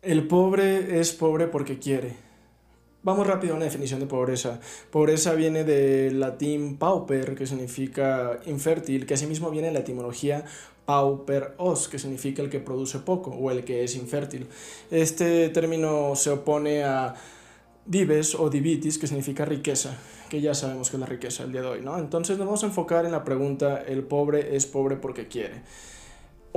El pobre es pobre porque quiere. Vamos rápido a una definición de pobreza. Pobreza viene del latín pauper, que significa infértil, que asimismo viene de la etimología pauper os, que significa el que produce poco o el que es infértil. Este término se opone a dives o divitis, que significa riqueza, que ya sabemos que es la riqueza el día de hoy, ¿no? Entonces nos vamos a enfocar en la pregunta, ¿el pobre es pobre porque quiere?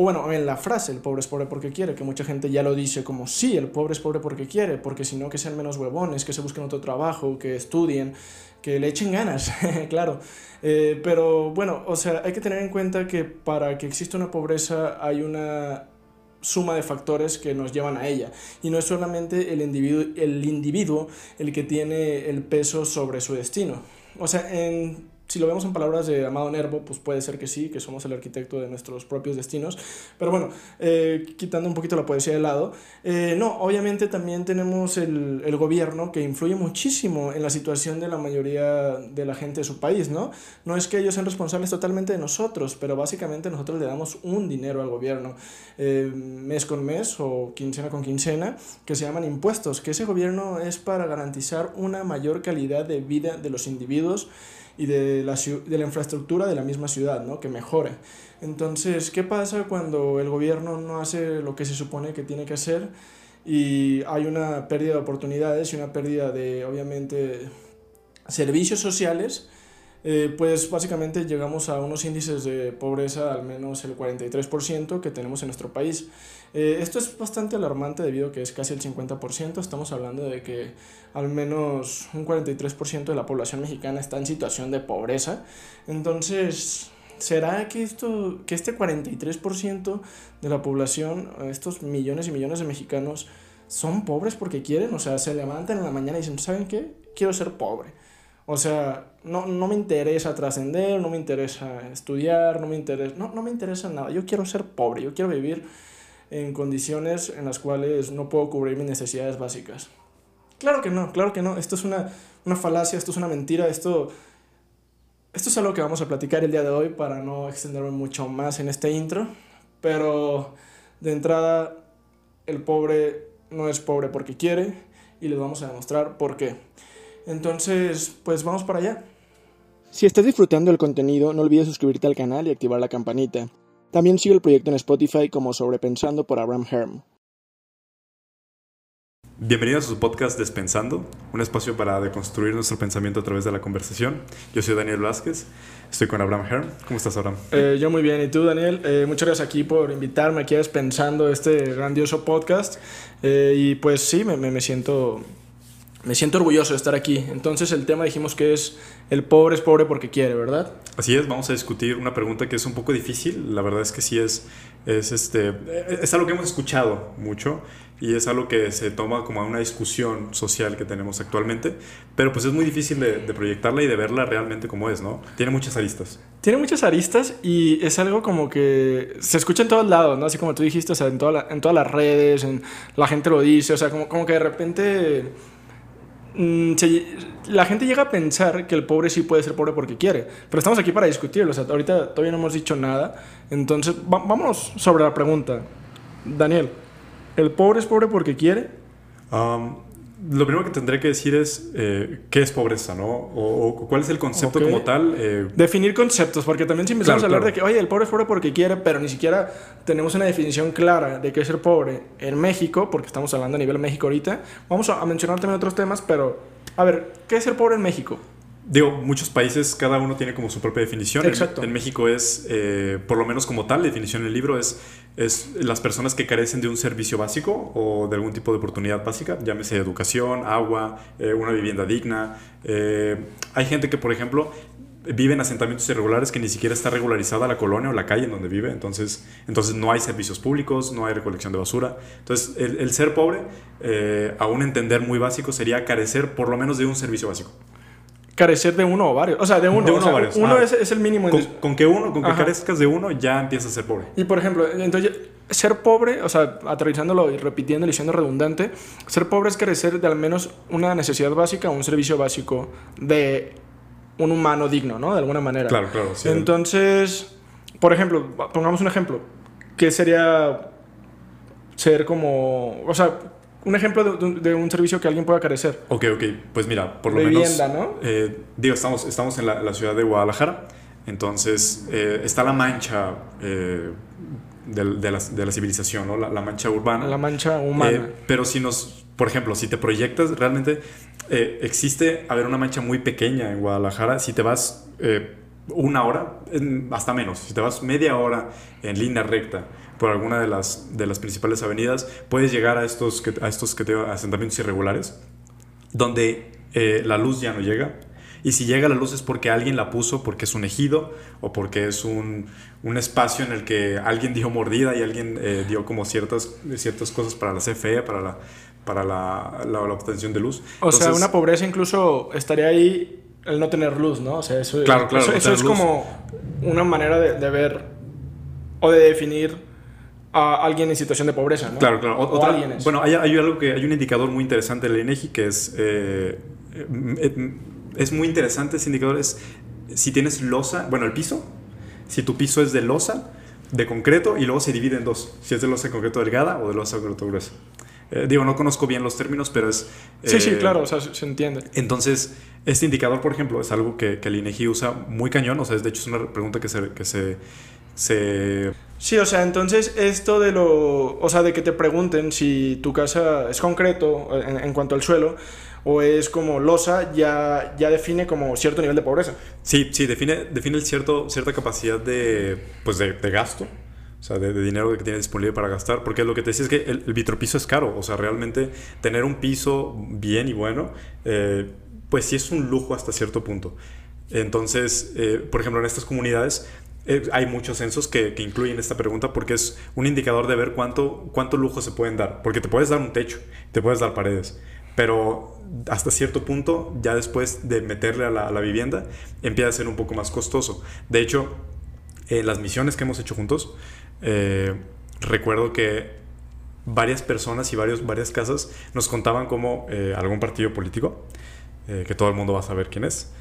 O bueno, en la frase, el pobre es pobre porque quiere, que mucha gente ya lo dice como, sí, el pobre es pobre porque quiere, porque si no, que sean menos huevones, que se busquen otro trabajo, que estudien, que le echen ganas, claro. Eh, pero bueno, o sea, hay que tener en cuenta que para que exista una pobreza hay una suma de factores que nos llevan a ella. Y no es solamente el individuo, el individuo el que tiene el peso sobre su destino. O sea, en si lo vemos en palabras de Amado Nervo, pues puede ser que sí, que somos el arquitecto de nuestros propios destinos. Pero bueno, eh, quitando un poquito la poesía de lado, eh, no, obviamente también tenemos el, el, gobierno que influye muchísimo en la situación de la mayoría de la gente de su país, ¿no? No es que ellos sean responsables totalmente de nosotros, pero básicamente nosotros le damos un dinero al gobierno, eh, mes con mes o quincena con quincena, que se llaman impuestos, que ese gobierno es para garantizar una mayor calidad de vida de los individuos y de la, de la infraestructura de la misma ciudad, ¿no? Que mejore. Entonces, ¿qué pasa cuando el gobierno no hace lo que se supone que tiene que hacer y hay una pérdida de oportunidades y una pérdida de, obviamente, servicios sociales? Eh, pues básicamente llegamos a unos índices de pobreza al menos el 43% que tenemos en nuestro país. Eh, esto es bastante alarmante debido a que es casi el 50%, estamos hablando de que al menos un 43% de la población mexicana está en situación de pobreza. Entonces, ¿será que, esto, que este 43% de la población, estos millones y millones de mexicanos, son pobres porque quieren? O sea, se levantan en la mañana y dicen, ¿saben qué? Quiero ser pobre o sea, no, no me interesa trascender, no me interesa estudiar, no me interesa, no, no me interesa nada. Yo quiero ser pobre, yo quiero vivir en condiciones en las cuales no puedo cubrir mis necesidades básicas. Claro que no, claro que no. Esto es una, una falacia, esto es una mentira, esto, esto es algo que vamos a platicar el día de hoy para no extenderme mucho más en este intro. Pero de entrada, el pobre no es pobre porque quiere y les vamos a demostrar por qué. Entonces, pues vamos para allá. Si estás disfrutando del contenido, no olvides suscribirte al canal y activar la campanita. También sigue el proyecto en Spotify como Sobrepensando por Abraham Herm. Bienvenidos a su podcast Despensando, un espacio para deconstruir nuestro pensamiento a través de la conversación. Yo soy Daniel Vázquez, estoy con Abraham Herm. ¿Cómo estás, Abraham? Eh, yo muy bien, ¿y tú, Daniel? Eh, muchas gracias aquí por invitarme aquí a Despensando, este grandioso podcast. Eh, y pues sí, me, me siento me siento orgulloso de estar aquí. Entonces el tema dijimos que es el pobre es pobre porque quiere, ¿verdad? Así es, vamos a discutir una pregunta que es un poco difícil. La verdad es que sí es, es, este, es algo que hemos escuchado mucho y es algo que se toma como una discusión social que tenemos actualmente, pero pues es muy difícil de, proyectarla y de verla realmente como es, ¿no? Tiene muchas aristas. Tiene muchas aristas y es algo como que se escucha en todos lados, ¿no? Así como tú dijiste, o sea, en, toda en todas las redes, en, la gente lo dice, o sea, como, como que de repente Mm, la gente llega a pensar que el pobre sí puede ser pobre porque quiere, pero estamos aquí para discutirlo, o sea, ahorita todavía no hemos dicho nada, entonces vámonos sobre la pregunta. Daniel, ¿el pobre es pobre porque quiere? Um, lo primero que tendré que decir es eh, qué es pobreza, ¿no? O, cuál es el concepto como tal. Eh, Definir conceptos, porque también si empezamos a hablar de que, oye, el pobre es pobre porque quiere, pero ni siquiera tenemos una definición clara de qué es ser pobre en México, porque estamos hablando a nivel México ahorita. Vamos a mencionar también otros temas, pero a ver, ¿qué es ser pobre en México? Digo, muchos países, cada uno tiene como su propia definición. Exacto. En, México es, eh, por lo menos como tal, la definición en el libro es, es las personas que carecen de un servicio básico o de algún tipo de oportunidad básica, llámese educación, agua, eh, una vivienda digna. Eh, hay gente que, por ejemplo, vive en asentamientos irregulares que ni siquiera está regularizada la colonia o la calle en donde vive, entonces, entonces no hay servicios públicos, no hay recolección de basura. Entonces, el, el ser pobre, a un entender muy básico, sería carecer por lo menos de un servicio básico carecer de uno o varios. O sea, de uno. uno o, varios. Uno es, es, el mínimo. Con, que uno, con que carezcas de uno, ya empiezas a ser pobre. Y por ejemplo, entonces, ser pobre, o sea, aterrizándolo y repitiendo y siendo redundante, ser pobre es carecer de al menos una necesidad básica o un servicio básico de un humano digno, ¿no? De alguna manera. Claro, claro. entonces, por ejemplo, pongamos un ejemplo. ¿Qué sería ser como, o sea, un ejemplo de, un servicio que alguien pueda carecer. Ok, ok, pues mira, por lo Vivienda, menos... ¿no? Eh, digo, estamos, estamos en la, ciudad de Guadalajara, entonces eh, está la mancha eh, de, la, de, la, civilización, ¿no? La, la, mancha urbana. La mancha humana. pero si nos, por ejemplo, si te proyectas, realmente existe, a ver, una mancha muy pequeña en Guadalajara, si te vas una hora, hasta menos, si te vas media hora en línea recta, por alguna de las, de las principales avenidas, puedes llegar a estos, a estos que te, asentamientos irregulares, donde eh, la luz ya no llega. Y si llega la luz es porque alguien la puso, porque es un ejido o porque es un, un espacio en el que alguien dio mordida y alguien eh, dio como ciertas, ciertas cosas para la CFE, para la, para la, la, obtención de luz. O sea, una pobreza incluso estaría ahí el no tener luz, ¿no? O sea, eso, claro, claro, eso, es como una manera de, de ver o de definir a alguien en situación de pobreza, ¿no? Claro, claro. bueno, hay, algo que hay un indicador muy interesante del INEGI que es eh, eh, es muy interesante ese indicador es si tienes losa, bueno, el piso, si tu piso es de losa, de concreto y luego se divide en dos, si es de losa de concreto delgada o de losa de concreto gruesa. Eh, digo, no conozco bien los términos, pero es... sí, sí, claro, o sea, se entiende. Entonces, este indicador, por ejemplo, es algo que, que el INEGI usa muy cañón, o sea, de hecho es una pregunta que se, que se se... Sí, o sea, entonces esto de lo... O sea, de que te pregunten si tu casa es concreto en, cuanto al suelo o es como losa, ya, ya define como cierto nivel de pobreza. Sí, sí, define, define el cierto, cierta capacidad de, pues de, gasto. O sea, de, dinero que tienes disponible para gastar. Porque lo que te decía es que el, el vitropiso es caro. O sea, realmente tener un piso bien y bueno, eh, pues sí es un lujo hasta cierto punto. Entonces, eh, por ejemplo, en estas comunidades eh, hay muchos censos que, incluyen esta pregunta porque es un indicador de ver cuánto, cuánto lujo se pueden dar. Porque te puedes dar un techo, te puedes dar paredes, pero hasta cierto punto, ya después de meterle a la, vivienda, empieza a ser un poco más costoso. De hecho, en las misiones que hemos hecho juntos, eh, recuerdo que varias personas y varios, varias casas nos contaban como eh, algún partido político, que todo el mundo va a saber quién es,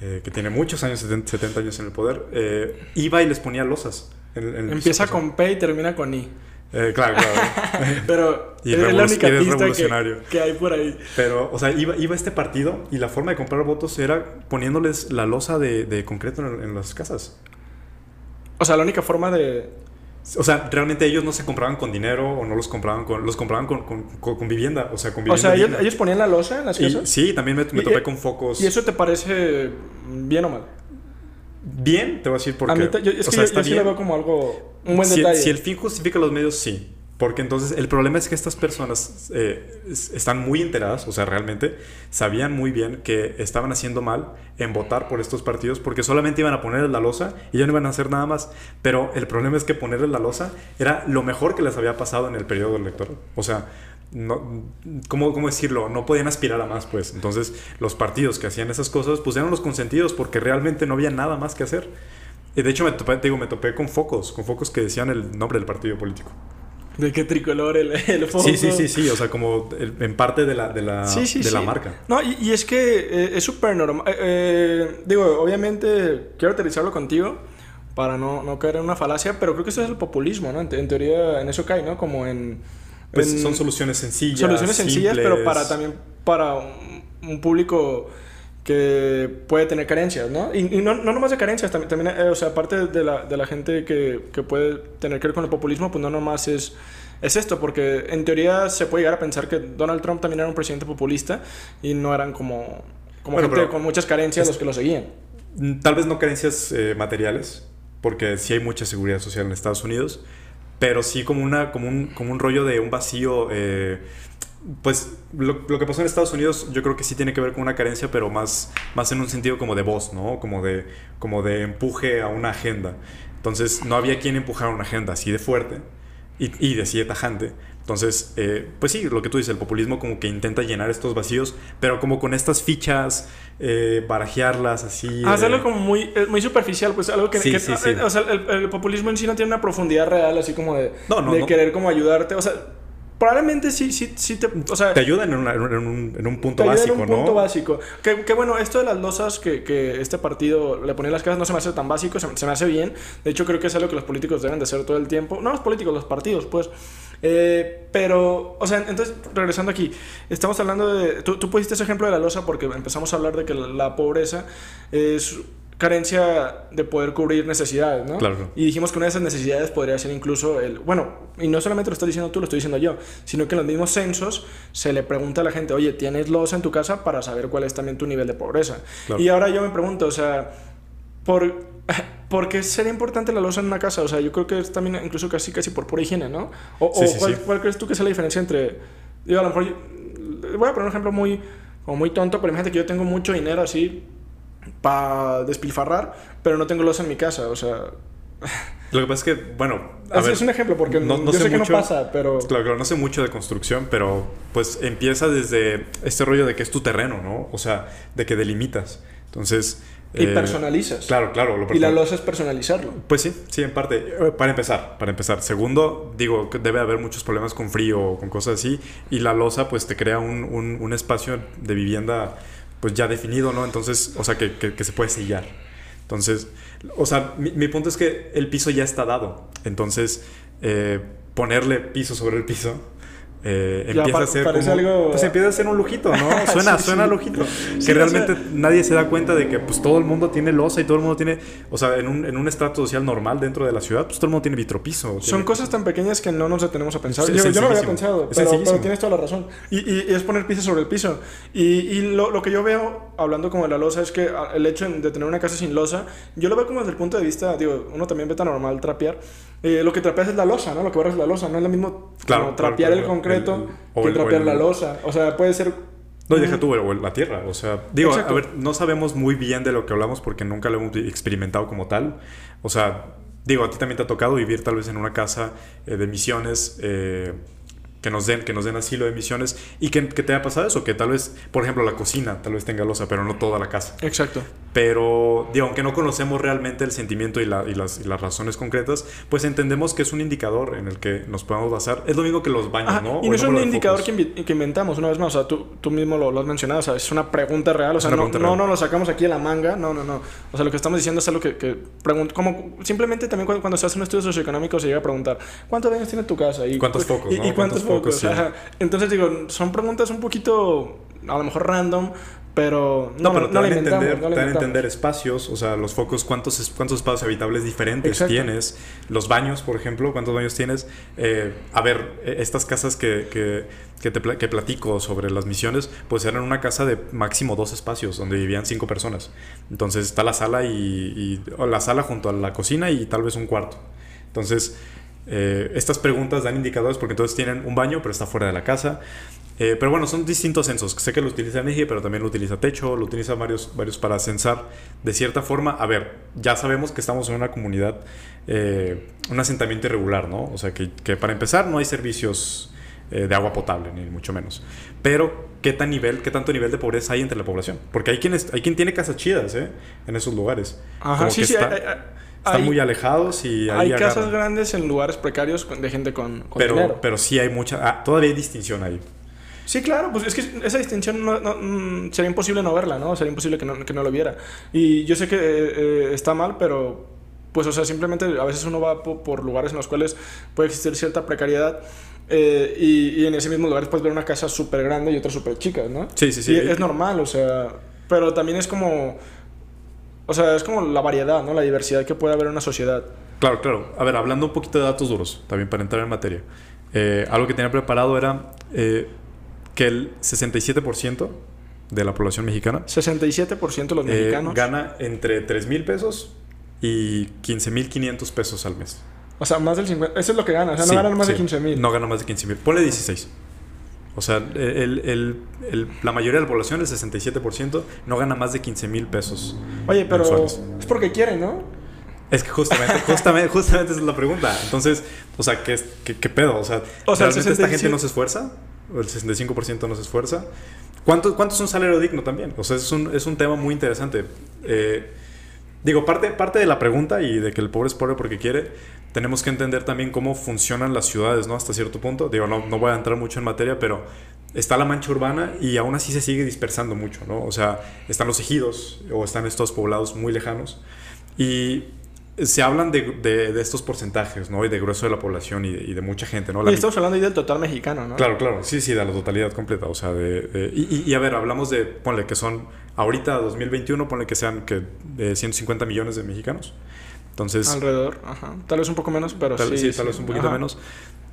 eh, que tiene muchos años, 70 años en el poder, eh, iba y les ponía losas. Empieza con P y termina con I. Eh, claro, claro. Pero es la única pista que, hay por ahí. Pero, o sea, iba, iba este partido y la forma de comprar votos era poniéndoles la losa de, de concreto en, las casas. O sea, la única forma de, o sea, realmente ellos no se compraban con dinero o no los compraban con... Los compraban con, con, vivienda, o sea, con vivienda. O sea, ellos, ponían la losa en las casas. sí, también me, topé con focos. ¿Y eso te parece bien o mal? Bien, te voy a decir por qué. es que yo, sí lo veo como algo... Un buen detalle. Si el fin justifica los medios, sí. Porque entonces el problema es que estas personas eh, están muy enteradas, o sea, realmente sabían muy bien que estaban haciendo mal en votar por estos partidos porque solamente iban a ponerles la losa y ya no iban a hacer nada más. Pero el problema es que ponerles la losa era lo mejor que les había pasado en el periodo electoral. O sea, no, ¿cómo, ¿cómo, decirlo? No podían aspirar a más, pues. Entonces, los partidos que hacían esas cosas, pues eran los consentidos porque realmente no había nada más que hacer. De hecho, me topé, digo, me topé con focos, con focos que decían el nombre del partido político. ¿De qué tricolor el, el? Sí, sí, sí, sí, o sea, como en parte de la, de la, de la marca. No, y, es que eh, es súper normal. Eh, eh, digo, obviamente quiero aterrizarlo contigo para no, no, caer en una falacia, pero creo que eso es el populismo, ¿no? En, teoría, en eso cae, ¿no? Como en... Pues son soluciones sencillas. Soluciones sencillas, pero para también para un público que puede tener carencias, ¿no? Y, no, no nomás de carencias, también, también eh, o sea, aparte de la, de la gente que, que, puede tener que ver con el populismo, pues no nomás es, es esto, porque en teoría se puede llegar a pensar que Donald Trump también era un presidente populista y no eran como, como gente con muchas carencias los que lo seguían. Mm, tal vez no carencias eh, materiales, porque sí hay mucha seguridad social en Estados Unidos, pero sí como, una, como, un, como un rollo de un vacío... Eh, pues lo, que pasó en Estados Unidos yo creo que sí tiene que ver con una carencia, pero más, más en un sentido como de voz, ¿no? Como de, como de empuje a una agenda. Entonces no había quien empujara una agenda así de fuerte y, y de así de tajante. Entonces, eh, pues sí, lo que tú dices, el populismo como que intenta llenar estos vacíos, pero como con estas fichas, eh, barajearlas así. Hacerlo como muy, eh, muy superficial, pues algo que... Sí, sí, O sea, el, populismo en sí no tiene una profundidad real, así como de, de querer como ayudarte. O sea, Probablemente sí, sí, sí te. O sea, te ayudan en, un, en, un, punto básico, en un punto básico. Que, que, bueno, esto de las losas que, que, este partido le ponía las casas no se me hace tan básico, se, me hace bien. De hecho, creo que es algo que los políticos deben de hacer todo el tiempo. No los políticos, los partidos, pues. Eh, pero, o sea, entonces, regresando aquí, estamos hablando de. Tú, tú pusiste ese ejemplo de la losa porque empezamos a hablar de que la pobreza es carencia de poder cubrir necesidades, ¿no? Claro. Y dijimos que una de esas necesidades podría ser incluso el, bueno, y no solamente lo estás diciendo tú, lo estoy diciendo yo, sino que en los mismos censos se le pregunta a la gente, oye, ¿tienes losa en tu casa para saber cuál es también tu nivel de pobreza? Y ahora yo me pregunto, o sea, ¿por, ¿por qué sería importante la losa en una casa? O sea, yo creo que es también incluso casi, casi por pura higiene, ¿no? O, ¿cuál, crees tú que es la diferencia entre, digo, a lo mejor, voy a poner un ejemplo muy, como muy tonto, pero imagínate que yo tengo mucho dinero así para despilfarrar, pero no tengo losa en mi casa, o sea... Lo que pasa es que, bueno... es, un ejemplo porque no, yo sé, que no pasa, pero... Claro, claro, no sé mucho de construcción, pero pues empieza desde este rollo de que es tu terreno, ¿no? O sea, de que delimitas. Entonces... Y eh, personalizas. Claro, claro. Lo y la losa es personalizarlo. Pues sí, sí, en parte. Eh, para empezar, para empezar. Segundo, digo que debe haber muchos problemas con frío o con cosas así. Y la losa, pues te crea un, un, un espacio de vivienda pues ya definido, ¿no? Entonces, o sea, que, que, se puede sellar. Entonces, o sea, mi, mi, punto es que el piso ya está dado. Entonces, eh, ponerle piso sobre el piso eh, empieza a ser como, algo... pues empieza a ser un lujito, ¿no? Suena, suena lujito. que realmente nadie se da cuenta de que pues todo el mundo tiene losa y todo el mundo tiene, o sea, en un, en un estrato social normal dentro de la ciudad, pues todo el mundo tiene vitropiso. Son cosas tan pequeñas que no nos detenemos a pensar. Yo, yo, no lo había pensado, pero, pero, tienes toda la razón. Y, y, es poner piso sobre el piso. Y, y lo, lo, que yo veo, hablando como de la losa, es que el hecho de tener una casa sin losa, yo lo veo como desde el punto de vista, digo, uno también ve tan normal trapear, eh, lo que trapeas es la losa, ¿no? Lo que barras es la losa, no es lo mismo claro, trapear el concreto que trapear la losa. O sea, puede ser... No, deja tú, la tierra. O sea, digo, a ver, no sabemos muy bien de lo que hablamos porque nunca lo hemos experimentado como tal. O sea, digo, a ti también te ha tocado vivir tal vez en una casa eh, de misiones. Eh, que nos den, que nos den asilo de misiones y que, que, te haya pasado eso, que tal vez, por ejemplo, la cocina tal vez tenga losa, pero no toda la casa. Exacto. Pero, digo, aunque no conocemos realmente el sentimiento y, la, y, las, y, las, razones concretas, pues entendemos que es un indicador en el que nos podemos basar. Es lo mismo que los baños, ¿no? Y no es un indicador que, que, inventamos, una vez más, o sea, tú, tú mismo lo, has mencionado, o sea, es una pregunta real, o sea, no, no, no, lo sacamos aquí de la manga, no, no, no. O sea, lo que estamos diciendo es algo que, que como simplemente también cuando, cuando se hace un estudio socioeconómico se llega a preguntar, ¿cuántos baños tiene tu casa? Y, ¿Cuántos focos? Y, ¿cuántos, focos? Entonces digo, son preguntas un poquito, a lo mejor random, pero no, pero te, a entender, te a entender espacios, o sea, los focos, cuántos, cuántos espacios habitables diferentes tienes, los baños, por ejemplo, cuántos baños tienes. Eh, a ver, e, estas casas que, que, que, te, que platico sobre las misiones, pues eran una casa de máximo dos espacios, donde vivían cinco personas. Entonces está la sala y, y la sala junto a la cocina y tal vez un cuarto. Entonces, eh, estas preguntas dan indicadores porque entonces tienen un baño, pero está fuera de la casa. Eh, pero bueno, son distintos censos. Sé que lo utiliza México, pero también lo utiliza Techo, lo utiliza varios, varios para censar. De cierta forma, a ver, ya sabemos que estamos en una comunidad, eh, un asentamiento irregular, ¿no? O sea, que, que para empezar no hay servicios de agua potable, ni mucho menos. Pero, ¿qué, tan nivel, ¿qué tanto nivel de pobreza hay entre la población? Porque hay, quienes, hay quien tiene casas chidas, ¿eh? En esos lugares. Ajá, sí, sí. Están muy alejados y Hay casas grandes en lugares precarios de gente con, pero, dinero. Pero sí hay mucha... Ah, todavía hay distinción ahí. Sí, claro, pues es que esa distinción no, mm, sería imposible no verla, ¿no? Sería imposible que no, que no lo viera. Y yo sé que eh, está mal, pero pues, o sea, simplemente a veces uno va por, lugares en los cuales puede existir cierta precariedad. Eh, y, y, en ese mismo lugar puedes ver una casa súper grande y otra súper chica, ¿no? Sí, sí, sí. Y es normal, o sea, pero también es como o sea, es como la variedad, ¿no? La diversidad que puede haber en una sociedad. Claro, claro. A ver, hablando un poquito de datos duros, también para entrar en materia. Eh, algo que tenía preparado era eh, que el 67% de la población mexicana... 67% de los eh, mexicanos... Gana entre 3 mil pesos y 15 mil 500 pesos al mes. O sea, más del 50... Eso es lo que gana. O sea, no ganan más de 15 mil. No ganan más de 15 mil. Ponle 16. O sea, el, el, el, la mayoría de la población, el 67%, no gana más de 15 mil pesos. Oye, pero es porque quieren, ¿no? Es que justamente, justamente, justamente esa es la pregunta. Entonces, o sea, ¿qué, qué, qué pedo? O sea, o sea ¿realmente esta gente no se esfuerza? ¿El 65% no se esfuerza? ¿Cuánto, ¿Cuánto es un salario digno también? O sea, es un, es un tema muy interesante. Eh, digo, parte, parte de la pregunta y de que el pobre es pobre porque quiere, tenemos que entender también cómo funcionan las ciudades, ¿no? Hasta cierto punto. Digo, no, no voy a entrar mucho en materia, pero está la mancha urbana y aún así se sigue dispersando mucho, ¿no? O sea, están los ejidos o están estos poblados muy lejanos y se hablan de, de, estos porcentajes, ¿no? Y de grueso de la población y de, mucha gente, ¿no? y estamos hablando ahí del total mexicano, ¿no? Claro, claro, sí, sí, de la totalidad completa, o sea, de... y, y, a ver, hablamos de, ponle que son, ahorita 2021, ponle que sean que 150 millones de mexicanos. Entonces... Alrededor, ajá. Tal vez un poco menos, pero sí, sí. tal vez un poquito menos.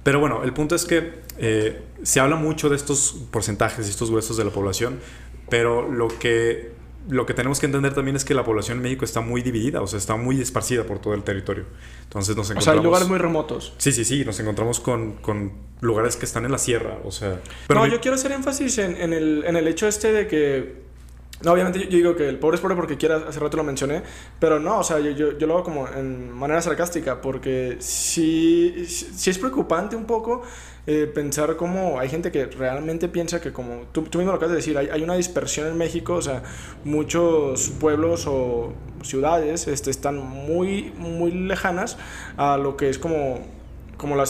Pero bueno, el punto es que eh, se habla mucho de estos porcentajes y estos huesos de la población, pero lo que, lo que tenemos que entender también es que la población en México está muy dividida, o sea, está muy esparcida por todo el territorio. Entonces nos encontramos... O sea, hay lugares muy remotos. Sí, sí, sí, nos encontramos con, con lugares que están en la sierra, o sea... Pero no, yo quiero hacer énfasis en, en, el, en el hecho este de que no, obviamente yo, digo que el pobre es pobre porque quiera, hace rato lo mencioné, pero no, o sea, yo, yo, yo, lo hago como en manera sarcástica, porque sí, sí es preocupante un poco eh, pensar cómo hay gente que realmente piensa que como tú, tú mismo lo acabas de decir, hay, hay, una dispersión en México, o sea, muchos pueblos o ciudades este, están muy, muy lejanas a lo que es como, como la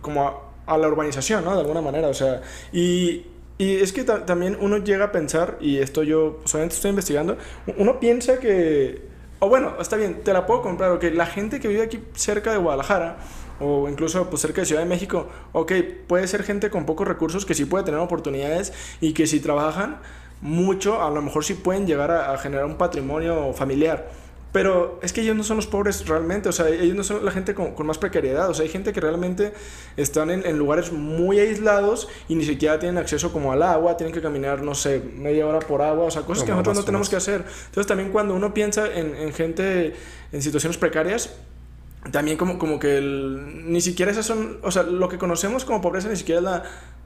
como a, a la urbanización, ¿no? De alguna manera, o sea, y y es que también uno llega a pensar, y esto yo solamente estoy investigando, uno piensa que, o bueno, está bien, te la puedo comprar, o que la gente que vive aquí cerca de Guadalajara, o incluso pues, cerca de Ciudad de México, ok, puede ser gente con pocos recursos que sí puede tener oportunidades y que si trabajan mucho, a lo mejor sí pueden llegar a generar un patrimonio familiar. Pero es que ellos no son los pobres realmente, o sea, ellos no son la gente con, con más precariedad, o sea, hay gente que realmente están en, en, lugares muy aislados y ni siquiera tienen acceso como al agua, tienen que caminar, no sé, media hora por agua, o sea, cosas que nosotros no tenemos que hacer. Entonces también cuando uno piensa en, en gente en situaciones precarias, también como, como que ni siquiera esas son, o sea, lo que conocemos como pobreza ni siquiera es la,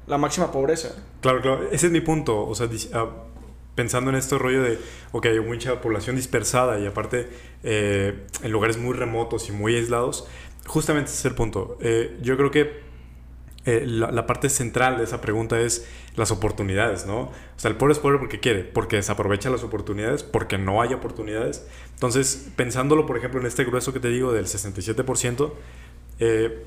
la máxima pobreza. Claro, claro, ese es mi punto, o sea, uh, pensando en este rollo de, ok, hay mucha población dispersada y aparte eh, en lugares muy remotos y muy aislados, justamente ese es el punto. Eh, yo creo que eh, la, parte central de esa pregunta es las oportunidades, ¿no? O sea, el pobre es pobre porque quiere, porque desaprovecha las oportunidades, porque no hay oportunidades. Entonces, pensándolo, por ejemplo, en este grueso que te digo del 67%, eh,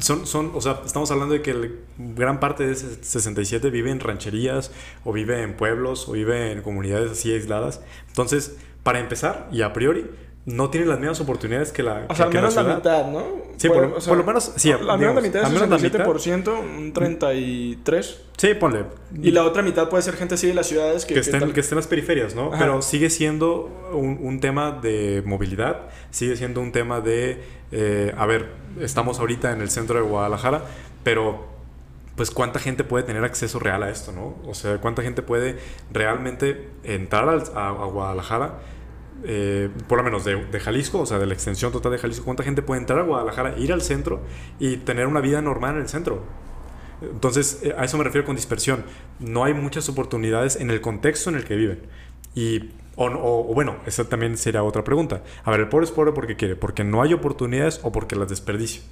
son, son, o sea, estamos hablando de que gran parte de ese 67 vive en rancherías o vive en pueblos o vive en comunidades así aisladas. Entonces, para empezar, y a priori, no tiene las mismas oportunidades que la O sea, al menos la, mitad, ¿no? Sí, por, lo menos, sí. Al menos la mitad es 67%, un 33%. Sí, ponle. Y la otra mitad puede ser gente así de las ciudades que... Que, estén, que estén en las periferias, ¿no? Pero sigue siendo un, un, tema de movilidad, sigue siendo un tema de... Eh, a ver, estamos ahorita en el centro de Guadalajara, pero pues cuánta gente puede tener acceso real a esto, ¿no? O sea, cuánta gente puede realmente entrar a, Guadalajara eh, por lo menos de, Jalisco, o sea, de la extensión total de Jalisco, ¿cuánta gente puede entrar a Guadalajara, ir al centro y tener una vida normal en el centro? Entonces, eh, a eso me refiero con dispersión. No hay muchas oportunidades en el contexto en el que viven. Y, o, bueno, esa también sería otra pregunta. A ver, el pobre es pobre porque quiere, porque no hay oportunidades o porque las desperdicia.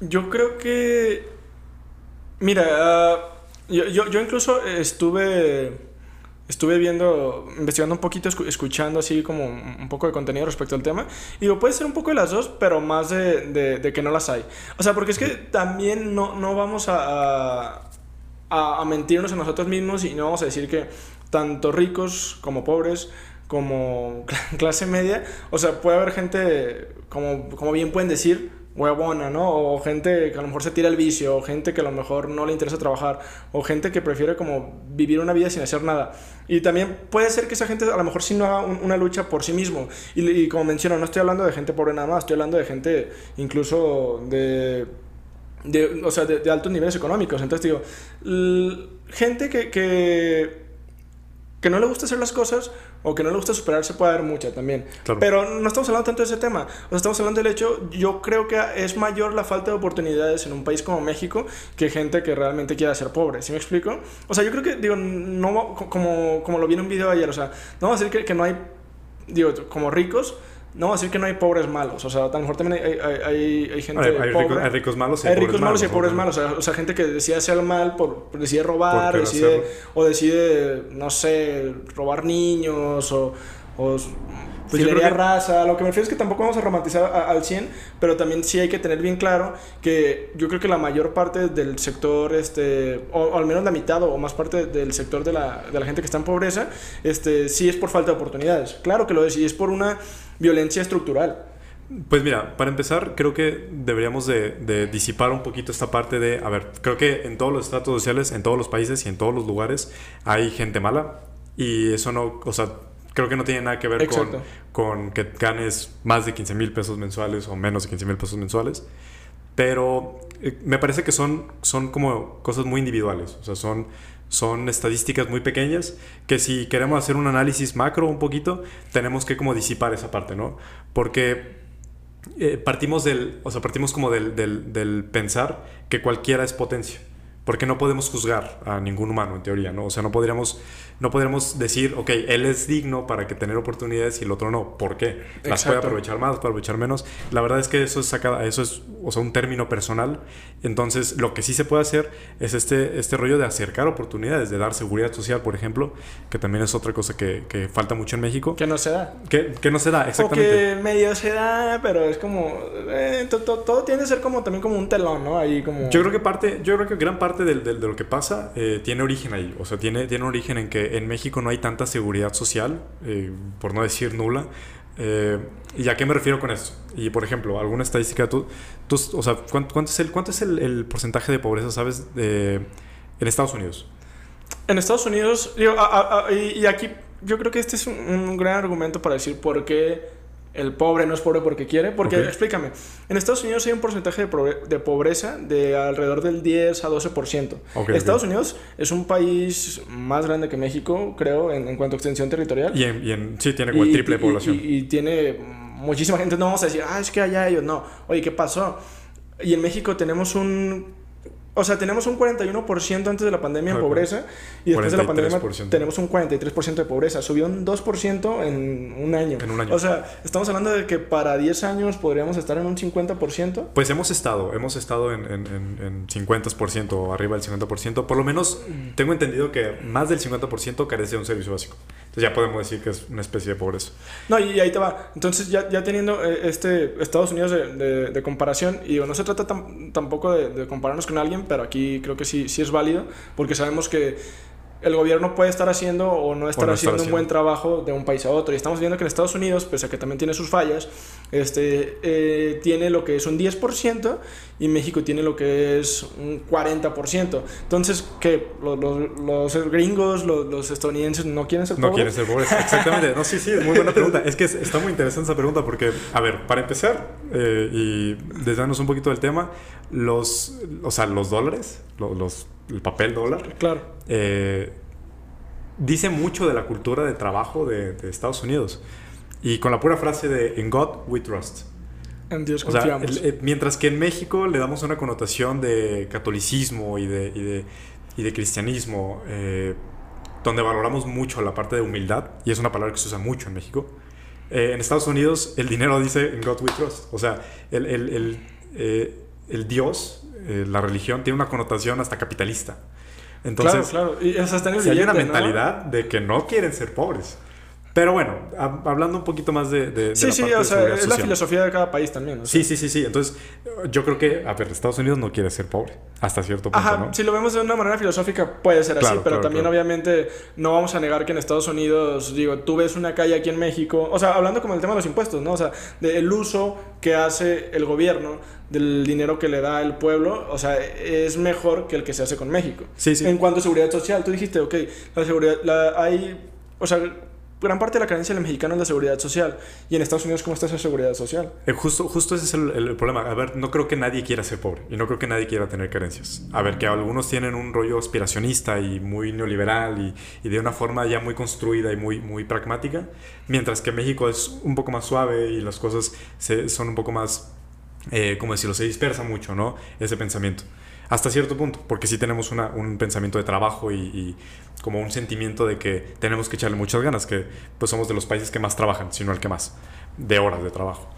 Yo creo que... Mira, ah, yo, yo incluso estuve estuve viendo, investigando un poquito, escuchando así como un poco de contenido respecto al tema. Y digo, puede ser un poco de las dos, pero más de, de, que no las hay. O sea, porque es que también no, no vamos a, a, a, mentirnos a nosotros mismos y no vamos a decir que tanto ricos como pobres como clase media, o sea, puede haber gente, como, como bien pueden decir, huevona, ¿no? O gente que a lo mejor se tira el vicio, o gente que a lo mejor no le interesa trabajar, o gente que prefiere como vivir una vida sin hacer nada. Y también puede ser que esa gente a lo mejor sí no haga una lucha por sí mismo. Y, como menciono, no estoy hablando de gente pobre nada más, estoy hablando de gente incluso de... de o sea, de, altos niveles económicos. Entonces digo, gente que, que, que no le gusta hacer las cosas o que no le gusta superarse puede haber mucha también. Pero no estamos hablando tanto de ese tema. O sea, estamos hablando del hecho, yo creo que es mayor la falta de oportunidades en un país como México que gente que realmente quiera ser pobre. ¿Sí me explico? O sea, yo creo que, digo, no, como, como lo vi en un video ayer, o sea, no vamos a decir que, que no hay, digo, como ricos, no, decir que no hay pobres malos. O sea, a lo mejor también hay, hay, hay, gente hay, pobre. hay ricos malos y hay, ricos malos, y pobres malos. O sea, gente que decide hacer mal, por, decide robar, decide, o decide, no sé, robar niños o, o pues raza. Lo que me refiero es que tampoco vamos a romantizar al 100, pero también sí hay que tener bien claro que yo creo que la mayor parte del sector, este, o, al menos la mitad o más parte del sector de la, de la gente que está en pobreza, este, sí es por falta de oportunidades. Claro que lo es, y es por una violencia estructural. Pues mira, para empezar, creo que deberíamos de, de, disipar un poquito esta parte de, a ver, creo que en todos los estratos sociales, en todos los países y en todos los lugares hay gente mala y eso no, o sea, creo que no tiene nada que ver con, con, que ganes más de 15 mil pesos mensuales o menos de 15 mil pesos mensuales. Pero eh, me parece que son, son como cosas muy individuales. O sea, son, son estadísticas muy pequeñas que si queremos hacer un análisis macro un poquito, tenemos que como disipar esa parte, ¿no? Porque eh, partimos del, o sea, partimos como del, del, del pensar que cualquiera es potencia porque no podemos juzgar a ningún humano en teoría, ¿no? O sea, no podríamos, no podríamos decir, ok, él es digno para que tener oportunidades y el otro no. ¿Por qué? Las puede aprovechar más, puede aprovechar menos. La verdad es que eso es, sacada, eso es o sea, un término personal. Entonces, lo que sí se puede hacer es este, este rollo de acercar oportunidades, de dar seguridad social, por ejemplo, que también es otra cosa que, que falta mucho en México. Que no se da. Que, que no se da, exactamente. O que medio se da, pero es como... Eh, todo tiende a ser como también como un telón, ¿no? Ahí como... Yo creo que parte, yo creo que gran parte de, de, lo que pasa eh, tiene origen ahí. O sea, tiene, tiene origen en que en México no hay tanta seguridad social, eh, por no decir nula. Eh, ¿Y a qué me refiero con esto? Y por ejemplo, alguna estadística, tú, tú o sea, ¿cuánto, es, el, cuánto es el, porcentaje de pobreza, sabes, de, en Estados Unidos? En Estados Unidos, y, aquí yo creo que este es un gran argumento para decir por qué el pobre no es pobre porque quiere. Porque, explícame, en Estados Unidos hay un porcentaje de, pobreza de alrededor del 10 a 12%. Estados Unidos es un país más grande que México, creo, en, cuanto a extensión territorial. Y, en, sí, tiene como el triple de población. Y, tiene muchísima gente. No vamos a decir, ah, es que allá ellos. No. Oye, ¿qué pasó? Y en México tenemos un o sea, tenemos un 41% antes de la pandemia en pobreza y después de la pandemia tenemos un 43% de pobreza. Subió un 2% en un año. En un año. O sea, estamos hablando de que para 10 años podríamos estar en un 50%. Pues hemos estado, hemos estado en, en, en, 50% o arriba del 50%. Por lo menos tengo entendido que más del 50% carece de un servicio básico. Ya podemos decir que es una especie de pobreza. No, y ahí te va. Entonces ya, ya teniendo eh, este Estados Unidos de, comparación, y no se trata tampoco de, de compararnos con alguien, pero aquí creo que sí, sí es válido, porque sabemos que el gobierno puede estar haciendo o no estar, haciendo, un buen trabajo de un país a otro. Y estamos viendo que en Estados Unidos, pese a que también tiene sus fallas, este, eh, tiene lo que es un 10% y México tiene lo que es un 40%. Entonces, que los, los, gringos, los, estadounidenses no quieren ser pobres. No quieren ser pobres, exactamente. No, sí, sí, es muy buena pregunta. Es que está muy interesante esa pregunta porque, a ver, para empezar eh, y desviarnos un poquito del tema, los, o sea, los dólares, los el papel dólar. Claro. Eh, dice mucho de la cultura de trabajo de, Estados Unidos. Y con la pura frase de In God we trust. En Dios confiamos. Eh, mientras que en México le damos una connotación de catolicismo y de, y de, cristianismo, eh, donde valoramos mucho la parte de humildad, y es una palabra que se usa mucho en México. en Estados Unidos el dinero dice In God we trust. O sea, el, el, el Dios eh, la religión tiene una connotación hasta capitalista. Entonces, claro, claro. Y si hay una mentalidad de que no quieren ser pobres. Pero bueno, hablando un poquito más de... de, sí, sí, o sea, es la filosofía de cada país también. Sí, sí, sí, sí. Entonces, yo creo que, a ver, Estados Unidos no quiere ser pobre, hasta cierto punto, Ajá, si lo vemos de una manera filosófica puede ser así, pero también obviamente no vamos a negar que en Estados Unidos, digo, tú ves una calle aquí en México, o sea, hablando como el tema de los impuestos, ¿no? O sea, del uso que hace el gobierno del dinero que le da el pueblo, o sea, es mejor que el que se hace con México. Sí, sí. En cuanto a seguridad social, tú dijiste, ok, la seguridad, la, hay, o sea, gran parte de la carencia del mexicano es la seguridad social. Y en Estados Unidos, ¿cómo está esa seguridad social? Eh, justo, justo ese es el, problema. A ver, no creo que nadie quiera ser pobre y no creo que nadie quiera tener carencias. A ver, que algunos tienen un rollo aspiracionista y muy neoliberal y, y de una forma ya muy construida y muy, muy pragmática, mientras que México es un poco más suave y las cosas se, son un poco más, eh, como decirlo, se dispersa mucho, ¿no? Ese pensamiento hasta cierto punto, porque sí tenemos una, un pensamiento de trabajo y, como un sentimiento de que tenemos que echarle muchas ganas, que pues somos de los países que más trabajan, sino el que más, de horas de trabajo.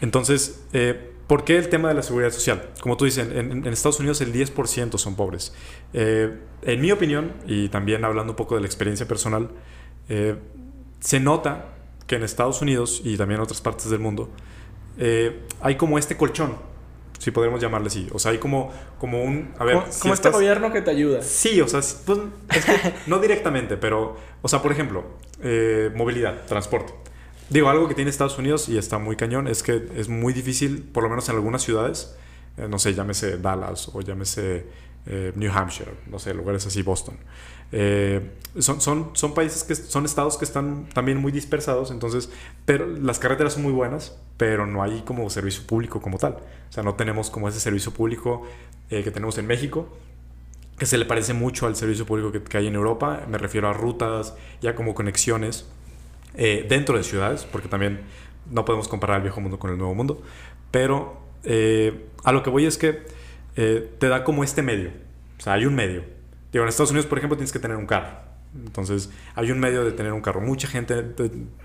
Entonces, eh, ¿por qué el tema de la seguridad social? Como tú dices, en, Estados Unidos el 10% son pobres. Eh, en mi opinión, y también hablando un poco de la experiencia personal, eh, se nota que en Estados Unidos y también en otras partes del mundo hay como este colchón, si podemos llamarle así. O sea, hay como, como un... A ver, como, este gobierno que te ayuda. Sí, o sea, pues, no directamente, pero, o sea, por ejemplo, eh, movilidad, transporte. Digo, algo que tiene Estados Unidos y está muy cañón es que es muy difícil, por lo menos en algunas ciudades, eh, no sé, llámese Dallas o llámese New Hampshire, no sé, lugares así, Boston. Eh, son, son, son países que son estados que están también muy dispersados, entonces, pero las carreteras son muy buenas, pero no hay como servicio público como tal. O sea, no tenemos como ese servicio público eh, que tenemos en México, que se le parece mucho al servicio público que, hay en Europa. Me refiero a rutas, ya como conexiones eh, dentro de ciudades, porque también no podemos comparar el viejo mundo con el nuevo mundo. Pero a lo que voy es que te da como este medio. O sea, hay un medio Digo, en Estados Unidos, por ejemplo, tienes que tener un carro. Entonces, hay un medio de tener un carro. Mucha gente,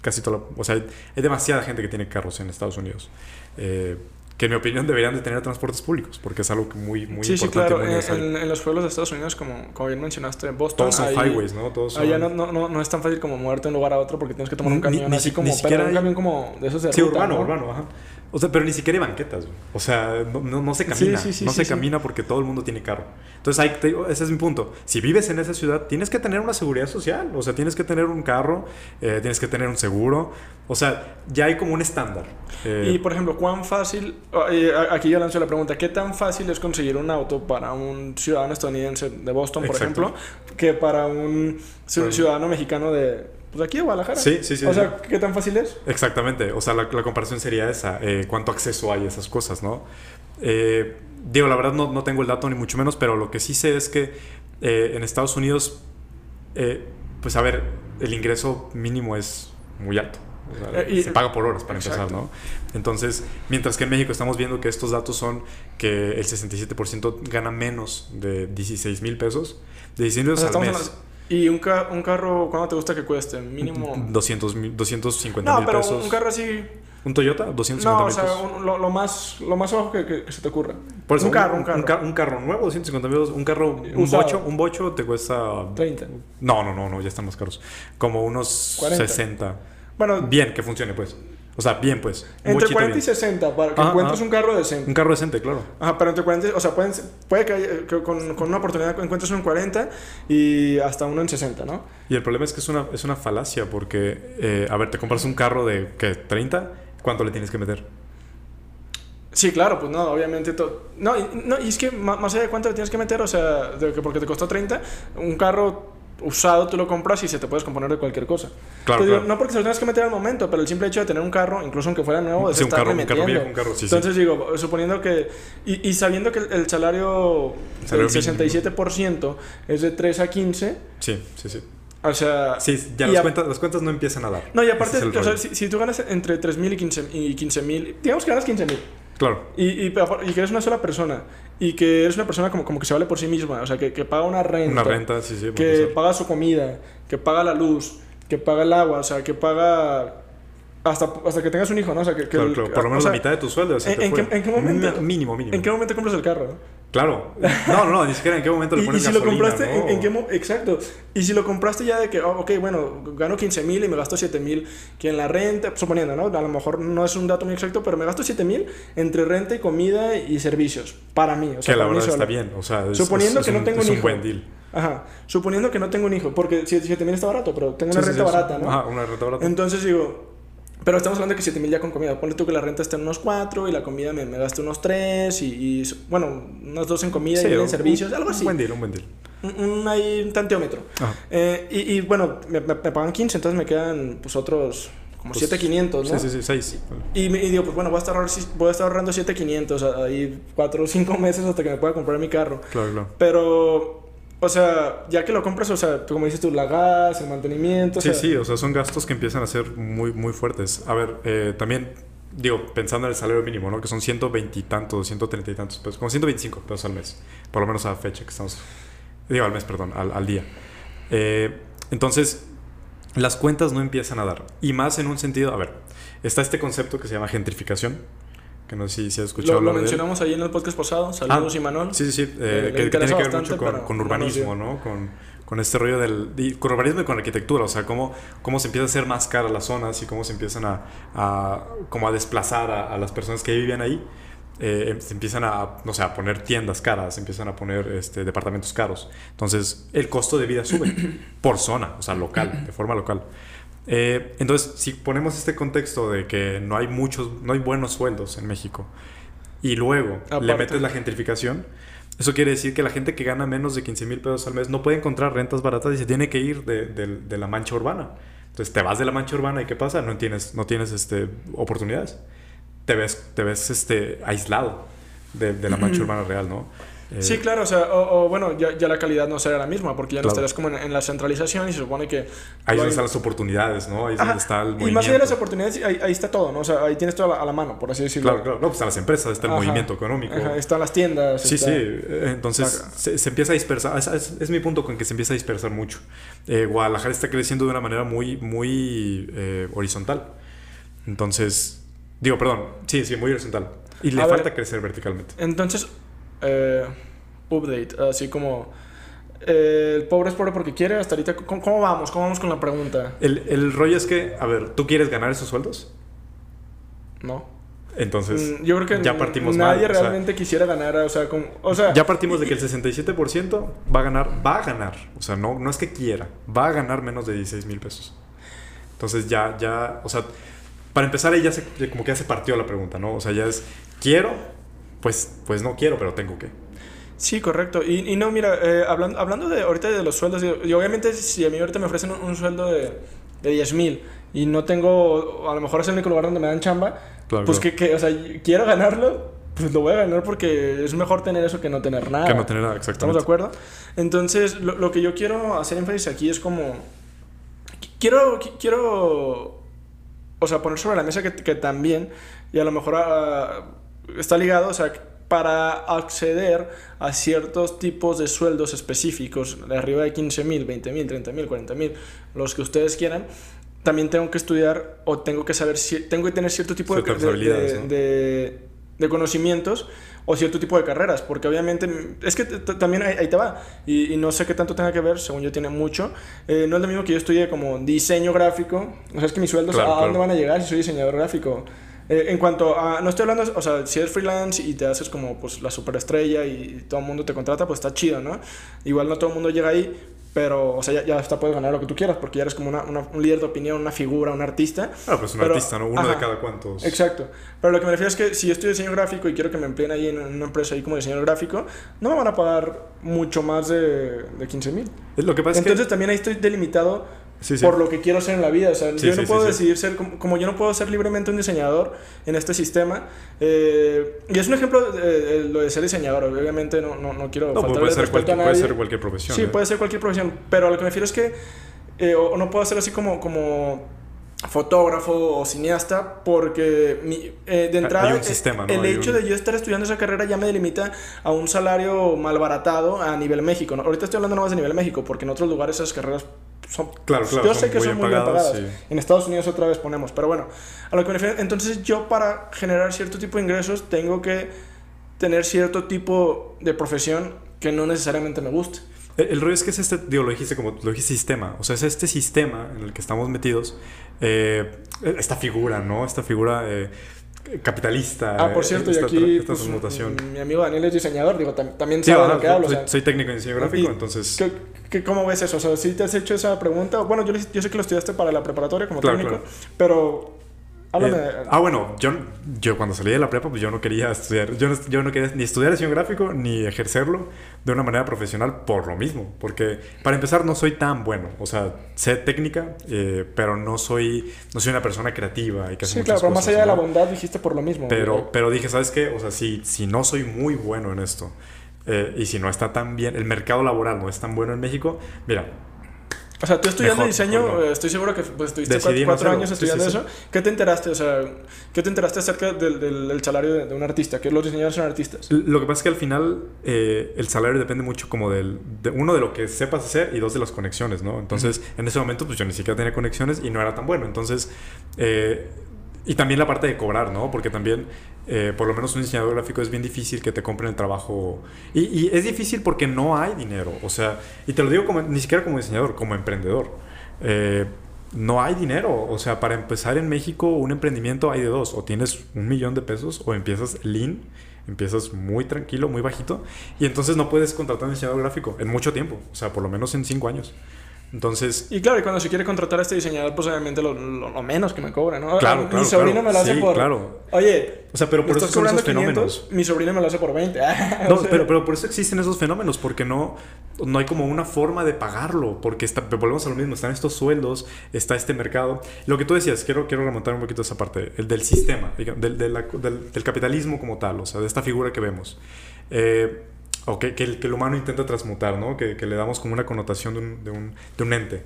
casi toda, o sea, hay demasiada gente que tiene carros en Estados Unidos. Eh, que en mi opinión deberían de tener transportes públicos, porque es algo muy, muy sí, importante. Sí, claro. En, en, los pueblos de Estados Unidos, como, como bien mencionaste, Boston... Todos son highways, ¿no? Todos Allá no, no, no, es tan fácil como moverte de un lugar a otro porque tienes que tomar un camión ni, así como... Ni siquiera un camión como de esos de Sí, urbano, urbano, ajá. O sea, pero ni siquiera hay banquetas, O sea, no, no, se camina. no se camina porque todo el mundo tiene carro. Entonces, ahí ese es mi punto. Si vives en esa ciudad, tienes que tener una seguridad social. O sea, tienes que tener un carro, eh, tienes que tener un seguro. O sea, ya hay como un estándar. Eh, y, por ejemplo, ¿cuán fácil... Aquí yo lanzo la pregunta. ¿Qué tan fácil es conseguir un auto para un ciudadano estadounidense de Boston, por ejemplo, que para un ciudadano mexicano de pues aquí en Guadalajara. Sí, sí, sí. O sea, ¿qué tan fácil es? Exactamente. O sea, la, comparación sería esa. Eh, ¿Cuánto acceso hay a esas cosas, no? Eh, digo, la verdad no, no, tengo el dato ni mucho menos, pero lo que sí sé es que eh, en Estados Unidos, pues a ver, el ingreso mínimo es muy alto. O sea, se paga por horas para empezar, ¿no? Entonces, mientras que en México estamos viendo que estos datos son que el 67% gana menos de 16 mil pesos, de 16 mil pesos al mes. ¿Y un, un carro, cuánto te gusta que cueste? Mínimo. 200, 250 mil pesos. No, pero un carro así. ¿Un Toyota? 250 No, o sea, lo, más, lo más bajo que, se te ocurra. un, carro, un, carro. Un, carro nuevo, 250 mil Un carro, un bocho, un bocho te cuesta. 30. No, no, no, no, ya están más caros. Como unos 60. Bueno. Bien, que funcione, pues. O sea, bien, pues. Entre 40 y 60 para que encuentres un carro decente. Un carro decente, claro. Ajá, pero entre 40, o sea, pueden, puede que, con, con, una oportunidad encuentres uno en 40 y hasta uno en 60, ¿no? Y el problema es que es una, es una falacia porque, eh, a ver, te compras un carro de, ¿qué? ¿30? ¿Cuánto le tienes que meter? Sí, claro, pues no, obviamente todo. No, y, no, y es que más allá de cuánto le tienes que meter, o sea, de que porque te costó 30, un carro usado tú lo compras y se te puedes componer de cualquier cosa. Claro, no porque se lo tengas que meter al momento, pero el simple hecho de tener un carro, incluso aunque fuera nuevo, es sí, un carro, un carro viejo, un carro, sí, Entonces digo, suponiendo que... Y, y sabiendo que el, salario, el 67% es de 3 a 15... Sí, sí, sí. O sea... Sí, ya las, cuentas, las cuentas no empiezan a dar. No, y aparte, o sea, si, si, tú ganas entre 3.000 y 15.000, y digamos que ganas 15.000. Claro. Y, y, y, que eres una sola persona. Y que eres una persona como, como que se vale por sí misma. O sea, que, que paga una renta. Una renta, sí, sí. Que paga su comida. Que paga la luz. Que paga el agua. O sea, que paga hasta, hasta que tengas un hijo, ¿no? O sea, que, que claro, claro. por lo menos la mitad de tu sueldo. ¿en, ¿en, qué, ¿En, qué, momento? Mínimo, mínimo. ¿En qué momento compras el carro? Claro. No, no, ni siquiera en qué momento le pones y, y si lo compraste, ¿en, qué Exacto. Y si lo compraste ya de que, oh, ok, bueno, gano 15 mil y me gasto 7 mil, que en la renta, suponiendo, ¿no? A lo mejor no es un dato muy exacto, pero me gasto 7 mil entre renta y comida y servicios. Para mí. O sea, que la verdad está bien. O sea, suponiendo que no tengo un, un hijo. buen deal. Ajá. Suponiendo que no tengo un hijo, porque 7 mil está barato, pero tengo una renta barata, ¿no? Ajá, una renta barata. Entonces digo, pero estamos hablando de que 7 mil ya con comida. Ponle tú que la renta está en unos 4 y la comida me, me gasto unos 3 y, bueno, unos 2 en comida y en servicios, algo así. Un buen deal, un buen deal. Un, ahí, un tanteómetro. Eh, y, y, bueno, me, me, pagan 15, entonces me quedan pues otros como pues, 7,500, ¿no? Sí, sí, sí, 6. Y, y, digo, pues bueno, voy a estar, voy a estar ahorrando 7,500 ahí 4 o 5 meses hasta que me pueda comprar mi carro. Claro, claro. Pero o sea, ya que lo compras, o sea, como dices tú, la gas, el mantenimiento. Sí, sí, o sea, son gastos que empiezan a ser muy, muy fuertes. A ver, eh, también, digo, pensando en el salario mínimo, ¿no? Que son 120 y tantos, 130 y tantos pesos, como 125 pesos al mes, por lo menos a la fecha que estamos. Digo, al mes, perdón, al, al día. Eh, entonces, las cuentas no empiezan a dar. Y más en un sentido, a ver, está este concepto que se llama gentrificación que no sé si has escuchado. Lo, lo mencionamos ahí en el podcast pasado, saludos y Manuel. Sí, sí, sí, eh, que, tiene que ver mucho con, urbanismo, ¿no? Con, con este rollo del con urbanismo y con arquitectura, o sea, cómo, cómo se empieza a hacer más cara las zonas y cómo se empiezan a, a como a desplazar a, las personas que vivían ahí. Eh, se empiezan a, no sé, a poner tiendas caras, se empiezan a poner este, departamentos caros. Entonces, el costo de vida sube por zona, o sea, local, de forma local. Eh, entonces, si ponemos este contexto de que no hay muchos, no hay buenos sueldos en México, y luego le metes la gentrificación, eso quiere decir que la gente que gana menos de 15 mil pesos al mes no puede encontrar rentas baratas y se tiene que ir de, de, la mancha urbana. Entonces te vas de la mancha urbana y ¿qué pasa? No tienes, no tienes este, oportunidades. Te ves, te ves este, aislado de, de la mancha urbana real, ¿no? Sí, claro, o sea, o, bueno, ya, ya, la calidad no será la misma, porque ya no estarías como en, la centralización y se supone que... Ahí donde están las oportunidades, ¿no? Ahí es donde está el movimiento. Y más allá de las oportunidades, ahí, ahí, está todo, ¿no? O sea, ahí tienes todo a la, mano, por así decirlo. Claro, claro. No, pues están las empresas, está el movimiento económico. están las tiendas. Sí, sí. Entonces, se, empieza a dispersar. Es, mi punto con que se empieza a dispersar mucho. Eh, Guadalajara está creciendo de una manera muy, muy eh, horizontal. Entonces, digo, perdón. Sí, sí, muy horizontal. Y le falta crecer verticalmente. Entonces... Eh, update, así como... Eh, el pobre es pobre porque quiere, hasta ahorita, ¿cómo, vamos? ¿Cómo vamos con la pregunta? El, el, rollo es que, a ver, ¿tú quieres ganar esos sueldos? No. Entonces, mm, yo creo que ya partimos nadie realmente quisiera ganar, o sea, o sea, ya partimos de que el 67% va a ganar, va a ganar, o sea, no, no es que quiera, va a ganar menos de 16 mil pesos. Entonces ya, ya, o sea, para empezar ahí ya se, como que ya se partió la pregunta, ¿no? O sea, ya es, quiero, pues, pues no quiero, pero tengo que. Sí, correcto. Y, y no, mira, eh, hablando, hablando de ahorita de los sueldos, y, obviamente si a mí ahorita me ofrecen un, sueldo de, de 10 mil y no tengo, a lo mejor es el único lugar donde me dan chamba, pues Que, que, o sea, quiero ganarlo, pues lo voy a ganar porque es mejor tener eso que no tener nada. Que no tener nada, exactamente. ¿Estamos de acuerdo? Entonces, lo, lo que yo quiero hacer énfasis aquí es como, quiero, quiero, o sea, poner sobre la mesa que, que también, y a lo mejor uh, está ligado, o sea, para acceder a ciertos tipos de sueldos específicos, de arriba de 15 mil, 20 mil, 30 mil, 40 mil, los que ustedes quieran, también tengo que estudiar o tengo que saber, si, tengo que tener cierto tipo de, de, de, conocimientos o cierto tipo de carreras, porque obviamente es que también ahí, te va, y, no sé qué tanto tenga que ver, según yo tiene mucho, eh, no es lo mismo que yo estudie como diseño gráfico, o sea, es que mis sueldos, ¿a dónde van a llegar si soy diseñador gráfico? Eh, en cuanto a, no estoy hablando, o sea, si eres freelance y te haces como pues la superestrella y todo el mundo te contrata, pues está chido, ¿no? Igual no todo el mundo llega ahí, pero, o sea, ya, ya hasta puedes ganar lo que tú quieras porque ya eres como una, un líder de opinión, una figura, un artista. Ah, pues un artista, ¿no? Uno de cada cuantos. Exacto. Pero lo que me refiero es que si yo estoy diseño gráfico y quiero que me empleen ahí en una empresa ahí como diseñador gráfico, no me van a pagar mucho más de, de 15 mil. Lo que pasa Entonces también ahí estoy delimitado por lo que quiero hacer en la vida. O sea, yo no puedo decidir ser, como, yo no puedo ser libremente un diseñador en este sistema. Eh, y es un ejemplo de, lo de ser diseñador. Obviamente no, no, no quiero no, puede, ser cualquier, puede ser cualquier profesión. Sí, ¿eh? puede ser cualquier profesión. Pero a lo que me refiero es que eh, o, no puedo ser así como, como fotógrafo o cineasta porque mi, de entrada un sistema, el hecho de yo estar estudiando esa carrera ya me delimita a un salario malbaratado a nivel México. Ahorita estoy hablando nada más de nivel México porque en otros lugares esas carreras claro, claro, yo sé que son muy bien pagadas. En Estados Unidos otra vez ponemos, pero bueno, a lo que me refiero, entonces yo para generar cierto tipo de ingresos tengo que tener cierto tipo de profesión que no necesariamente me guste. El, rollo es que es este, digo, lo dijiste como, lo dijiste sistema, o sea, es este sistema en el que estamos metidos, eh, esta figura, ¿no? Esta figura... Eh, capitalista. Ah, por cierto, y aquí pues, mi amigo Daniel es diseñador, digo, también sabe lo que hablo. Soy, técnico en diseño gráfico, entonces... ¿qué, ¿Cómo ves eso? O sea, si te has hecho esa pregunta, bueno, yo, yo sé que lo estudiaste para la preparatoria como técnico, pero eh, ah, bueno, yo, yo cuando salí de la prepa, pues yo no quería estudiar, yo no, yo no quería ni estudiar diseño gráfico ni ejercerlo de una manera profesional por lo mismo, porque para empezar no soy tan bueno, o sea, sé técnica, eh, pero no soy, no soy una persona creativa y que Sí, claro, pero más allá de la bondad dijiste por lo mismo. Pero, pero dije, ¿sabes qué? O sea, si, si no soy muy bueno en esto eh, y si no está tan bien, el mercado laboral no es tan bueno en México, mira, o sea, tú estudiando diseño, eh, estoy seguro que pues, estuviste cuatro, años estudiando eso. ¿Qué te enteraste? O sea, ¿qué te enteraste acerca del, del, salario de, un artista? Que los diseñadores son artistas. Lo que pasa es que al final eh, el salario depende mucho como del... De, uno, de lo que sepas hacer y dos, de las conexiones, ¿no? Entonces, en ese momento, pues yo ni siquiera tenía conexiones y no era tan bueno. Entonces, eh, y también la parte de cobrar, ¿no? Porque también, eh, por lo menos un diseñador gráfico es bien difícil que te compren el trabajo. Y, es difícil porque no hay dinero. O sea, y te lo digo como, ni siquiera como diseñador, como emprendedor. Eh, no hay dinero. O sea, para empezar en México un emprendimiento hay de dos. O tienes un millón de pesos o empiezas lean, empiezas muy tranquilo, muy bajito. Y entonces no puedes contratar un diseñador gráfico en mucho tiempo. O sea, por lo menos en cinco años. Entonces. Y claro, y cuando se quiere contratar a este diseñador, pues obviamente lo, lo, menos que me cobra, ¿no? Claro, claro Mi sobrino me lo hace por. Claro. Oye. O sea, pero por eso son esos fenómenos. mi sobrino me lo hace por 20. no, pero, pero por eso existen esos fenómenos, porque no, no hay como una forma de pagarlo, porque está, volvemos a lo mismo, están estos sueldos, está este mercado. Lo que tú decías, quiero, quiero remontar un poquito esa parte, el del sistema, del, del, del, capitalismo como tal, o sea, de esta figura que vemos. Eh, o que, que, el, que, el, humano intenta transmutar, ¿no? Que, que, le damos como una connotación de un, de un, de un ente.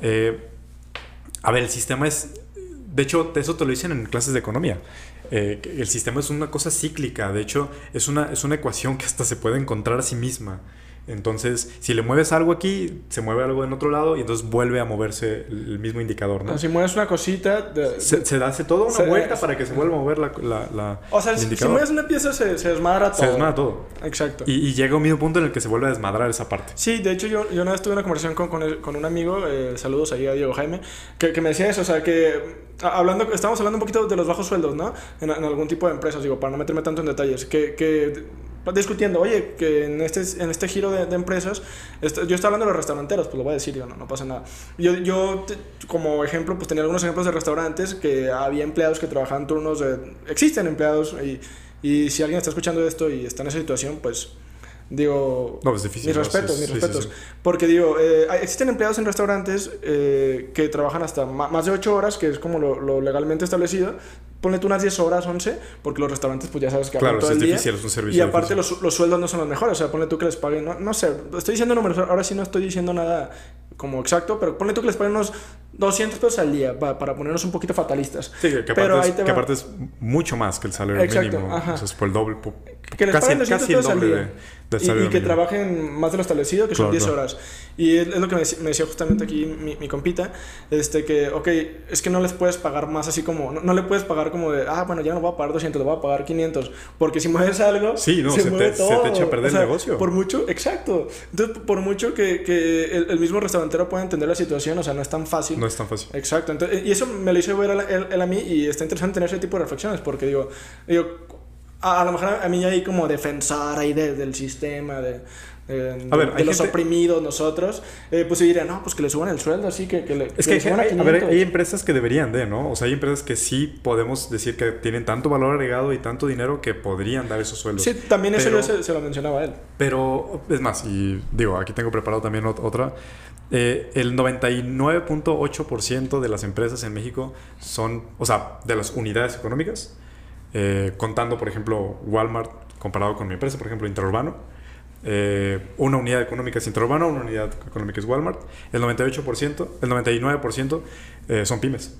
Eh, a ver, el sistema es... De hecho, eso te lo dicen en clases de economía. Eh, el sistema es una cosa cíclica, de hecho, es una, es una ecuación que hasta se puede encontrar a sí misma. Entonces, si le mueves algo aquí, se mueve algo en otro lado y entonces vuelve a moverse el mismo indicador, ¿no? si mueves una cosita... se, se, hace toda una vuelta para que se vuelva a mover la, la, O sea, si, mueves una pieza se, se, desmadra todo. Se desmadra todo. Exacto. Y, y, llega un mismo punto en el que se vuelve a desmadrar esa parte. Sí, de hecho yo, yo una vez tuve una conversación con, con, con un amigo, eh, saludos ahí a Diego Jaime, que, que me decía eso, o sea, que hablando, estamos hablando un poquito de los bajos sueldos, ¿no? En, en, algún tipo de empresas, digo, para no meterme tanto en detalles, que, que discutiendo, oye, que en este, en este giro de, empresas, yo estaba hablando de los restauranteros, pues lo voy a decir, yo, no, no pasa nada. Yo, yo como ejemplo, pues tenía algunos ejemplos de restaurantes que había empleados que trabajaban turnos, de, existen empleados, y, y si alguien está escuchando esto y está en esa situación, pues Digo, no, es difícil, mis respetos, mis respetos. Porque digo, eh, existen empleados en restaurantes eh, que trabajan hasta más de 8 horas, que es como lo, lo, legalmente establecido. Ponle tú unas 10 horas, 11, porque los restaurantes, pues ya sabes que claro, todo es el difícil, día. Es un servicio y aparte, los, los, sueldos no son los mejores. O sea, ponle tú que les paguen, no, no sé, estoy diciendo números, ahora sí no estoy diciendo nada como exacto, pero ponle tú que les paguen unos 200 pesos al día para, para ponernos un poquito fatalistas. Sí, que, pero aparte, es, que aparte es mucho más que el salario exacto, mínimo. Ajá. O sea, es por el doble. Que les casi, paguen 200 casi el doble día. De, de y, y, que mínimo. trabajen más de lo establecido, que claro, son 10 claro. horas. Y es, es lo que me, me, decía justamente aquí mi, mi, compita, este, que, ok, es que no les puedes pagar más así como, no, no, le puedes pagar como de, ah, bueno, ya no voy a pagar 200, le voy a pagar 500, porque si mueves algo, sí, no, se, se, mueve te, todo. se te echa a perder o sea, el negocio. Por mucho, exacto. Entonces, por mucho que, que el, el, mismo restaurantero pueda entender la situación, o sea, no es tan fácil. No es tan fácil. Exacto. Entonces, y eso me lo hizo ver él, él, él a mí y está interesante tener ese tipo de reflexiones, porque digo, digo a, a lo mejor a mí hay como defensor ahí de, del sistema, de, eh, a ver, de los gente... oprimidos nosotros, eh, pues yo diría, no, pues que le suban el sueldo, así que, que le, Es que, que hay, a, ver, hay empresas que deberían de, ¿no? O sea, hay empresas que sí podemos decir que tienen tanto valor agregado y tanto dinero que podrían dar esos sueldos. Sí, también eso pero, yo se, se, lo mencionaba a él. Pero, es más, y digo, aquí tengo preparado también otra. Eh, el 99.8% de las empresas en México son, o sea, de las unidades económicas, eh, contando, por ejemplo, Walmart comparado con mi empresa, por ejemplo, Interurbano, eh, una unidad económica es Interurbano, una unidad económica es Walmart, el 98%, el 99% eh, son pymes.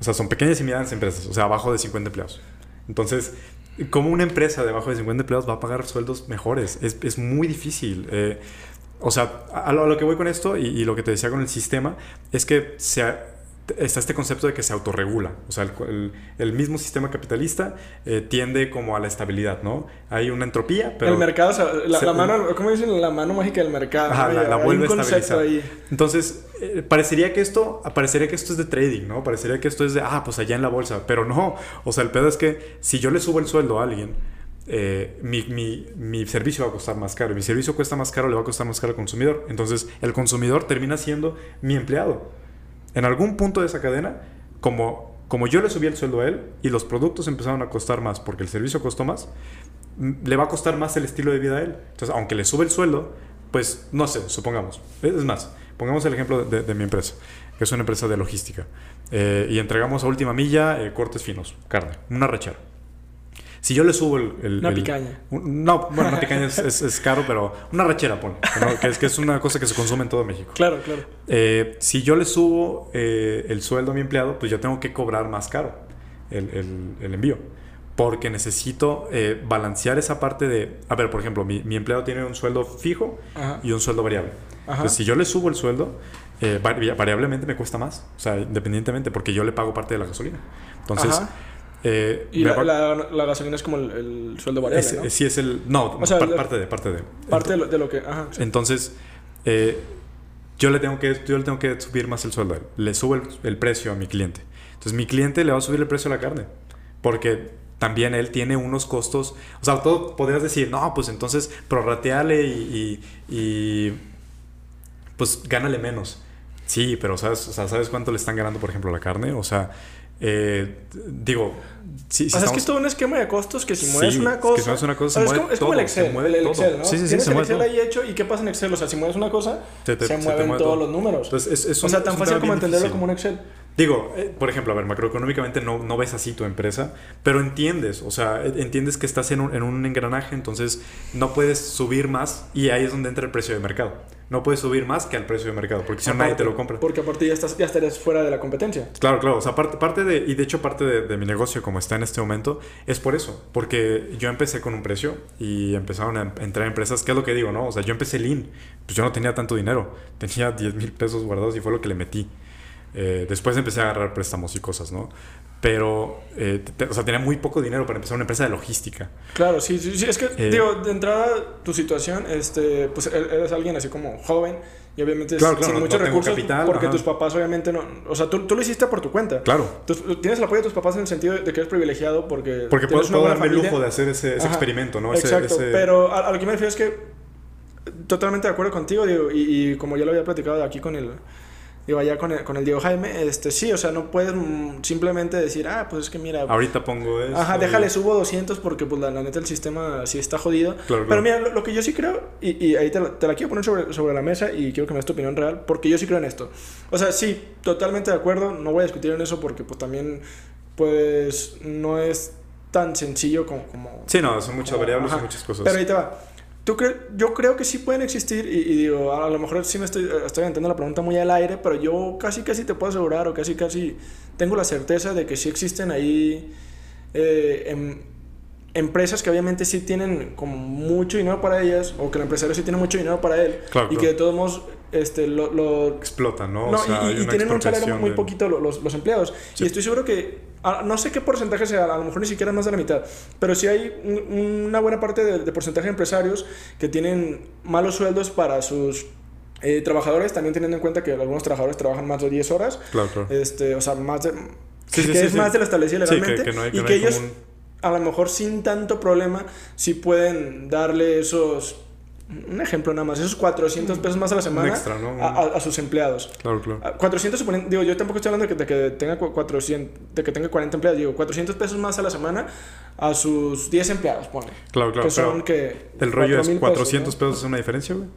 O sea, son pequeñas y medianas empresas, o sea, abajo de 50 empleados. Entonces, ¿cómo una empresa de abajo de 50 empleados va a pagar sueldos mejores? Es, es muy difícil. Eh, o sea, a lo, a lo, que voy con esto y, y, lo que te decía con el sistema es que se, está este concepto de que se autorregula. O sea, el, el, el mismo sistema capitalista eh, tiende como a la estabilidad, ¿no? Hay una entropía, pero... El mercado, o sea, la, se, la, mano, ¿cómo dicen? La mano mágica del mercado. Ajá, la, la, vuelve a estabilizar. Ahí. Entonces, eh, parecería que esto, parecería que esto es de trading, ¿no? Parecería que esto es de, ah, pues allá en la bolsa. Pero no. O sea, el pedo es que si yo le subo el sueldo a alguien, eh, mi, mi, mi, servicio va a costar más caro. Mi servicio cuesta más caro, le va a costar más caro al consumidor. Entonces, el consumidor termina siendo mi empleado. En algún punto de esa cadena, como, como yo le subí el sueldo a él y los productos empezaron a costar más porque el servicio costó más, le va a costar más el estilo de vida a él. Entonces, aunque le sube el sueldo, pues no sé, supongamos. Es más, pongamos el ejemplo de, mi empresa, que es una empresa de logística. Eh, y entregamos a última milla eh, cortes finos, carne, una rachera. Si yo le subo el... el una el, picaña. Un, no, bueno, una picaña es, es, es, caro, pero una rachera, pone. ¿no? Que, es, que es una cosa que se consume en todo México. Claro, claro. Eh, si yo le subo eh, el sueldo a mi empleado, pues yo tengo que cobrar más caro el, el envío. Porque necesito eh, balancear esa parte de... A ver, por ejemplo, mi, mi empleado tiene un sueldo fijo Ajá. y un sueldo variable. Ajá. Entonces, si yo le subo el sueldo, eh, variablemente me cuesta más. O sea, independientemente, porque yo le pago parte de la gasolina. Entonces... Eh, y la, la, gasolina es como el, sueldo variable, ¿no? Sí, es el... No, parte de... Parte de, parte de lo, que... Ajá, Entonces, eh, yo, le tengo que, yo le tengo que subir más el sueldo. Le subo el, el, precio a mi cliente. Entonces, mi cliente le va a subir el precio a la carne. Porque también él tiene unos costos... O sea, todo podrías decir, no, pues entonces prorrateale y, y, y pues gánale menos. Sí, pero ¿sabes, o sea, ¿sabes cuánto le están ganando, por ejemplo, la carne? O sea, eh, digo, o sea, es que es todo un esquema de costos que si mueves una cosa. Que si mueves una cosa, se mueve es, como, el Excel. el Excel, ¿no? Sí, sí, Tienes el Excel ahí hecho y ¿qué pasa en Excel? O sea, si mueves una cosa, se, mueven todos los números. Entonces, es, o sea, tan fácil como entenderlo como un Excel. Digo, eh, por ejemplo, a ver, macroeconómicamente no, no ves así tu empresa, pero entiendes, o sea, entiendes que estás en un, en un engranaje, entonces no puedes subir más y ahí es donde entra el precio de mercado no puedes subir más que al precio de mercado, porque si no nadie te lo compra. Porque aparte ya, estás, ya estarías fuera de la competencia. Claro, claro. O sea, parte, parte de, y de hecho parte de, mi negocio como está en este momento, es por eso. Porque yo empecé con un precio y empezaron a entrar empresas, ¿qué es lo que digo, no? O sea, yo empecé lean, pues yo no tenía tanto dinero, tenía 10 mil pesos guardados y fue lo que le metí. Eh, después empecé a agarrar préstamos y cosas, ¿no? Pero, eh, o sea, tenía muy poco dinero para empezar una empresa de logística. Claro, sí, sí, sí. Es que, eh, digo, de entrada, tu situación, este, pues e-, eres alguien así como joven y obviamente sin muchos recursos. Capital, porque tus papás, obviamente, no. O sea, tú, tú, lo hiciste por tu cuenta. Claro. tienes el apoyo de tus papás en el sentido de que eres privilegiado porque. Porque puedes darme el lujo de hacer ese, ese experimento, ¿no? Exacto. Pero a, lo que me refiero es que. Totalmente de acuerdo contigo, digo, y, y como ya lo había platicado aquí con el y vaya con el, con el Diego Jaime, este, sí, o sea, no puedes mm, simplemente decir, ah, pues es que mira... Ahorita pongo eso. Ajá, déjale, subo 200 porque pues la, neta el sistema sí está jodido. Pero mira, lo, que yo sí creo, y, y ahí te la, te la, quiero poner sobre, sobre la mesa y quiero que me des tu opinión real, porque yo sí creo en esto. O sea, sí, totalmente de acuerdo, no voy a discutir en eso porque pues también, pues, no es tan sencillo como... como sí, no, son muchas variables y muchas cosas. Pero ahí te va yo creo que sí pueden existir y, digo, a lo mejor sí me estoy, estoy entendiendo la pregunta muy al aire, pero yo casi casi te puedo asegurar o casi casi tengo la certeza de que sí existen ahí eh, em, empresas que obviamente sí tienen como mucho dinero para ellas o que el empresario sí tiene mucho dinero para él y que de todos modos este, lo, lo explotan, ¿no? y, tienen un salario muy poquito los, los empleados. Y estoy seguro que no sé qué porcentaje sea, a lo mejor ni siquiera más de la mitad, pero sí hay una buena parte de, porcentaje de empresarios que tienen malos sueldos para sus eh, trabajadores, también teniendo en cuenta que algunos trabajadores trabajan más de 10 horas. Claro, claro. Este, o sea, más de... que es más de lo establecido legalmente. y que ellos, a lo mejor sin tanto problema, sí pueden darle esos un ejemplo nada más, esos 400 pesos más a la semana a, sus empleados. Claro, claro. 400 digo, yo tampoco estoy hablando de que, tenga 400, de que tenga 40 empleados, digo, 400 pesos más a la semana a sus 10 empleados, pone. Claro, claro. Que son que... El rollo es 400 pesos, es una diferencia, güey.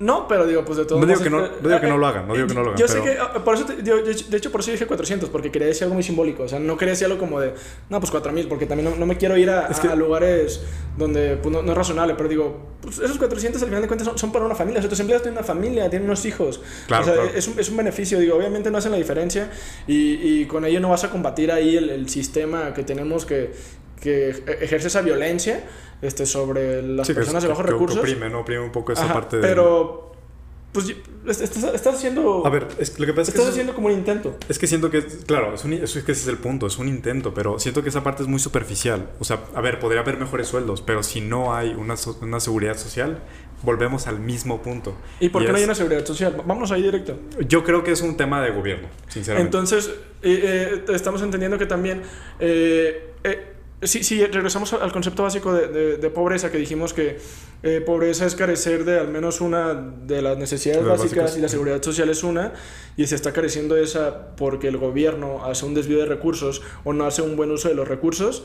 No, pero digo, pues de todo No digo, que no, no, digo que no lo hagan, no digo que no lo hagan. Yo sé que, ah, por eso, de hecho, por eso dije 400, porque quería decir algo muy simbólico. O sea, no quería decir algo como de, no, pues 4000, porque también no, me quiero ir a, a lugares donde pues, no, es razonable. Pero digo, pues esos 400 al final de cuentas son, para una familia. O sea, tus empleados tienen una familia, tienen unos hijos. Claro, o sea, es, un, es, un, beneficio. Digo, obviamente no hacen la diferencia y, y con ello no vas a combatir ahí el, el sistema que tenemos que, que ejerce esa violencia este, sobre las personas de bajos recursos. oprime, ¿no? Oprime un poco esa parte de... Pero pues estás, estás haciendo. A ver, es, lo que pasa es que. Estás haciendo como un intento. Es que siento que. Claro, es, un, es que ese es el punto, es un intento, pero siento que esa parte es muy superficial. O sea, a ver, podría haber mejores sueldos, pero si no hay una, una seguridad social, volvemos al mismo punto. ¿Y por qué no hay una seguridad social? Vamos ahí directo. Yo creo que es un tema de gobierno, sinceramente. Entonces, eh, eh, estamos entendiendo que también. Eh, si, si regresamos al concepto básico de, de, pobreza, que dijimos que eh, pobreza es carecer de al menos una de las necesidades básicas, y la seguridad social es una, y se está careciendo esa porque el gobierno hace un desvío de recursos o no hace un buen uso de los recursos,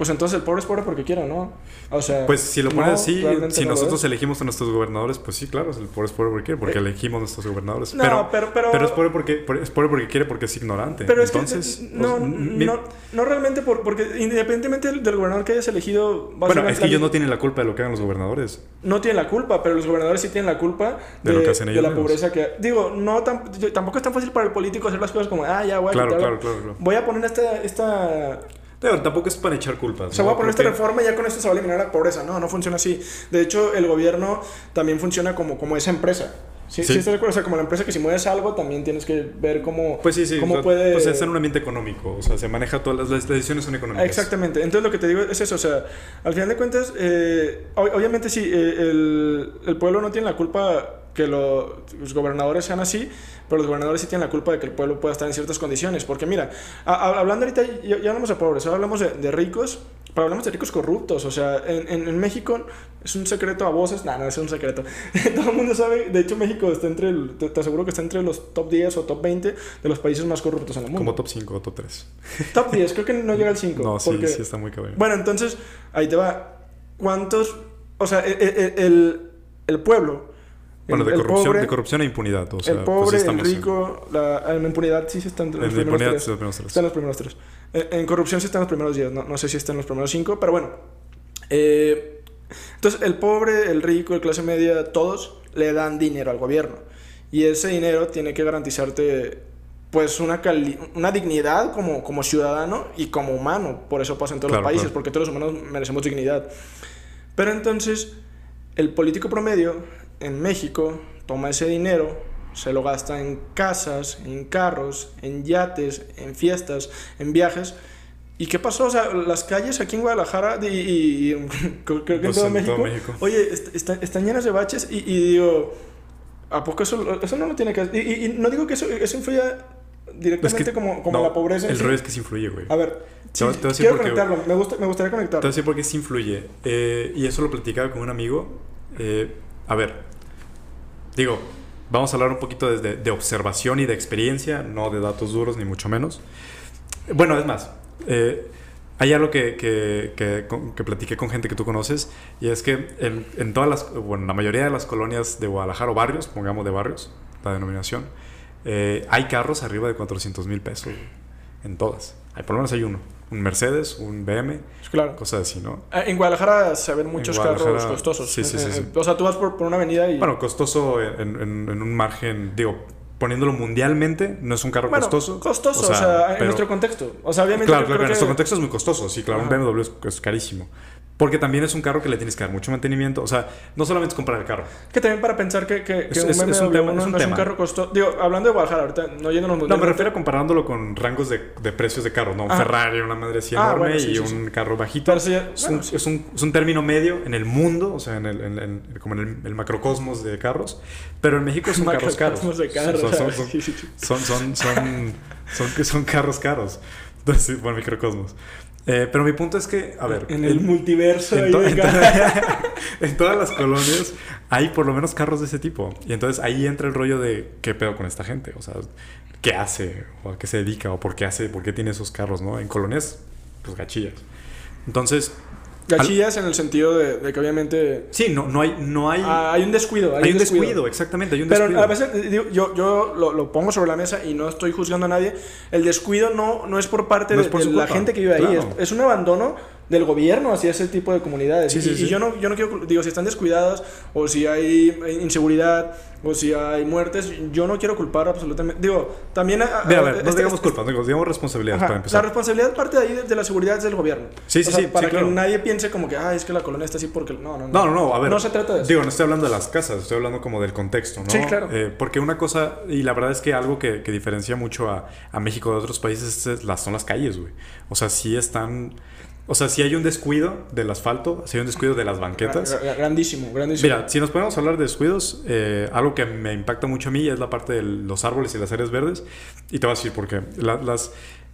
pues entonces el pobre es pobre porque quiera, ¿no? O sea, pues si lo pones así, si nosotros elegimos a nuestros gobernadores, pues sí, claro, el pobre es pobre porque quiere, porque eh, elegimos a nuestros gobernadores. No, pero, pero, pero, es pobre porque es pobre porque quiere porque es ignorante. Pero entonces, es que no, pues, no, no, realmente por, porque independientemente del, gobernador que hayas elegido, bueno, es que ellos no tienen la culpa de lo que hagan los gobernadores. No tienen la culpa, pero los gobernadores sí tienen la culpa de, lo que hacen ellos de la pobreza que digo, no tampoco es tan fácil para el político hacer las cosas como ah ya voy a claro, claro, claro, voy a poner esta esta pero tampoco es para echar culpas. O sea, voy a poner esta reforma y ya con esto se va a eliminar la pobreza. No, no funciona así. De hecho, el gobierno también funciona como, como esa empresa. Sí, sí, estoy de acuerdo. O sea, como la empresa que si mueves algo, también tienes que ver cómo, pues sí, sí, cómo puede... Pues es en un ambiente económico, o sea, se maneja todas las, decisiones son económicas. Exactamente. Entonces lo que te digo es eso, o sea, al final de cuentas, eh, obviamente sí, eh, el, el, pueblo no tiene la culpa que lo, los gobernadores sean así, pero los gobernadores sí tienen la culpa de que el pueblo pueda estar en ciertas condiciones. Porque mira, hablando ahorita, ya, ya, hablamos de pobres, ahora hablamos de, de ricos, pero hablamos de ricos corruptos, o sea, en, en, México es un secreto a voces, no, no es un secreto. Todo el mundo sabe, de hecho México está entre, el, te, aseguro que está entre los top 10 o top 20 de los países más corruptos en el mundo. Como top 5 o top 3. Top 10, creo que no llega al 5. No, sí, sí está muy cabrón. Bueno, entonces, ahí te va. ¿Cuántos, o sea, e, e, e, el, el, pueblo... Bueno, de, corrupción, de corrupción e impunidad. O sea, el pobre, pues el rico, en... la, en impunidad sí se están entre los, primeros tres. los primeros tres. Están los primeros tres. En corrupción sí están los primeros 10, no, no, sé si están los primeros 5, pero bueno. Eh, entonces, el pobre, el rico, el clase media, todos le dan dinero al gobierno. Y ese dinero tiene que garantizarte pues una, una dignidad como, como ciudadano y como humano. Por eso pasa en todos los países, porque todos los humanos merecemos dignidad. Pero entonces, el político promedio en México toma ese dinero, se lo gasta en casas, en carros, en yates, en fiestas, en viajes. ¿Y qué pasó? O sea, las calles aquí en Guadalajara y, creo que en, pues todo, México, oye, están llenas de baches y, digo, ¿a poco eso, eso no lo tiene que hacer? Y, no digo que eso, eso influya directamente como, como la pobreza. El rollo es que sí influye, güey. A ver, quiero conectarlo, me, gusta, me gustaría conectarlo. Te voy a decir por qué sí influye. Eh, y eso lo platicaba con un amigo. Eh, a ver, digo, Vamos a hablar un poquito desde de observación y de experiencia, no de datos duros ni mucho menos. Bueno, es más, eh, hay algo que, que, que, platiqué con gente que tú conoces y es que en, en, todas las, bueno, la mayoría de las colonias de Guadalajara o barrios, pongamos de barrios, la denominación, eh, hay carros arriba de 400 mil pesos en todas. Hay, por lo menos hay uno un Mercedes, un BM, claro. cosas así, ¿no? Eh, en Guadalajara se ven muchos carros costosos. Sí, sí, sí, O sea, tú vas por, por, una avenida y... Bueno, costoso en, en, un margen, digo, poniéndolo mundialmente, no es un carro costoso. Costoso, o sea, en nuestro contexto. O sea, obviamente... Claro, claro, en nuestro contexto es muy costoso, sí, claro, un BMW es, carísimo. Porque también es un carro que le tienes que dar mucho mantenimiento. O sea, no solamente es comprar el carro. Que también para pensar que, que, es, un BMW es un tema, no, es un, carro costoso. Digo, hablando de Guadalajara, ahorita no yéndonos muy No, me refiero a comparándolo con rangos de, de precios de carro, ¿no? Un Ferrari, una madre así ah, enorme y un carro bajito. es, un, es, un, es, un, término medio en el mundo, o sea, en el, en, como en el, macrocosmos de carros. Pero en México son carros caros. de carros. Son, son, son, son, son, carros caros. Entonces, bueno, microcosmos. Eh, pero mi punto es que, a ver. En el, multiverso. En, todas las colonias hay por lo menos carros de ese tipo. Y entonces ahí entra el rollo de qué pedo con esta gente. O sea, qué hace, o a qué se dedica, o por qué hace, por qué tiene esos carros, ¿no? En colonias, pues gachillas. Entonces, Gachillas en el sentido de, que obviamente... Sí, no, no hay... No hay, ah, hay un descuido. Hay, un descuido. exactamente. Hay un Pero a veces yo, yo lo, lo, pongo sobre la mesa y no estoy juzgando a nadie. El descuido no, no es por parte de, la gente que vive ahí. Es, es, un abandono del gobierno hacia ese tipo de comunidades. y, yo, no, yo no quiero, digo, si están descuidadas o si hay inseguridad o si hay muertes, yo no quiero culpar absolutamente. Digo, también... A, ver, no este, digamos este, culpa, digamos responsabilidad para empezar. La responsabilidad parte de ahí de, la seguridad del gobierno. Sí, sí, sí. Para que nadie piense como que, ah, es que la colonia está así porque... No, no, no. No, no, a ver. No se trata de eso. Digo, no estoy hablando de las casas, estoy hablando como del contexto, ¿no? Sí, claro. Eh, porque una cosa, y la verdad es que algo que, que diferencia mucho a, a México de otros países es, las, son las calles, güey. O sea, sí están... O sea, si hay un descuido del asfalto, si hay un descuido de las banquetas. Grandísimo, grandísimo. Mira, si nos podemos hablar de descuidos, eh, algo que me impacta mucho a mí es la parte de los árboles y las áreas verdes. Y te voy a decir por qué. las,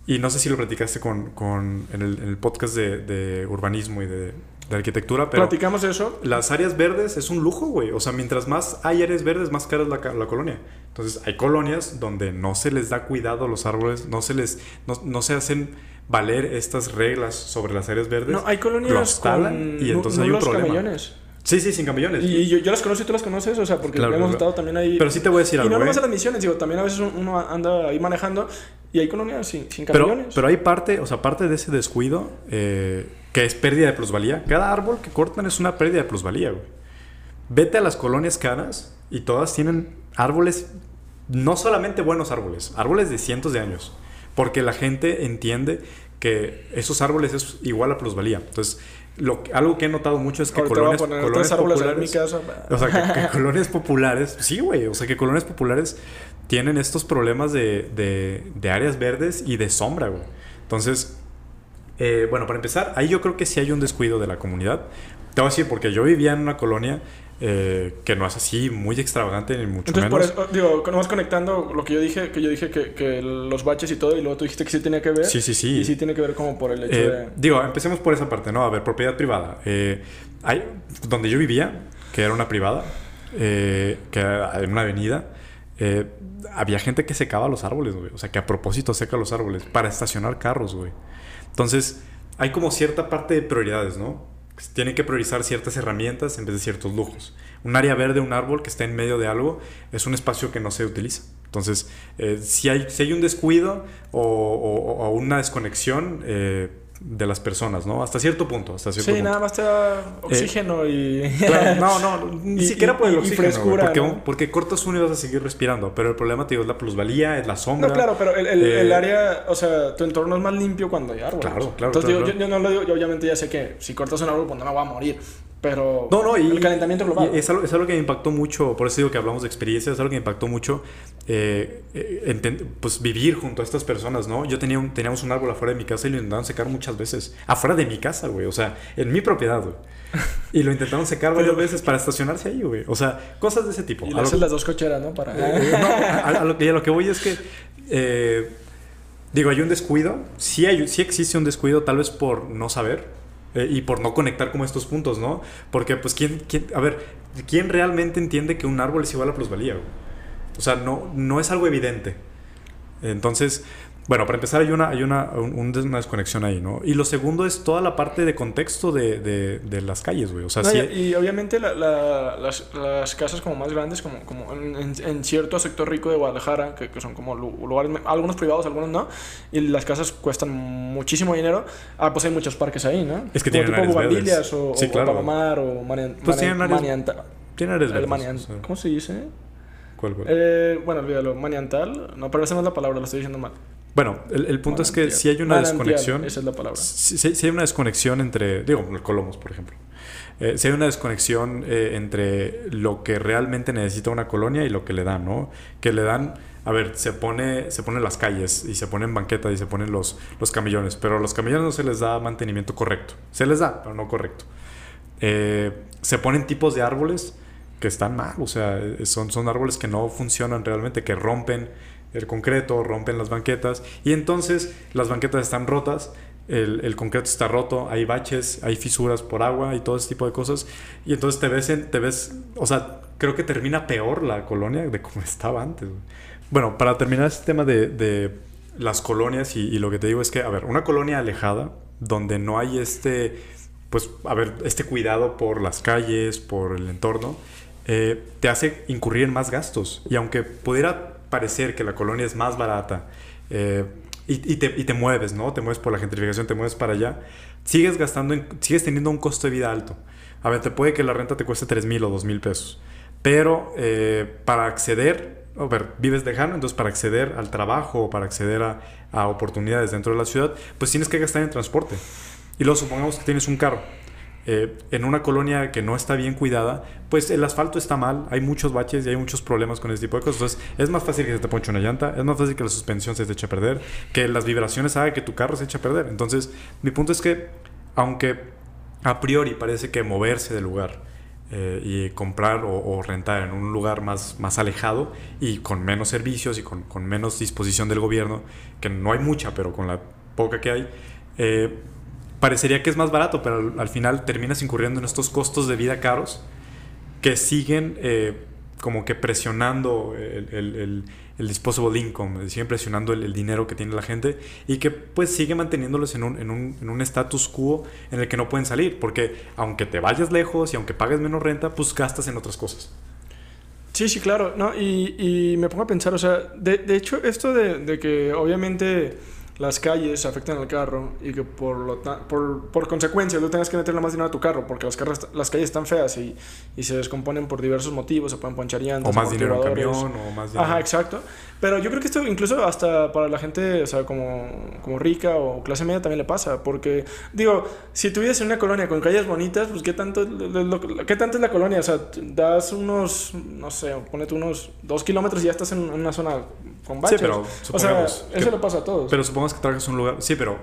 y no sé si lo platicaste con, con en, el, podcast de, de, urbanismo y de, de, arquitectura, pero... ¿Platicamos eso? Las áreas verdes es un lujo, güey. O sea, mientras más hay áreas verdes, más cara es la, la, colonia. Entonces, hay colonias donde no se les da cuidado a los árboles, no se les... no, no se hacen valer estas reglas sobre las áreas verdes. No, hay colonias con y entonces hay un problema. Camellones. Sí, sí, sin camellones. Y, yo, yo, las conozco y tú las conoces, o sea, porque hemos estado también ahí. Pero sí te voy a decir algo. Y no nomás a las misiones, digo, también a veces uno anda ahí manejando y hay colonias sin, sin camellones. Pero, pero hay parte, o sea, parte de ese descuido eh, que es pérdida de plusvalía. Cada árbol que cortan es una pérdida de plusvalía, güey. Vete a las colonias caras y todas tienen árboles, no solamente buenos árboles, árboles de cientos de años. Porque la gente entiende que esos árboles es igual a plusvalía. Entonces, lo, algo que he notado mucho es que colonias, colonias populares. O sea, que, colonias populares. Sí, güey. O sea, que colonias populares tienen estos problemas de, de, de áreas verdes y de sombra, güey. Entonces, eh, bueno, para empezar, ahí yo creo que sí hay un descuido de la comunidad. Te voy a decir, porque yo vivía en una colonia eh, que no es así muy extravagante ni mucho Entonces, Por eso, digo, nomás conectando lo que yo dije, que yo dije que, que, los baches y todo, y luego tú dijiste que sí tenía que ver. Sí, sí, sí. Y sí tiene que ver como por el hecho eh, de... Digo, empecemos por esa parte, ¿no? A ver, propiedad privada. hay, donde yo vivía, que era una privada, que era en una avenida, había gente que secaba los árboles, güey. O sea, que a propósito seca los árboles para estacionar carros, güey. Entonces, hay como cierta parte de prioridades, ¿no? Tienen que priorizar ciertas herramientas en vez de ciertos lujos. Un área verde, un árbol que está en medio de algo, es un espacio que no se utiliza. Entonces, eh, si, hay, si hay un descuido o, una desconexión, eh, de las personas, ¿no? Hasta cierto punto. Hasta cierto sí, nada más te da oxígeno y... no, no, ni siquiera por el oxígeno. frescura, porque, porque, cortas uno y vas a seguir respirando. Pero el problema, te digo, es la plusvalía, es la sombra. No, claro, pero el, el, el, eh, área, o sea, tu entorno es más limpio cuando hay árboles. Claro, claro. Entonces, Yo, yo, no lo digo, yo obviamente ya sé que si cortas un árbol, pues no me voy a morir. Pero no, no, y, el calentamiento global. es, algo, es algo que me impactó mucho, por eso digo que hablamos de experiencias, es algo que me impactó mucho eh, eh pues vivir junto a estas personas, ¿no? Yo tenía un, teníamos un árbol afuera de mi casa y lo intentaban secar muchas veces. Afuera de mi casa, güey, o sea, en mi propiedad, güey. Y lo intentaron secar varias veces para estacionarse ahí, güey. O sea, cosas de ese tipo. Y le haces las dos cocheras, ¿no? Para... Eh, no, a, lo que, a lo que voy es que... Eh, digo, hay un descuido. Sí, hay, sí existe un descuido, tal vez por no saber eh, y por no conectar como estos puntos, ¿no? Porque, pues, ¿quién, quién, a ver, ¿quién realmente entiende que un árbol es igual a plusvalía? O sea, no, no es algo evidente. Entonces, bueno, para empezar hay una, hay una, una desconexión ahí, ¿no? Y lo segundo es toda la parte de contexto de, de, las calles, güey. O sea, sí... y, obviamente las, las, casas como más grandes, como, como en, cierto sector rico de Guadalajara, que, que, son como lugares, algunos privados, algunos no, y las casas cuestan muchísimo dinero, ah, pues hay muchos parques ahí, ¿no? Es que tienen áreas verdes. o, sí, o claro. Palomar o Marian, pues tienen áreas, tienen áreas verdes. ¿Cómo se dice? ¿Cuál, cuál? Eh, bueno, olvídalo, maniantal. No, pero esa no es la palabra, lo estoy diciendo mal. Bueno, el, punto es que si hay una desconexión. Esa es la palabra. Si, hay una desconexión entre. Digo, el Colomos, por ejemplo. Eh, si hay una desconexión eh, entre lo que realmente necesita una colonia y lo que le dan, ¿no? Que le dan. A ver, se pone, se ponen las calles y se ponen banquetas y se ponen los, los camillones, pero a los camillones no se les da mantenimiento correcto. Se les da, pero no correcto. Eh, se ponen tipos de árboles que están mal, o sea, son, son árboles que no funcionan realmente, que rompen el concreto, rompen las banquetas y entonces las banquetas están rotas, el, concreto está roto, hay baches, hay fisuras por agua y todo ese tipo de cosas y entonces te ves, te ves, o sea, creo que termina peor la colonia de como estaba antes. Bueno, para terminar este tema de, las colonias y, lo que te digo es que, a ver, una colonia alejada donde no hay este, pues, a ver, este cuidado por las calles, por el entorno, eh, te hace incurrir en más gastos. Y aunque pudiera parecer que la colonia es más barata eh, y, te, mueves, ¿no? Te mueves por la gentrificación, te mueves para allá, sigues gastando, sigues teniendo un costo de vida alto. A ver, te puede que la renta te cueste 3 mil o 2 mil pesos, pero eh, para acceder, a ver, vives lejano, entonces para acceder al trabajo o para acceder a, a oportunidades dentro de la ciudad, pues tienes que gastar en transporte. Y luego supongamos que tienes un carro. Eh, en una colonia que no está bien cuidada, pues el asfalto está mal, hay muchos baches y hay muchos problemas con este tipo de cosas. Entonces, es más fácil que se te ponche una llanta, es más fácil que la suspensión se te eche a perder, que las vibraciones hagan que tu carro se eche a perder. Entonces, mi punto es que, aunque a priori parece que moverse del lugar eh, y comprar o, rentar en un lugar más, más alejado y con menos servicios y con, con, menos disposición del gobierno, que no hay mucha, pero con la poca que hay, eh, parecería que es más barato, pero al, final terminas incurriendo en estos costos de vida caros que siguen eh, como que presionando el, el, el, disposable income, siguen presionando el, dinero que tiene la gente y que pues sigue manteniéndolos en un, en, un, en un status quo en el que no pueden salir, porque aunque te vayas lejos y aunque pagues menos renta, pues gastas en otras cosas. Sí, sí, claro, ¿no? Y, y me pongo a pensar, o sea, de, de hecho, esto de, de que obviamente las calles afectan al carro y que por, lo por, por consecuencia tú tengas que meterle más dinero a tu carro porque las, carras, las calles están feas y, y se descomponen por diversos motivos, se pueden ponchar llantas, o más dinero en camión, o más dinero. Ajá, exacto. Pero yo creo que esto incluso hasta para la gente, o sea, como, como rica o clase media también le pasa, porque digo, si tú vives en una colonia con calles bonitas, pues qué tanto, ¿qué tanto es la colonia? O sea, das unos, no sé, ponete unos dos kilómetros y ya estás en una zona con baches. Sí, pero o sea, eso le pasa a todos. Pero supongamos que trabajas en un lugar, sí, pero,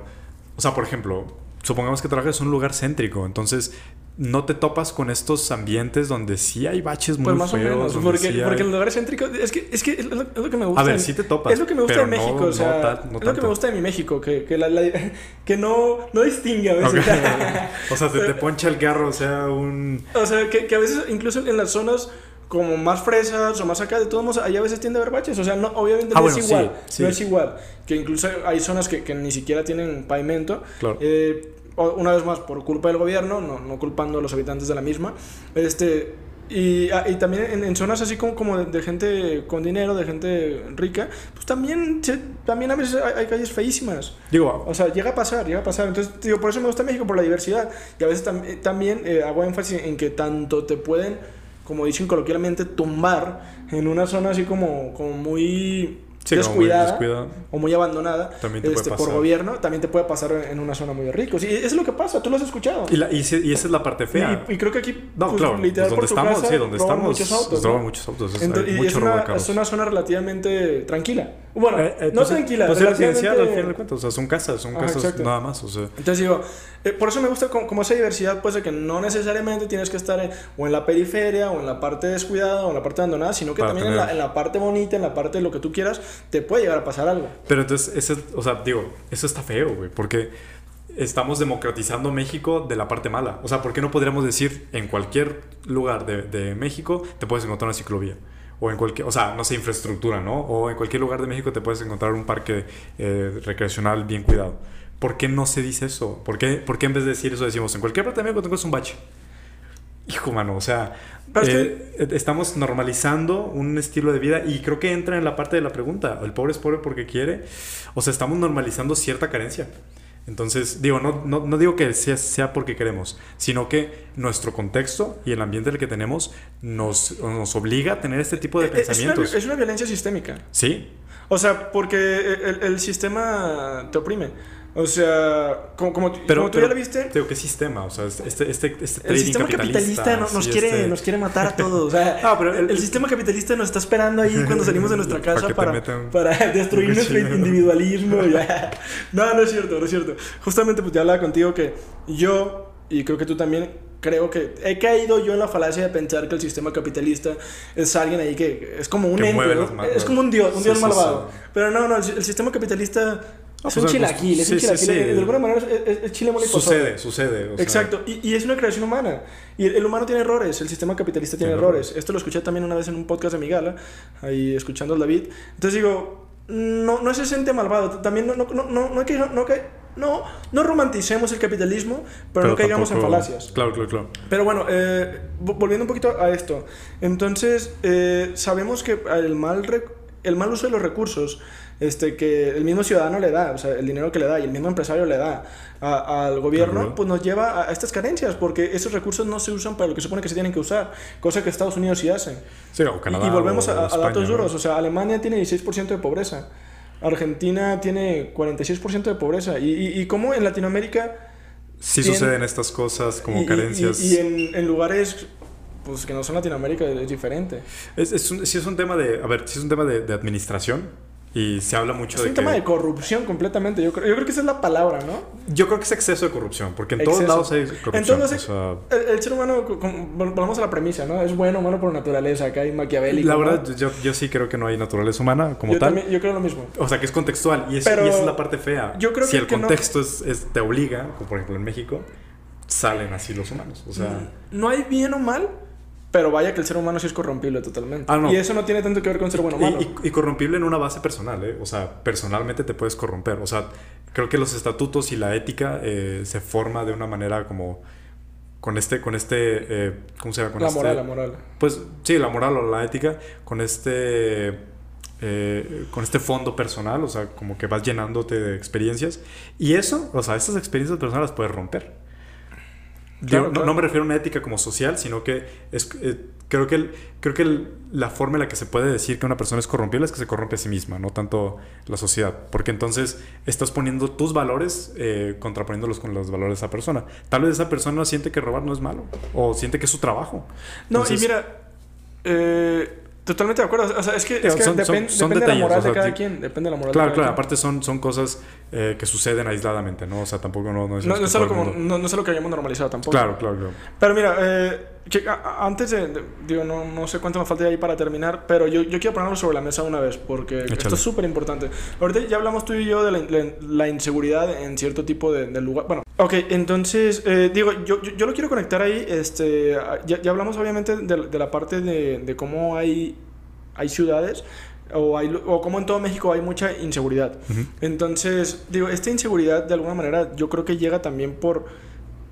o sea, por ejemplo, supongamos que trabajas en un lugar céntrico, entonces no te topas con estos ambientes donde sí hay baches muy pues más feos. O menos, porque, porque en los lugares céntricos es que, es que es lo, que me gusta. A ver, sí te topas. Es lo que me gusta de México, o sea, es lo que me gusta de mi México, que, que, la, que no, no distingue a veces. o sea, se te poncha el carro, o sea, un... O sea, que, que a veces incluso en las zonas como más fresas o más acá, de todos modos, ahí a veces tiende a haber baches. O sea, no, obviamente ah, no es igual. No es igual. Que incluso hay zonas que, que ni siquiera tienen pavimento. Claro. Eh, una vez más, por culpa del gobierno, no, no culpando a los habitantes de la misma. Este, y, ah, y, también en, zonas así como, como de, gente con dinero, de gente rica, pues también, también a veces hay, calles feísimas. Digo, o sea, llega a pasar, llega a pasar. Entonces, digo, por eso me gusta México, por la diversidad. Y a veces también eh, hago énfasis en que tanto te pueden, como dicen coloquialmente, tumbar en una zona así como, como muy descuidada, o muy abandonada este, por gobierno, también te puede pasar en una zona muy rica. Y es lo que pasa, tú lo has escuchado. Y, y, esa es la parte fea. Y, creo que aquí, no, pues, claro, pues donde estamos, sí, donde estamos, muchos autos. ¿no? muchos autos. Y es una, es una zona relativamente tranquila. Bueno, eh, eh, no pues, tranquila. Pues residencial al final de cuentas, o sea, son casas, son casas nada más. O sea. Entonces digo, eh, por eso me gusta como, esa diversidad, pues de que no necesariamente tienes que estar o en la periferia, o en la parte descuidada, o en la parte abandonada, sino que también en la, en la, parte bonita, en la parte de lo que tú quieras, te puede llegar a pasar algo. Pero entonces, ese, o sea, digo, eso está feo, güey, porque estamos democratizando México de la parte mala. O sea, ¿por qué no podríamos decir en cualquier lugar de, de México te puedes encontrar una ciclovía? O en cualquier, o sea, no sé, infraestructura, ¿no? O en cualquier lugar de México te puedes encontrar un parque eh, recreacional bien cuidado. ¿Por qué no se dice eso? ¿Por qué, ¿Por qué en vez de decir eso decimos en cualquier parte de México tengo un bache? Hijo, mano, o sea, eh, estamos normalizando un estilo de vida y creo que entra en la parte de la pregunta, ¿el pobre es pobre porque quiere? O sea, estamos normalizando cierta carencia. Entonces, digo, no, no, no digo que sea, sea, porque queremos, sino que nuestro contexto y el ambiente en el que tenemos nos, nos obliga a tener este tipo de pensamientos. Es una, es una violencia sistémica. Sí. O sea, porque el, el sistema te oprime. O sea, como, como, pero, tú ya lo viste. Tengo ¿qué sistema? O sea, este, este, este el sistema capitalista, nos, quiere, este nos quiere matar a todos. O sea, no, pero el, sistema capitalista nos está esperando ahí cuando salimos de nuestra casa para, para, destruir nuestro individualismo. Ya. No, no es cierto, no es cierto. Justamente, pues ya hablaba contigo que yo, y creo que tú también, creo que he caído yo en la falacia de pensar que el sistema capitalista es alguien ahí que es como un ente, es como un dios, un dios malvado. Pero no, no, el sistema capitalista es un chilaquil, es un chilaquil. De alguna manera es, chile mole Sucede, sucede. Exacto, y, y, es una creación humana. Y el, humano tiene errores, el sistema capitalista tiene, errores. Esto lo escuché también una vez en un podcast de mi gala, ahí escuchando al David. Entonces digo, no, no es ese ente malvado. También no, no, no, no, hay que, no, no, no romanticemos el capitalismo, pero, no caigamos en falacias. Claro, claro, claro. Pero bueno, eh, volviendo un poquito a esto. Entonces, eh, sabemos que el mal, el mal uso de los recursos este, que el mismo ciudadano le da, o sea, el dinero que le da y el mismo empresario le da al gobierno, pues nos lleva a, estas carencias, porque esos recursos no se usan para lo que se supone que se tienen que usar, cosa que Estados Unidos sí hace. Sí, o Canadá, y, volvemos a, datos duros, o sea, Alemania tiene 16% de pobreza, Argentina tiene 46% de pobreza, y, y, y cómo en Latinoamérica... Sí suceden estas cosas como carencias. Y, en, en lugares pues que no son Latinoamérica es diferente. Es, es un, sí es un tema de, a ver, sí es un tema de, de administración, y se habla mucho de. Es un tema de corrupción completamente. Yo creo, yo creo que esa es la palabra, ¿no? Yo creo que es exceso de corrupción, porque en todos lados hay corrupción. Entonces, el, ser humano, vamos a la premisa, ¿no? Es bueno o malo por naturaleza, acá hay maquiavélico. La verdad, yo, yo, sí creo que no hay naturaleza humana como tal. yo creo lo mismo. O sea, que es contextual y, es, y esa es la parte fea. Yo creo si el contexto es, te obliga, como por ejemplo en México, salen así los humanos. O sea. No hay bien o mal, pero vaya que el ser humano sí es corrompible totalmente. Ah, y eso no tiene tanto que ver con ser bueno o malo. Y, corrompible en una base personal, ¿eh? O sea, personalmente te puedes corromper. O sea, creo que los estatutos y la ética eh, se forma de una manera como con este, con este, eh, ¿cómo se llama? Con la este, moral, la moral. Pues sí, la moral o la ética, con este eh, con este fondo personal, o sea, como que vas llenándote de experiencias. Y eso, o sea, esas experiencias personales las puedes romper. No, me refiero a una ética como social, sino que es, eh, creo que, creo que la forma en la que se puede decir que una persona es corrompible es que se corrompe a sí misma, no tanto la sociedad. Porque entonces estás poniendo tus valores eh, contraponiéndolos con los valores de esa persona. Tal vez esa persona siente que robar no es malo o siente que es su trabajo. No, y mira, eh, Totalmente de acuerdo. O sea, es que, depende de la moral de cada quien. Depende de la moral claro, de cada claro. Aparte son, son cosas eh, que suceden aisladamente, ¿no? O sea, tampoco no, no es... No, no es, algo como, no, no, es algo que hayamos normalizado tampoco. Claro, claro, claro. Pero mira, eh, antes de, Digo, no, no sé cuánto me falta ahí para terminar, pero yo, yo quiero ponerlo sobre la mesa una vez, porque esto es súper importante. Ahorita ya hablamos tú y yo de la, la, inseguridad en cierto tipo de, de, lugar. Bueno, ok, entonces, eh, digo, yo, yo, yo, lo quiero conectar ahí. Este, ya, ya hablamos obviamente de, de la parte de, de cómo hay hay ciudades o, hay, o como en todo México hay mucha inseguridad. Entonces, digo, esta inseguridad de alguna manera yo creo que llega también por...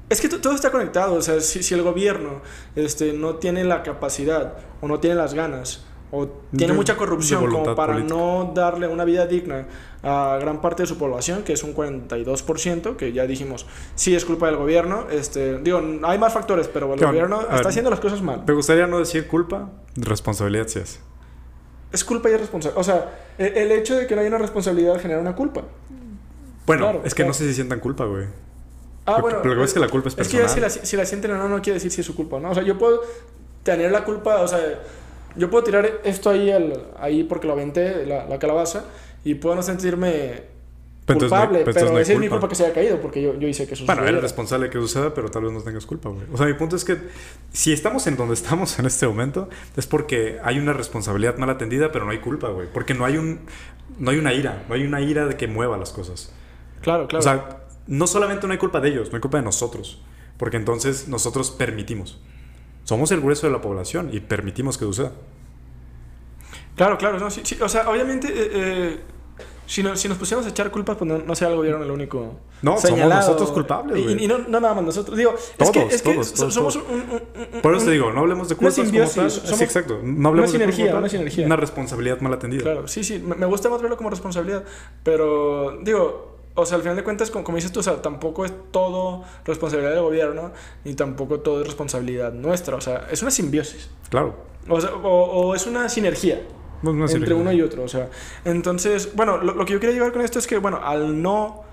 Es que todo está conectado, o sea, si, si, el gobierno este, no tiene la capacidad o no tiene las ganas o tiene mucha corrupción como para no darle una vida digna a gran parte de su población, que es un 42%, que ya dijimos, sí es culpa del gobierno. Este, digo, hay más factores, pero el gobierno está haciendo las cosas mal. Me gustaría no decir culpa, responsabilidad sí es es culpa y es responsabilidad. O sea, e, el, hecho de que no haya una responsabilidad genera una culpa. Bueno, es que no sé si sientan culpa, güey. Ah, bueno. Pero lo que es que la culpa es personal. Es que si la, si la sienten o no, no quiere decir si es su culpa, ¿no? O sea, yo puedo tener la culpa, o sea, yo puedo tirar esto ahí, al, ahí porque lo aventé, la, la calabaza, y puedo no sentirme culpable, pero esa es mi culpa que se haya caído porque yo, yo hice que eso Bueno, eres responsable de que suceda, pero tal vez no tengas culpa, güey. O sea, mi punto es que si estamos en donde estamos en este momento, es porque hay una responsabilidad mal atendida, pero no hay culpa, güey. Porque no hay un no hay una ira, no hay una ira de que mueva las cosas. Claro, claro. O sea, no solamente no hay culpa de ellos, no hay culpa de nosotros, porque entonces nosotros permitimos. Somos el grueso de la población y permitimos que suceda. Claro, claro, no, sí, sí, o sea, obviamente eh, eh si, si nos pusiéramos a echar culpas, pues no, no sea el gobierno el único. No, somos nosotros culpables. Y, y, no, no nada más nosotros. Digo, todos, es que, es que somos Un, Por eso te digo, no hablemos de culpas como tal. sí, exacto. No hablemos una sinergia, de una sinergia. Una responsabilidad mal atendida. Claro, sí, sí. Me gusta más verlo como responsabilidad. Pero, digo, o sea, al final de cuentas, como, como, dices tú, o sea, tampoco es todo responsabilidad del gobierno, ni tampoco todo es responsabilidad nuestra. O sea, es una simbiosis. Claro. O, sea, o, o es una sinergia entre uno y otro. O sea, entonces, bueno, lo, que yo quería llevar con esto es que, bueno, al no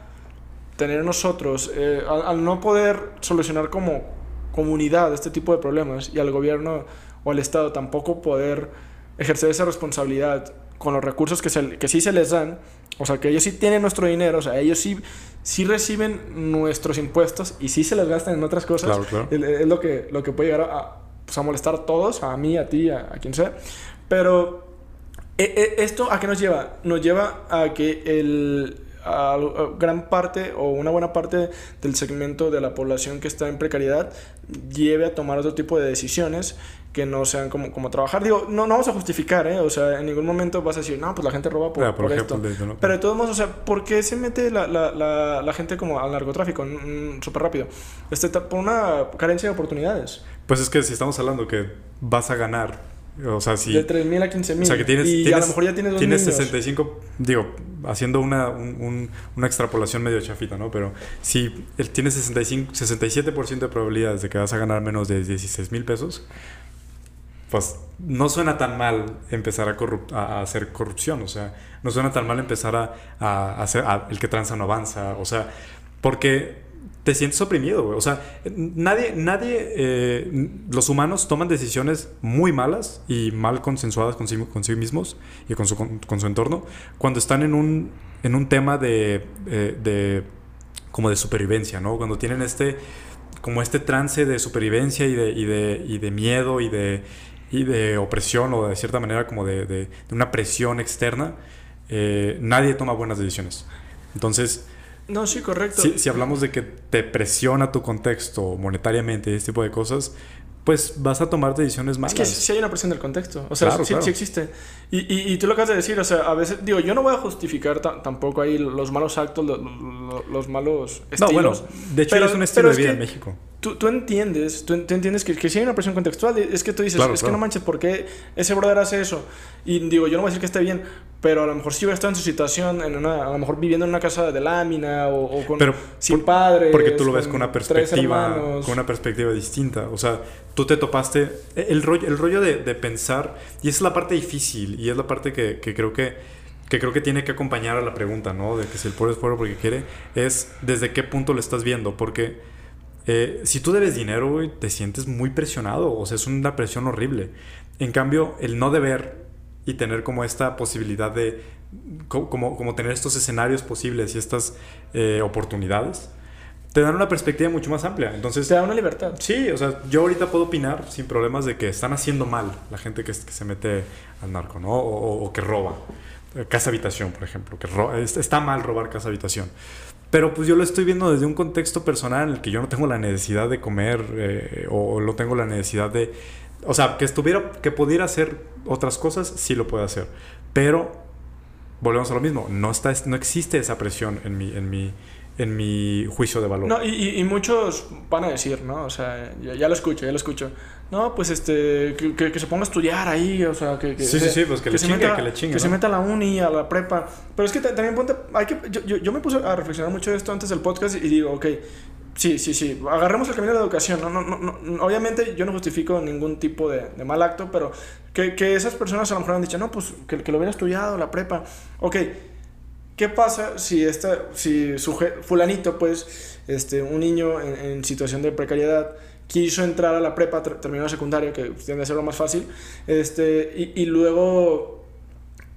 tener nosotros, eh, al, no poder solucionar como comunidad este tipo de problemas y al gobierno o al Estado tampoco poder ejercer esa responsabilidad con los recursos que, se, que sí se les dan, o sea, que ellos sí tienen nuestro dinero, o sea, ellos sí, sí reciben nuestros impuestos y sí se les gastan en otras cosas, Es, lo, que, lo que puede llegar a, pues, a molestar a todos, a mí, a ti, a, a quien sea. Pero ¿Esto a qué nos lleva? Nos lleva a que el, gran parte o una buena parte del segmento de la población que está en precariedad lleve a tomar otro tipo de decisiones que no sean como, como trabajar. Digo, no, no vamos a justificar, ¿eh? O sea, en ningún momento vas a decir, no, pues la gente roba por, por, esto. Pero de todos modos, o sea, ¿por qué se mete la, la, la, la gente como al narcotráfico súper rápido? Este, por una carencia de oportunidades. Pues es que si estamos hablando que vas a ganar o sea, si... De 3.000 a 15.000. O sea, que tienes... Y a lo mejor ya tienes dos Tienes 65... Digo, haciendo una, un, una extrapolación medio chafita, ¿no? Pero si tienes 65, 67% de probabilidades de que vas a ganar menos de 16 mil pesos, pues no suena tan mal empezar a, a, hacer corrupción. O sea, no suena tan mal empezar a, a hacer... el que tranza no avanza. O sea, porque te sientes oprimido. O sea, nadie, nadie, eh, los humanos toman decisiones muy malas y mal consensuadas con sí, mismos y con su, con, su, entorno cuando están en un, en un tema de, eh, de, como de supervivencia, ¿no? Cuando tienen este, como este trance de supervivencia y de, y de, y de miedo y de, y de opresión o de cierta manera como de, de una presión externa, eh, nadie toma buenas decisiones. Entonces, no, sí, correcto. Si, hablamos de que te presiona tu contexto monetariamente y este tipo de cosas, pues vas a tomar decisiones malas. Es que sí hay una presión del contexto. O sea, sí, existe. Y, y, y, tú lo acabas de decir, o sea, a veces, digo, yo no voy a justificar tampoco ahí los malos actos, los, malos estilos. No, bueno, de hecho es un estilo de vida en México. Tú, tú entiendes, tú, entiendes que, que si hay una presión contextual, es que tú dices, es que no manches, ¿por qué ese brother hace eso? Y digo, yo no voy a decir que esté bien, pero a lo mejor si hubiera estado en su situación, en una, a lo mejor viviendo en una casa de lámina o, con, sin padres. Porque tú lo ves con una perspectiva, con una perspectiva distinta. O sea, tú te topaste, el rollo, el rollo de, de pensar, y es la parte difícil, y es la parte que, que creo que que creo que tiene que acompañar a la pregunta, ¿no? De que si el pobre es pobre porque quiere, es desde qué punto lo estás viendo, porque eh, si tú debes dinero, güey, te sientes muy presionado. O sea, es una presión horrible. En cambio, el no deber y tener como esta posibilidad de. como, como tener estos escenarios posibles y estas eh, oportunidades, te dan una perspectiva mucho más amplia. Entonces. Te da una libertad. Sí, o sea, yo ahorita puedo opinar sin problemas de que están haciendo mal la gente que, se mete al narco, ¿no? O, que roba. Casa habitación, por ejemplo. Que está mal robar casa habitación. Pero pues yo lo estoy viendo desde un contexto personal en el que yo no tengo la necesidad de comer eh, o no tengo la necesidad de... O sea, que estuviera, que pudiera hacer otras cosas, sí lo puede hacer. Pero volvemos a lo mismo, no, está, no existe esa presión en mi, en mi, en mi juicio de valor. No, y, y, muchos van a decir, ¿no? O sea, ya, lo escucho, ya lo escucho. No, pues este, que, que, se ponga a estudiar ahí, o sea, que, que, sí, sí, sí, pues que, le se meta, que le chingue. Que se meta a la uni, a la prepa. Pero es que también ponte, hay que, yo, yo, yo, me puse a reflexionar mucho de esto antes del podcast y digo, ok, sí, sí, sí, agarremos el camino de la educación. No, no, no, obviamente yo no justifico ningún tipo de, de mal acto, pero que, que esas personas a lo mejor han dicho, no, pues que, que lo hubiera estudiado, la prepa. Ok ¿Qué pasa si, esta, si su fulanito, pues, este, un niño en, situación de precariedad, quiso entrar a la prepa, terminó la secundaria, que tiende a ser lo más fácil, este, y, y luego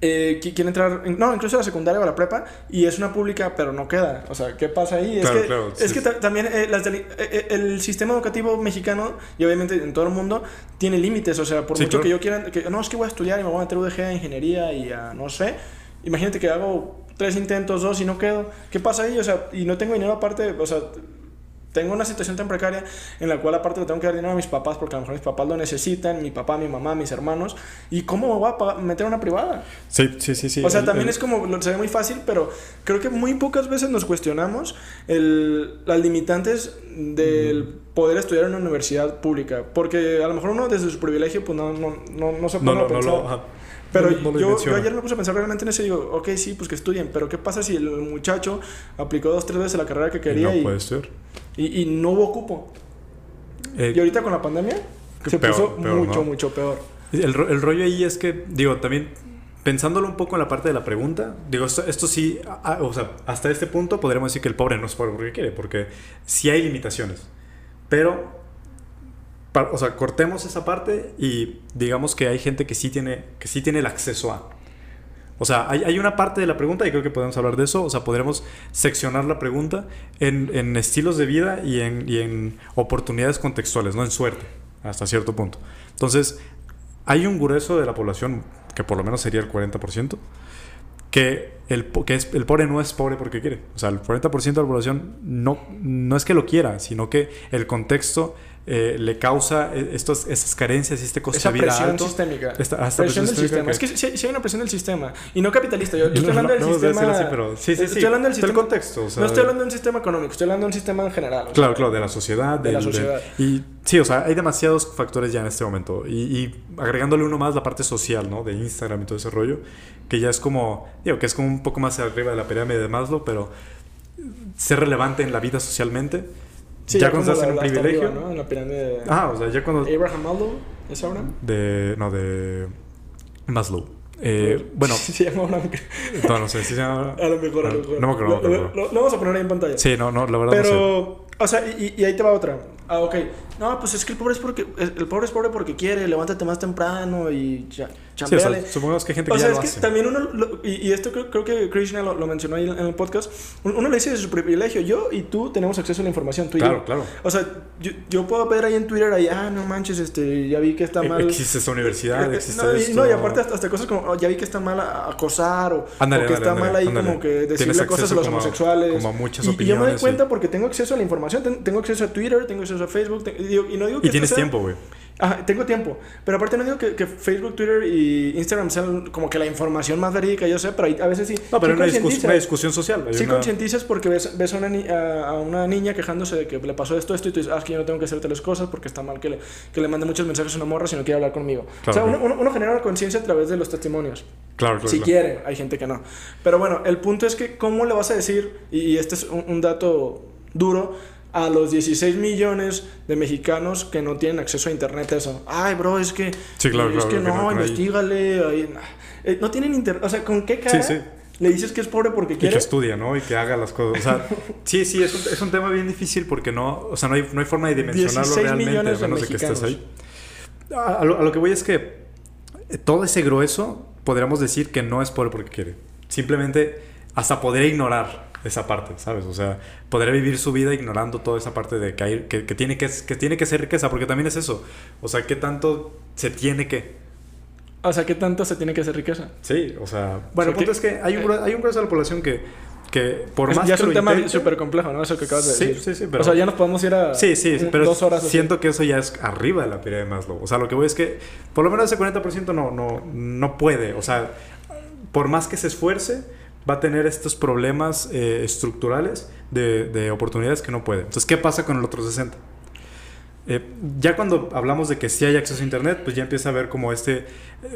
eh, quiere entrar, no, incluso a la secundaria o a la prepa, y es una pública, pero no queda. O sea, ¿qué pasa ahí? es que, es que también eh, las eh, el sistema educativo mexicano, y obviamente en todo el mundo, tiene límites. O sea, por mucho que yo quiera, que, no, es que voy a estudiar y me voy a meter UDG a ingeniería y a no sé. Imagínate que hago tres intentos, dos y no quedo. ¿Qué pasa ahí? O sea, y no tengo dinero aparte, o sea, tengo una situación tan precaria en la cual aparte le tengo que dar dinero a mis papás porque a lo mejor mis papás lo necesitan, mi papá, mi mamá, mis hermanos. ¿Y cómo me voy a meter una privada? Sí, sí, sí, sí. O sea, también es como, se ve muy fácil, pero creo que muy pocas veces nos cuestionamos el, las limitantes del poder estudiar en una universidad pública. Porque a lo mejor uno desde su privilegio pues no, no, no, no se pone no, a pensar. Pero yo, yo, ayer me puse a pensar realmente en eso y digo, ok, sí, pues que estudien, pero ¿qué pasa si el muchacho aplicó dos, tres veces la carrera que quería y, no puede ser. Y, y, no hubo cupo? Eh, y ahorita con la pandemia se puso mucho, mucho peor. El, el, rollo ahí es que, digo, también pensándolo un poco en la parte de la pregunta, digo, esto, esto sí, o sea, hasta este punto podríamos decir que el pobre no es pobre porque quiere, porque sí hay limitaciones. Pero o sea, cortemos esa parte y digamos que hay gente que sí tiene, que sí tiene el acceso a. O sea, hay, hay, una parte de la pregunta y creo que podemos hablar de eso. O sea, podremos seccionar la pregunta en, en estilos de vida y en, y en, oportunidades contextuales, no en suerte, hasta cierto punto. Entonces, hay un grueso de la población, que por lo menos sería el 40%, que el, que es, el pobre no es pobre porque quiere. O sea, el 40% de la población no, no es que lo quiera, sino que el contexto eh, le causa e, estos, esas carencias y este costo Esa de vida presión sistémica. Esta, presión, del sistema. Es que si, hay una presión del sistema. Y no capitalista. Yo, estoy hablando del sistema... Así, pero, sí, sí, estoy hablando del sistema... contexto. O sea, no estoy hablando de un sistema económico. Estoy hablando de un sistema en general. claro, claro. De la sociedad. De la sociedad. y sí, o sea, hay demasiados factores ya en este momento. Y, y, agregándole uno más la parte social, ¿no? De Instagram y todo ese rollo. Que ya es como... Digo, que es como un poco más arriba de la pirámide de Maslow, pero... Ser relevante en la vida socialmente ya cuando estás en un privilegio. ¿no? En la pirámide. Ah, o sea, ya cuando. Abraham Maslow, ¿es ahora? De. No, de. Maslow. Eh, bueno. Se llama una. No, no sé, sí se llama. A lo mejor, a lo mejor. No me acuerdo. Lo, lo, vamos a poner ahí en pantalla. Sí, no, no, la verdad Pero, no sé. o sea, y, y ahí te va otra. Ah, ok. No, pues es que el pobre es porque el pobre es pobre porque quiere, levántate más temprano y ya, sí, o sea, supongamos que hay gente que o sea, ya es que también uno, y, esto creo, creo, que Krishna lo, mencionó ahí en el podcast, uno le dice de su privilegio, yo y tú tenemos acceso a la información, tú y claro, yo. Claro, O sea, yo, yo, puedo ver ahí en Twitter, ahí, ah, no manches, este, ya vi que está e, mal. Existe esta universidad, existe no, esto. Y, no, y aparte hasta, cosas como, oh, ya vi que está mal acosar o, o que está mal ahí como que decirle cosas a los homosexuales. Como muchas opiniones. Y, yo me doy cuenta porque tengo acceso a la información, tengo acceso a Twitter, tengo acceso a Facebook, y no digo que y tienes tiempo, güey. Ajá, tengo tiempo. Pero aparte no digo que, que, Facebook, Twitter y Instagram sean como que la información más verídica, yo sé, pero a veces sí. No, pero sí una, una, discusión social. Sí concientizas porque ves, ves a, una a, una niña quejándose de que le pasó esto, esto, y tú dices, ah, es que yo no tengo que hacer tales cosas porque está mal que le, que le mande muchos mensajes a una morra si no quiere hablar conmigo. o sea, uno, uno, genera una conciencia a través de los testimonios. Claro, claro. Si quiere, hay gente que no. Pero bueno, el punto es que, ¿cómo le vas a decir? Y, este es un dato duro a los 16 millones de mexicanos que no tienen acceso a internet eso. Ay, bro, es que sí, claro, es que no, investigale, eh, no tienen internet, o sea, ¿con qué cara? Le dices que es pobre porque quiere. Y que estudia, ¿no? Y que haga las cosas. O sea, sí, sí, es un, es un tema bien difícil porque no, o sea, no hay, no hay forma de dimensionarlo realmente, a menos de, que estés ahí. A, lo, a lo que voy es que todo ese grueso podríamos decir que no es pobre porque quiere. Simplemente hasta podría ignorar esa parte, ¿sabes? O sea, podría vivir su vida ignorando toda esa parte de que, que, que, tiene que, que tiene que ser riqueza, porque también es eso. O sea, ¿qué tanto se tiene que? O sea, ¿qué tanto se tiene que hacer riqueza? Sí, o sea... Bueno, el punto es que hay un, hay un grueso de la población que, que por más ya es un tema súper complejo, ¿no? Eso que acabas de sí, decir. Sí, sí, pero... O sea, ya nos podemos ir a sí, sí, pero dos horas. Siento que eso ya es arriba de la pirámide de Maslow. O sea, lo que voy es que por lo menos ese 40% no, no, no puede. O sea, por más que se esfuerce va a tener estos problemas eh, estructurales de, de, oportunidades que no puede. Entonces, ¿qué pasa con el otro 60? Eh, ya cuando hablamos de que sí hay acceso a Internet, pues ya empieza a ver como este, eh,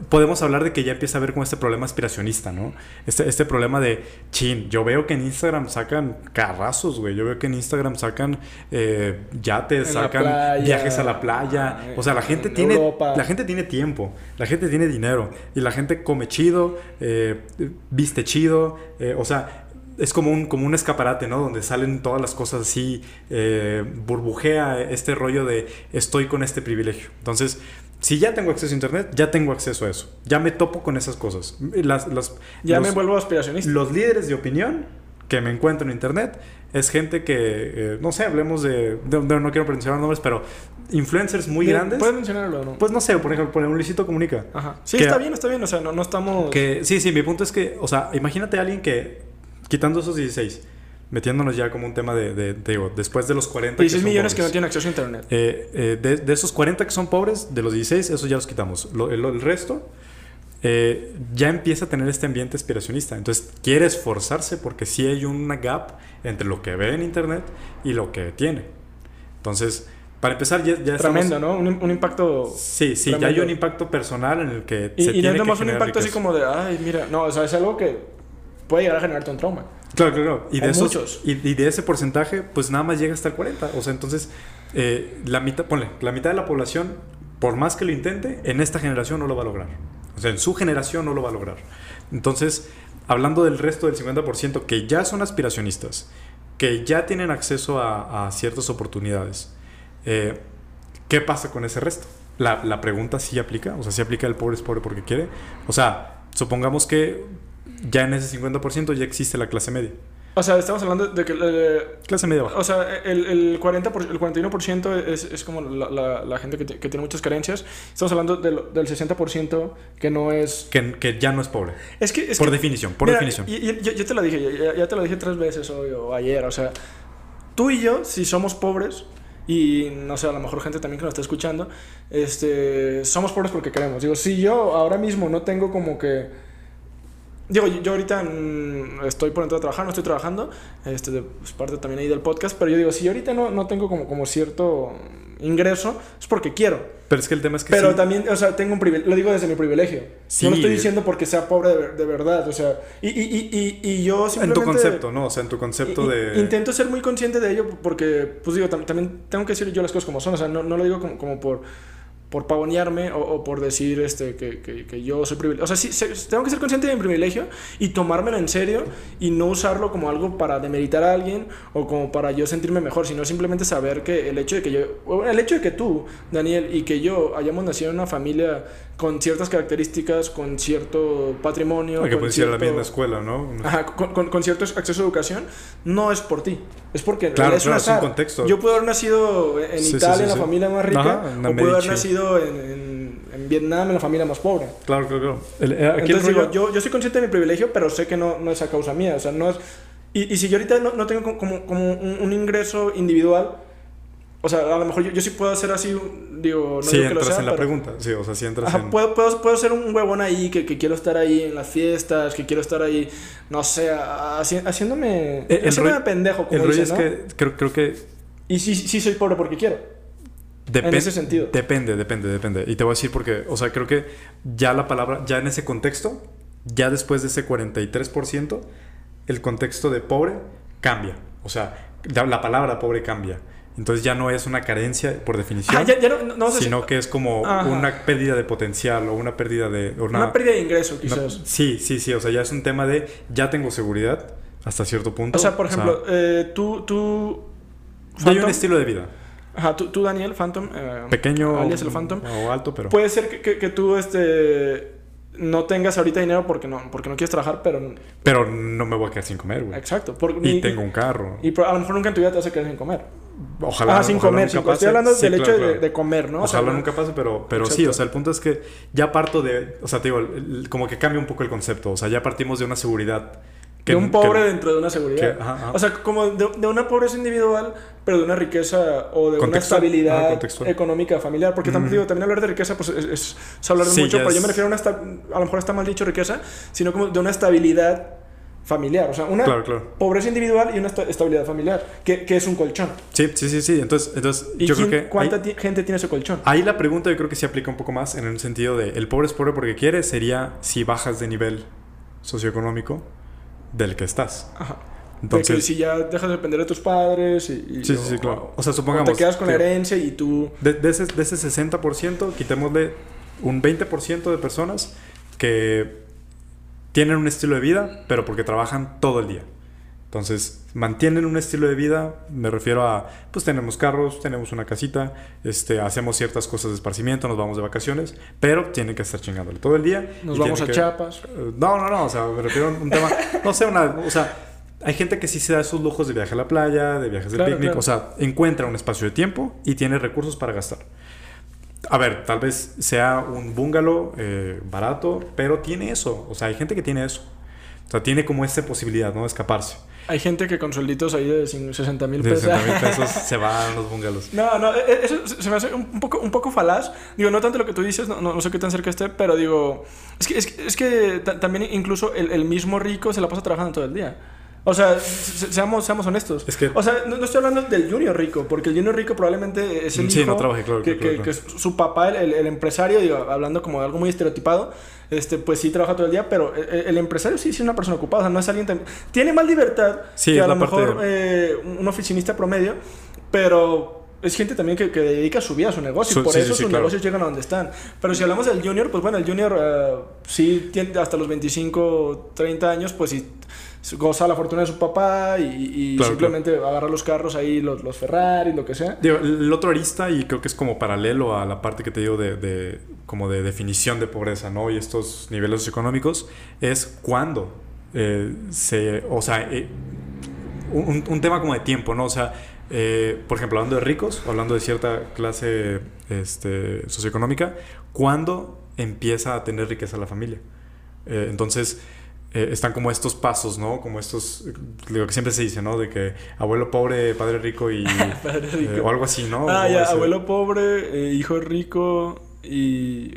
podemos hablar de que ya empieza a ver como este problema aspiracionista, ¿no? Este, este problema de, chin, yo veo que en Instagram sacan carrazos, güey, yo veo que en Instagram sacan eh, yates, sacan viajes a la playa, ah, o sea, la gente, tiene, la gente tiene tiempo, la gente tiene dinero y la gente come chido, viste chido, o sea, es como un, como un escaparate, ¿no? Donde salen todas las cosas así, eh, burbujea este rollo de estoy con este privilegio. Entonces, si ya tengo acceso a Internet, ya tengo acceso a eso. Ya me topo con esas cosas. Las, ya me vuelvo aspiracionista. Los líderes de opinión que me encuentro en Internet es gente que, eh, no sé, hablemos de, no quiero mencionar nombres, pero influencers muy grandes. ¿Puedes mencionarlo no? Pues no sé, por ejemplo, un Luisito Comunica. Ajá. Sí, está bien, está bien, o sea, no, no estamos... Que, sí, sí, mi punto es que, o sea, imagínate a alguien que quitando esos 16, metiéndonos ya como un tema de, de, digo, después de los 40... 16 millones que no tienen acceso a Internet. Eh, eh, de, de, esos 40 que son pobres, de los 16, eso ya los quitamos. el, resto eh, ya empieza a tener este ambiente aspiracionista. Entonces quiere esforzarse porque sí hay una gap entre lo que ve en Internet y lo que tiene. Entonces... Para empezar, ya, ya Tremendo, ¿no? Un, un, impacto. Sí, sí, ya hay un impacto personal en el que. Y, se y tiene no es un impacto así como de, ay, mira, no, o sea, es algo que puede llegar a generarte un trauma. Claro, claro, Y de, esos, Y, de ese porcentaje, pues nada más llega hasta el 40. O sea, entonces, eh, la mitad, ponle, la mitad de la población, por más que lo intente, en esta generación no lo va a lograr. O sea, en su generación no lo va a lograr. Entonces, hablando del resto del 50% que ya son aspiracionistas, que ya tienen acceso a, ciertas oportunidades, eh, ¿qué pasa con ese resto? La, la pregunta sí aplica, o sea, sí aplica el pobre es pobre porque quiere. O sea, supongamos que ya en ese 50% ya existe la clase media. O sea, estamos hablando de que... Eh, clase media baja. O sea, el, el, 40 el 41% es, es como la, la, gente que, que, tiene muchas carencias. Estamos hablando del, del 60% que no es... Que, que, ya no es pobre. Es que... Es por definición, por definición. Y, yo, te lo dije, ya, ya, te lo dije tres veces hoy o ayer. O sea, tú y yo, si somos pobres, y no sé, a lo mejor gente también que nos está escuchando, este, somos pobres porque queremos. Digo, si yo ahora mismo no tengo como que Digo, yo ahorita estoy por entrar a trabajar, no estoy trabajando, este, pues parte también ahí del podcast, pero yo digo, si yo ahorita no, no tengo como, como cierto ingreso, es porque quiero. Pero es que el tema es que Pero también, o sea, tengo un privilegio, lo digo desde mi privilegio. No lo estoy diciendo porque sea pobre de, de verdad, o sea, y, y, y, y, yo simplemente... En tu concepto, ¿no? O sea, en tu concepto de... Intento ser muy consciente de ello porque, pues digo, también tengo que decir yo las cosas como son, o sea, no, no lo digo como, como por por pavonearme o, por decir este, que, que, yo soy privilegiado. O sea, sí, tengo que ser consciente de mi privilegio y tomármelo en serio y no usarlo como algo para demeritar a alguien o como para yo sentirme mejor, sino simplemente saber que el hecho de que yo, el hecho de que tú, Daniel, y que yo hayamos nacido en una familia con ciertas características, con cierto patrimonio. que puede ser la misma escuela, ¿no? Ajá, con, con, cierto acceso a educación, no es por ti. Es porque claro, es, un contexto. Yo puedo haber nacido en Italia, en la familia más rica, o puedo haber nacido en, en, Vietnam, en la familia más pobre. Claro, claro, claro. Eh, Entonces digo, yo, yo soy consciente de mi privilegio, pero sé que no, no es a causa mía. O sea, no es. Y, y si yo ahorita no, no tengo como, como un, un ingreso individual o sea, a lo mejor yo, sí puedo hacer así, digo, no sí, digo que entras en la pregunta, sí, o sea, sí entras en... Puedo, puedo, puedo, ser un huevón ahí, que, que, quiero estar ahí en las fiestas, que quiero estar ahí, no sé, haciéndome... Eh, haciéndome pendejo, como El rollo es que creo, creo que... Y sí, sí soy pobre porque quiero. En ese sentido. Depende, depende, depende. Y te voy a decir porque, o sea, creo que ya la palabra, ya en ese contexto, ya después de ese 43%, el contexto de pobre cambia. O sea, la palabra pobre cambia. Entonces ya no es una carencia por definición, ah, sino que es como una pérdida de potencial o una pérdida de... Una, pérdida de ingreso, quizás. sí, sí, sí. O sea, ya es un tema de ya tengo seguridad hasta cierto punto. O sea, por ejemplo, eh, tú... tú hay un estilo de vida. Ajá, tú, Daniel, Phantom. Eh, Pequeño. Alias el Phantom. O alto, pero... Puede ser que, que tú, este no tengas ahorita dinero porque no, porque no quieres trabajar, pero... Pero no me voy a quedar sin comer, güey. Exacto. y, tengo un carro. Y a lo mejor nunca en tu vida te vas a quedar sin comer. Ojalá. Ah, sin comer. Sin, estoy hablando del hecho De, comer, ¿no? Ojalá nunca pase, pero, pero sí, o sea, el punto es que ya parto de. O sea, te digo, como que cambia un poco el concepto. O sea, ya partimos de una seguridad. Que, de un pobre dentro de una seguridad. O sea, como de, una pobreza individual, pero de una riqueza o de una estabilidad económica familiar. Porque también, digo, también hablar de riqueza pues es, hablar de mucho, pero yo me refiero a una. A lo mejor está mal dicho riqueza, sino como de una estabilidad familiar. O sea, una pobreza individual y una estabilidad familiar, que, que, es un colchón. Sí, sí, sí, sí. Entonces, entonces yo creo que... ¿Cuánta gente tiene ese colchón? Ahí la pregunta yo creo que se aplica un poco más en el sentido de el pobre es pobre porque quiere, sería si bajas de nivel socioeconómico del que estás. Aja. Entonces, si ya dejas de depender de tus padres y... sí, sí, sí, claro. O sea, supongamos... te quedas con la herencia y tú... De, de, ese, de ese 60%, quitémosle un 20% de personas que tienen un estilo de vida, pero porque trabajan todo el día. Entonces, mantienen un estilo de vida, me refiero a, pues tenemos carros, tenemos una casita, este, hacemos ciertas cosas de esparcimiento, nos vamos de vacaciones, pero tienen que estar chingándole todo el día. Nos vamos a Chiapas. Eh, no, no, no, o sea, me refiero a un tema, no sé, una, o sea, hay gente que sí se da esos lujos de viaje a la playa, de viajes de picnic, o sea, encuentra un espacio de tiempo y tiene recursos para gastar. A ver, tal vez sea un bungalow eh, barato, pero tiene eso. O sea, hay gente que tiene eso. O sea, tiene como esa posibilidad, ¿no? De escaparse. Hay gente que con suelditos ahí de 60 mil pesos. 60 mil pesos se van a los bungalows. No, no, e, e, eso se me hace un poco, un poco falaz. Digo, no tanto lo que tú dices, no, no sé qué tan cerca esté, pero digo, es que, es que, es que también incluso el, el mismo rico se la pasa trabajando todo el día. O sea, seamos, seamos honestos. o sea, no, estoy hablando del junior rico, porque el junior rico probablemente es el sí, hijo no trabaje, claro, que, que, su papá, el, el, empresario, digo, hablando como de algo muy estereotipado, este, pues sí trabaja todo el día, pero el, empresario sí, sí es una persona ocupada, o sea, no es alguien... Tiene más libertad que a lo mejor eh, un oficinista promedio, pero es gente también que, que, dedica su vida a su negocio. y por eso sus negocios llegan a donde están. Pero si hablamos del junior, pues bueno, el junior uh, sí tiene hasta los 25, 30 años, pues sí goza la fortuna de su papá y, simplemente agarra los carros ahí, los, los Ferrari, lo que sea. el otro arista, y creo que es como paralelo a la parte que te digo de, como de definición de pobreza, ¿no? Y estos niveles económicos, es cuando eh, se, o sea, eh, un, un, tema como de tiempo, ¿no? O sea, eh, por ejemplo, hablando de ricos, hablando de cierta clase este, socioeconómica, ¿cuándo empieza a tener riqueza la familia? entonces, eh, están como estos pasos, ¿no? Como estos, lo que siempre se dice, ¿no? De que abuelo pobre, padre rico y... Eh, o algo así, ¿no? Ah, ya, abuelo pobre, eh, hijo rico y...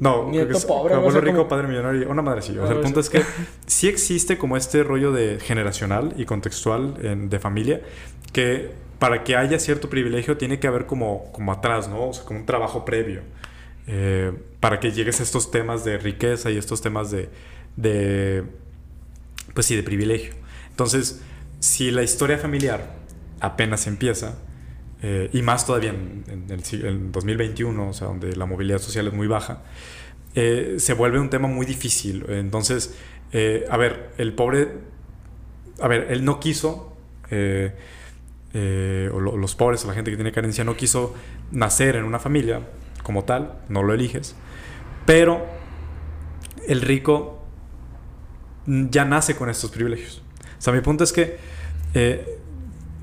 No, nieto pobre. Abuelo rico, padre millonario, una madre así. O sea, el punto es que sí existe como este rollo de generacional y contextual de familia que para que haya cierto privilegio tiene que haber como, como atrás, ¿no? O sea, como un trabajo previo. para que llegues a estos temas de riqueza y estos temas de de, pues sí, de privilegio. Entonces, si la historia familiar apenas empieza, eh, y más todavía en, el, 2021, o sea, donde la movilidad social es muy baja, eh, se vuelve un tema muy difícil. Entonces, eh, a ver, el pobre, a ver, él no quiso, o los pobres, o la gente que tiene carencia, no quiso nacer en una familia como tal, no lo eliges, pero el rico ya nace con estos privilegios. O sea, mi punto es que, eh,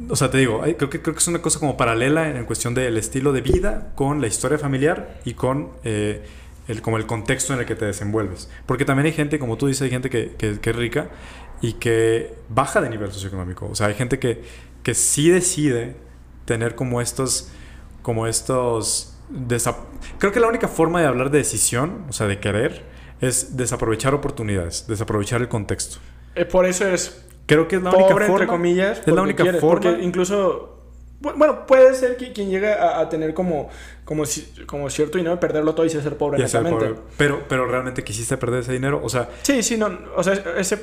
o sea, te digo, creo, que, creo que es una cosa como paralela en, cuestión del estilo de vida con la historia familiar y con eh, el, como el contexto en el que te desenvuelves. Porque también hay gente, como tú dices, hay gente que, que, es rica y que baja de nivel socioeconómico. O sea, hay gente que, que sí decide tener como estos como estos... Creo que la única forma de hablar de decisión, o sea, de querer, es desaprovechar oportunidades, desaprovechar el contexto. Eh, por eso es... Creo que es la única forma. entre comillas. Es la única forma. Porque incluso bueno, puede ser que quien llegue a, tener como, como, como cierto dinero, perderlo todo y ser pobre. ser pobre. Pero, pero realmente quisiste perder ese dinero, o sea... Sí, sí, no, o sea, ese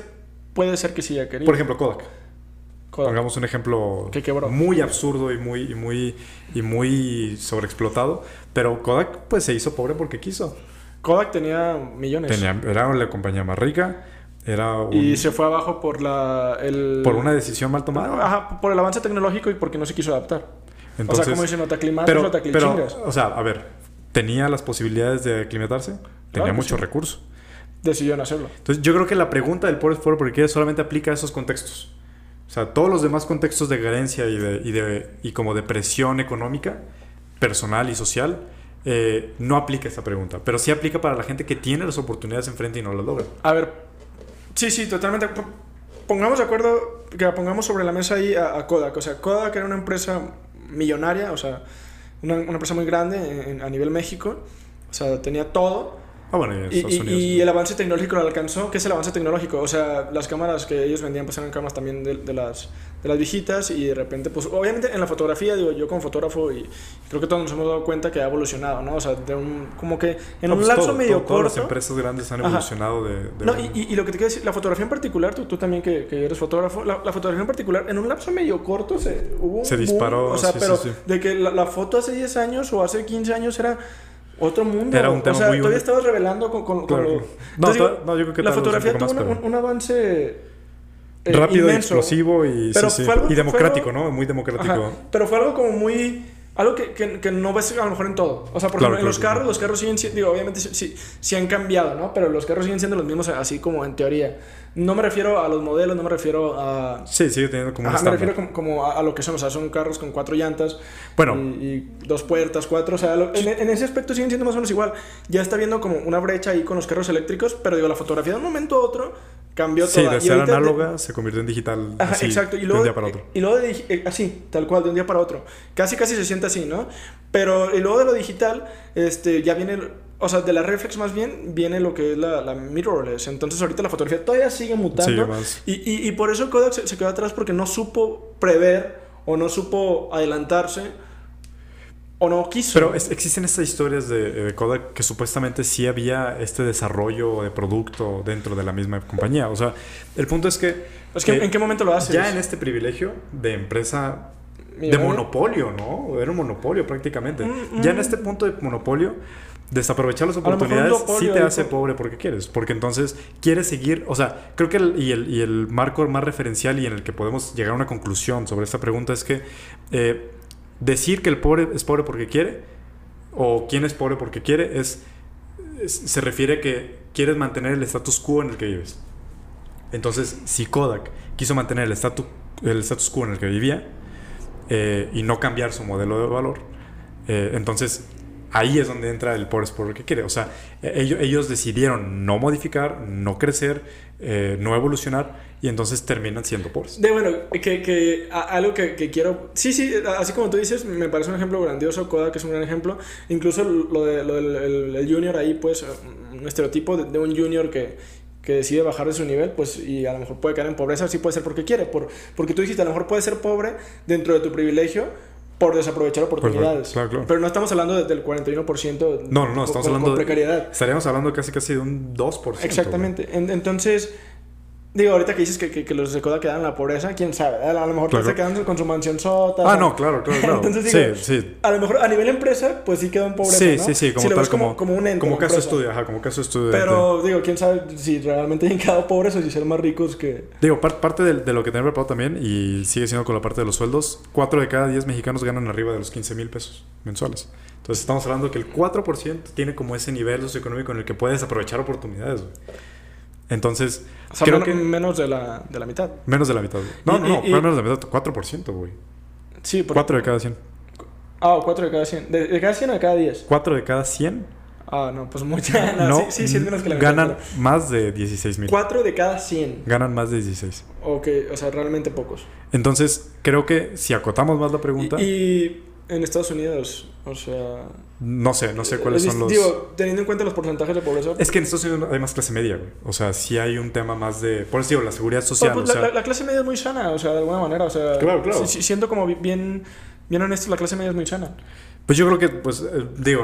puede ser que sí ya quería. Por ejemplo, Kodak. Pongamos un ejemplo muy absurdo y muy, y muy, y muy sobreexplotado, pero Kodak pues se hizo pobre porque quiso. Kodak tenía millones. Tenía, era la compañía más rica era Y se fue abajo por la... El... Por una decisión mal tomada. Ajá, por el avance tecnológico y porque no se quiso adaptar. o sea, como dicen, no te pero, no te pero, O sea, a ver, ¿tenía las posibilidades de aclimatarse? Tenía mucho recurso. Decidió no hacerlo. Entonces, yo creo que la pregunta del pobre por porque solamente aplica a esos contextos. O sea, todos los demás contextos de carencia y, de, y, de, y como de presión económica, personal y social, eh, no aplica esa pregunta. Pero sí aplica para la gente que tiene las oportunidades enfrente y no las logra. A ver, Sí, sí, totalmente. Pongamos de acuerdo, que pongamos sobre la mesa ahí a, Kodak. O sea, Kodak era una empresa millonaria, o sea, una, empresa muy grande a nivel México. O sea, tenía todo. Ah, bueno, y, y, el avance tecnológico lo alcanzó. ¿Qué es el avance tecnológico? O sea, las cámaras que ellos vendían pues eran cámaras también de, las, de las viejitas y de repente, pues obviamente en la fotografía, digo, yo como fotógrafo y creo que todos nos hemos dado cuenta que ha evolucionado, ¿no? O sea, de un, como que en un pues lapso medio corto... Todas las empresas grandes han evolucionado de, No, y, y, lo que te quiero decir, la fotografía en particular, tú, tú también que, que eres fotógrafo, la, fotografía en particular, en un lapso medio corto se hubo Se disparó. o sea, pero de que la, la foto hace 10 años o hace 15 años era otro mundo. Era un tema o sea, muy todavía estabas revelando con, con, lo... no, yo creo que la fotografía tuvo un, avance eh, rápido y explosivo y, y democrático, ¿no? Muy democrático. pero fue algo como muy algo que, que, que, no ves a lo mejor en todo. O sea, por ejemplo, en los carros, los carros siguen siendo, digo, obviamente sí, sí, han cambiado, ¿no? Pero los carros siguen siendo los mismos así como en teoría. No me refiero a los modelos, no me refiero a... Sí, sigue teniendo como Ajá, Me refiero como, a, lo que son, o sea, son carros con cuatro llantas. Bueno. Y, dos puertas, cuatro, o sea, en, en, ese aspecto siguen siendo más o menos igual. Ya está viendo como una brecha ahí con los carros eléctricos, pero digo, la fotografía de un momento a otro cambió sí, de ser análoga se convirtió en digital así, exacto. Y luego, de un día para otro. Y, luego de, eh, así, tal cual, de un día para otro. Casi, casi se siente así, ¿no? Pero y luego de lo digital, este, ya viene, o sea, de la reflex más bien, viene lo que es la, la mirrorless. Entonces ahorita la fotografía todavía sigue mutando. y, y, y, por eso Kodak se, se quedó atrás porque no supo prever o no supo adelantarse o no quiso. Pero existen estas historias de, Kodak que supuestamente sí había este desarrollo de producto dentro de la misma compañía. O sea, el punto es que... Es que ¿En qué momento lo haces? Ya en este privilegio de empresa de monopolio, ¿no? Era un monopolio prácticamente. Mm, ya en mm. este punto de monopolio, desaprovechar las oportunidades sí te hace pobre porque quieres. Porque entonces quieres seguir, o sea, creo que y, el, y, el, marco más referencial y en el que podemos llegar a una conclusión sobre esta pregunta es que eh, decir que el pobre es pobre porque quiere, o quién es pobre porque quiere, es, se refiere a que quieres mantener el status quo en el que vives. Entonces, si Kodak quiso mantener el status, el status quo en el que vivía eh, y no cambiar su modelo de valor, eh, entonces ahí es donde entra el pobre es pobre que quiere. O sea, ellos, ellos decidieron no modificar, no crecer, eh, no evolucionar y entonces terminan siendo pobres. De bueno, que, que algo que, que, quiero. Sí, sí, así como tú dices, me parece un ejemplo grandioso. Kodak es un gran ejemplo. Incluso lo, de, lo del el, junior ahí, pues, un estereotipo de, un junior que, que decide bajar de su nivel, pues, y a lo mejor puede caer en pobreza, sí puede ser porque quiere, por, porque tú dijiste, a lo mejor puede ser pobre dentro de tu privilegio, por desaprovechar oportunidades. Pero no estamos hablando del 41%. No, no, estamos hablando de precariedad. Estaríamos hablando casi casi de un 2%. Exactamente. entonces, Digo, ahorita que dices que, que, que los de Coda quedan en la pobreza, quién sabe. A lo mejor se quedan con su mansión sota. Ah, no, claro, claro, claro. Entonces, digo, sí, sí. A lo mejor a nivel empresa, pues sí quedan en pobreza. Sí, ¿no? sí, sí, como tal, como, como, un ente. Como caso estudio, ajá, como caso estudio. Pero, digo, quién sabe si realmente han quedado pobres o si ser más ricos que. Digo, parte de, de, lo que tenía preparado también, y sigue siendo con la parte de los sueldos, 4 de cada 10 mexicanos ganan arriba de los 15 mil pesos mensuales. Entonces estamos hablando que el 4% tiene como ese nivel socioeconómico en el que puedes aprovechar oportunidades, güey. Entonces, creo que... Menos de la, de la mitad. Menos de la mitad. No, no, no, menos de la mitad, 4%, güey. Sí, por... 4 de cada 100. Ah, 4 de cada 100. ¿De, cada 100 o de cada 10? 4 de cada 100. Ah, no, pues mucha. No, sí, sí, sí, es menos que la mitad. Ganan más de 16 mil. 4 de cada 100. Ganan más de 16. Ok, o sea, realmente pocos. Entonces, creo que si acotamos más la pregunta. Y, en Estados Unidos? O sea... No sé, no sé cuáles son los... Digo, teniendo en cuenta los porcentajes de pobreza. Es que en Estados Unidos hay más clase media, güey. O sea, sí hay un tema más de... Por eso digo, la seguridad social. Pues, la, clase media es muy sana, o sea, de alguna manera. O sea, claro, claro. siento como bien, bien honesto, la clase media es muy sana. Pues yo creo que, pues, eh, digo...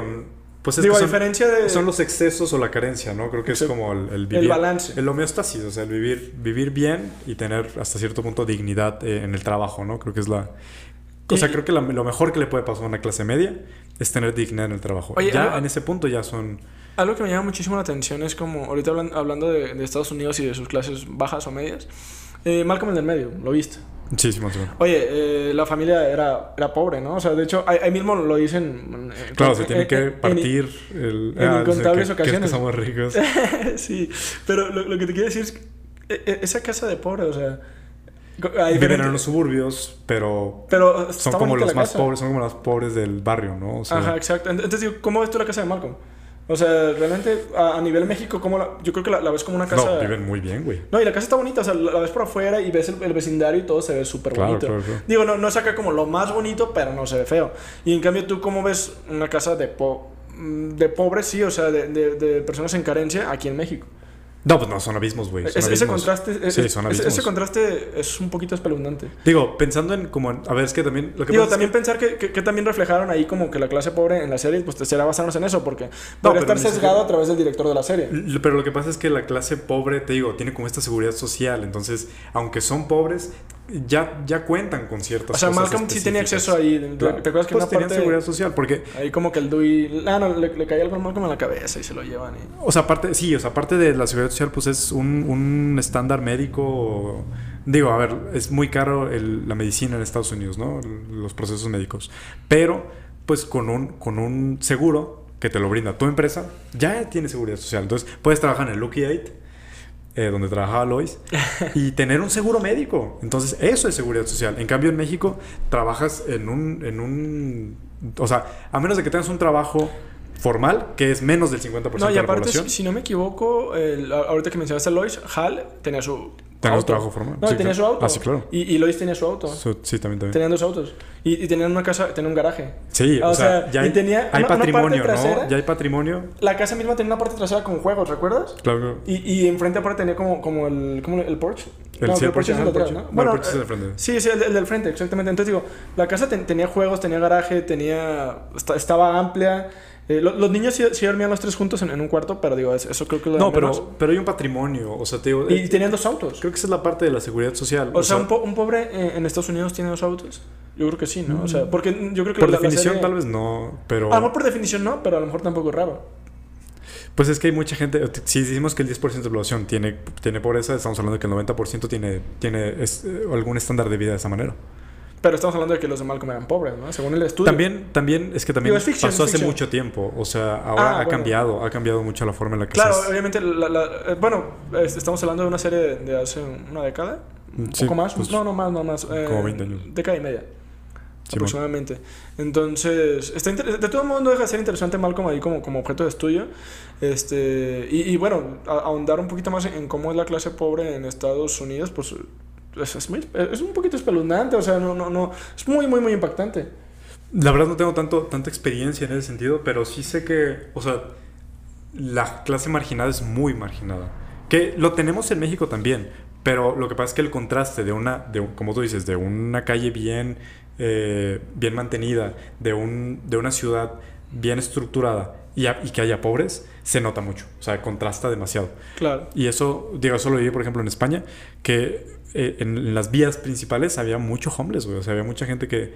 Pues es Digo, que son, diferencia de... Son los excesos o la carencia, ¿no? Creo que es como el, vivir... El balance. El homeostasis, o sea, el vivir, vivir bien y tener hasta cierto punto dignidad eh, en el trabajo, ¿no? Creo que es la... O sea, creo que lo mejor que le puede pasar a una clase media es tener dignidad en el trabajo. ya en ese punto ya son... Algo que me llama muchísimo la atención es como, ahorita hablando de, Estados Unidos y de sus clases bajas o medias, eh, Malcolm en el medio, ¿lo viste? Sí, sí, Oye, eh, la familia era, era pobre, ¿no? O sea, de hecho, ahí, mismo lo dicen. Eh, claro, se tiene que partir en, el, en ah, incontables ocasiones. Que, somos ricos. sí, pero lo, lo, que te quiero decir es que e, e, esa casa de pobre, o sea, Viven en los suburbios, pero, pero son como los más pobres, son como los pobres del barrio, ¿no? Ajá, exacto. Entonces digo, ¿cómo ves tú la casa de Malcolm? O sea, realmente a, nivel México, ¿cómo la, yo creo que la, ves como una casa... No, viven muy bien, güey. No, y la casa está bonita, o sea, la, ves por afuera y ves el, vecindario y todo se ve súper bonito. Digo, no, no es acá como lo más bonito, pero no se ve feo. Y en cambio, ¿tú cómo ves una casa de, po de pobres, sí, o sea, de, de, de personas en carencia aquí en México? No, pues no, son abismos, güey. ese contraste, sí, son abismos. ese contraste es un poquito espeluznante. Digo, pensando en como, a ver, es que también... Lo que Digo, también pensar que, que, también reflejaron ahí como que la clase pobre en la serie, pues será basarnos en eso, porque podría estar sesgado a través del director de la serie. Pero lo que pasa es que la clase pobre, te digo, tiene como esta seguridad social, entonces, aunque son pobres, ya, ya cuentan con ciertas cosas. O sea, Malcolm sí tenía acceso ahí. ¿Te acuerdas que pues una parte, seguridad social? Porque. Ahí como que el Dewey. Ah, no, le, caía algo a Malcolm en la cabeza y se lo llevan. O sea, aparte, sí, o sea, aparte de la seguridad social, pues es un, un estándar médico. Digo, a ver, es muy caro el, la medicina en Estados Unidos, ¿no? Los procesos médicos. Pero, pues con un, con un seguro que te lo brinda tu empresa, ya tiene seguridad social. Entonces, puedes trabajar en el Lucky 8 eh, donde trabajaba Lois, y tener un seguro médico. Entonces, eso es seguridad social. En cambio, en México, trabajas en un, en un. O sea, a menos de que tengas un trabajo formal, que es menos del 50% no, y de aparte, Si, si, no me equivoco, ahorita que mencionaste a Lois, Hal tenía su Tenía trabajo formal. No, tenía su auto. Ah, sí, claro. Y, y Lois tenía su auto. sí, también, también. Tenían dos autos. Y, y, tenían una casa, tenían un garaje. Sí, o, sea, ya hay, tenía hay patrimonio, ¿no? Ya hay patrimonio. La casa misma tenía una parte trasera con juegos, ¿recuerdas? Claro. Y, y enfrente aparte tenía como, como el, como el Porsche. El, sí, el Porsche es el atrás, ¿no? Bueno, el Porsche es el frente. Sí, sí, el, del frente, exactamente. Entonces digo, la casa tenía juegos, tenía garaje, tenía... Estaba amplia. Eh, los niños sí, dormían los tres juntos en, un cuarto, pero digo, eso creo que lo No, pero, pero hay un patrimonio. O sea, te digo, y eh, tenían dos autos. Creo que esa es la parte de la seguridad social. O, sea, un, un, pobre en Estados Unidos tiene dos autos. Yo creo que sí, ¿no? O sea, mm. porque yo creo que Por definición, tal vez no, pero. A lo mejor por definición no, pero a lo mejor tampoco es raro. Pues es que hay mucha gente. Si decimos que el 10% de la población tiene, tiene pobreza, estamos hablando de que el 90% tiene, tiene eh, algún estándar de vida de esa manera. Pero estamos hablando de que los de Malcolm eran pobres, ¿no? Según el estudio. También, también es que también pasó hace mucho tiempo. O sea, ahora ah, ha cambiado, ha cambiado mucho la forma en la que Claro, obviamente, eh, bueno, estamos hablando de una serie de, hace una década. Un poco más. Pues, no, no más, no más. Eh, como 20 años. Década y media. aproximadamente. Entonces, está de todo modo deja de ser interesante Malcolm ahí como, como objeto de estudio. Este, y, y bueno, ahondar un poquito más en cómo es la clase pobre en Estados Unidos, pues es, es, un poquito espeluznante, o sea, no, no, no, es muy, muy, muy impactante. La verdad no tengo tanto, tanta experiencia en ese sentido, pero sí sé que, o sea, la clase marginada es muy marginada. Que lo tenemos en México también, pero lo que pasa es que el contraste de una, de, como tú dices, de una calle bien, eh, bien mantenida, de, un, de una ciudad bien estructurada y, que haya pobres, se nota mucho. O sea, contrasta demasiado. Claro. Y eso, digo, eso lo viví, por ejemplo, en España, que eh, en, las vías principales había mucho homeless, güey. O sea, había mucha gente que,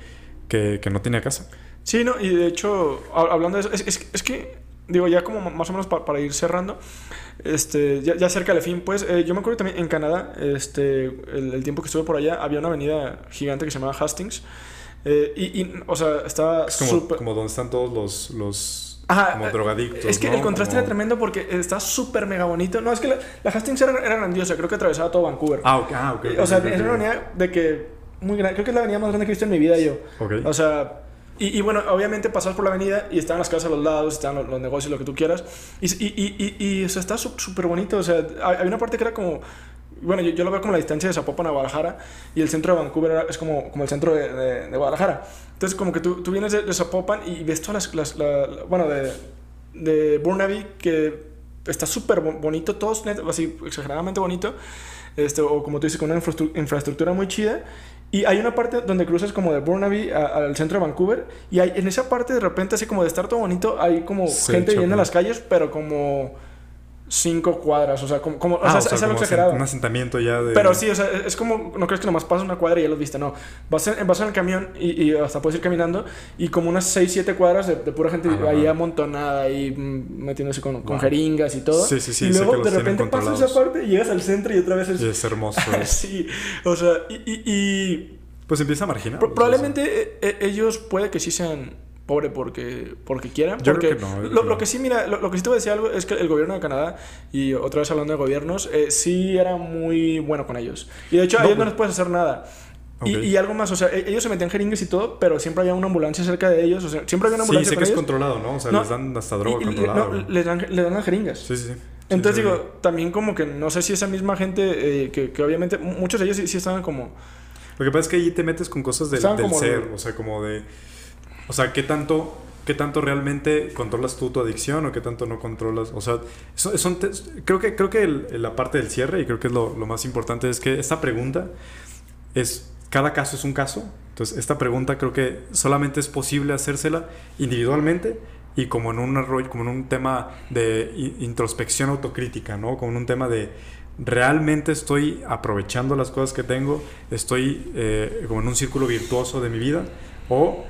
que, que no tenía casa. Sí, no, y de hecho, hablando de eso, es, es, es que, digo, ya como más o menos para, para ir cerrando, este, ya, ya, cerca del fin, pues, eh, yo me acuerdo también en Canadá, este, el, tiempo que estuve por allá, había una avenida gigante que se llamaba Hastings. Eh, y, y, o sea, estaba es como, como donde están todos los, los como drogadictos. Es que el contraste era tremendo porque está súper mega bonito. No, es que la, Hastings era, grandiosa, creo que atravesaba todo Vancouver. Ah, ok, ah, O sea, es una avenida de que muy grande, creo que es la avenida más grande que he visto en mi vida yo. O sea, y, y, bueno, obviamente pasas por la avenida y estaban las casas a los lados, estaban los, negocios, lo que tú quieras. Y, y, y, y o sea, está súper bonito. O sea, hay una parte que era como bueno, yo, lo veo como la distancia de Zapopan a Guadalajara y el centro de Vancouver es como, como el centro de, de, Guadalajara. Entonces, como que tú, tú vienes de, Zapopan y ves todas las, las bueno, de, de Burnaby, que está súper bonito, todo así exageradamente bonito, este, o como tú dices, con una infraestructura muy chida. Y hay una parte donde cruzas como de Burnaby al centro de Vancouver. Y hay, en esa parte de repente, así como de estar todo bonito, hay como gente yendo a las calles, pero como cinco cuadras, o sea, como, como ah, o sea, es algo exagerado. Un asentamiento ya de... Pero sí, o sea, es como, no crees que nomás pasas una cuadra y ya lo viste, no. Vas en, vas en el camión y, y, hasta puedes ir caminando y como unas seis, siete cuadras de, pura gente ah, ahí amontonada y mm, metiéndose con, con, jeringas y todo. Sí, sí, sí. Y luego de repente pasas esa parte y llegas al centro y otra vez es... Y es hermoso. sí, o sea, y... y, Pues empieza a marginar. probablemente eh, eh, ellos puede que sí sean pobre porque, porque quieran. Yo porque creo que no, lo, que sí, mira, lo, que sí te voy a decir algo es que el gobierno de Canadá, y otra vez hablando de gobiernos, eh, sí era muy bueno con ellos. Y de hecho, a ellos no les puedes hacer nada. Y, y, algo más, o sea, e, ellos se metían jeringas y todo, pero siempre había una ambulancia cerca de ellos, o sea, siempre había una ambulancia. Sí, sé que es controlado, ¿no? O sea, les dan hasta droga controlada. No, les dan, les dan las jeringas. Sí, sí, sí. Entonces digo, también como que no sé si esa misma gente, eh, que, que, obviamente muchos de ellos sí, sí, estaban como... Lo que pasa es que ahí te metes con cosas del, del ser, o sea, como de... O sea, ¿qué tanto qué tanto realmente controlas tú tu adicción o qué tanto no controlas. O sea, son, creo que, creo que la parte del cierre, y creo que es lo, lo, más importante, es que esta pregunta es, cada caso es un caso. Entonces, esta pregunta creo que solamente es posible hacérsela individualmente y como en un arroyo, como en un tema de introspección autocrítica, ¿no? Como en un tema de realmente estoy aprovechando las cosas que tengo, estoy eh, como en un círculo virtuoso de mi vida o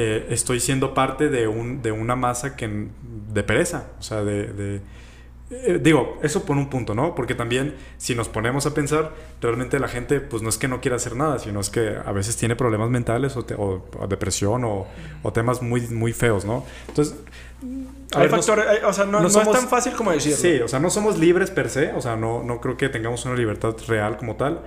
eh, estoy siendo parte de, un, de una masa que, de pereza, o sea, de... Eh, digo, eso por un punto, ¿no? Porque también si nos ponemos a pensar, realmente la gente pues no es que no quiera hacer nada, sino es que a veces tiene problemas mentales o, o, depresión o, o, temas muy, muy feos, ¿no? Entonces... Hay factores, o sea, no, no, es tan fácil como decirlo. Sí, o sea, no somos libres per se, o sea, no, no creo que tengamos una libertad real como tal,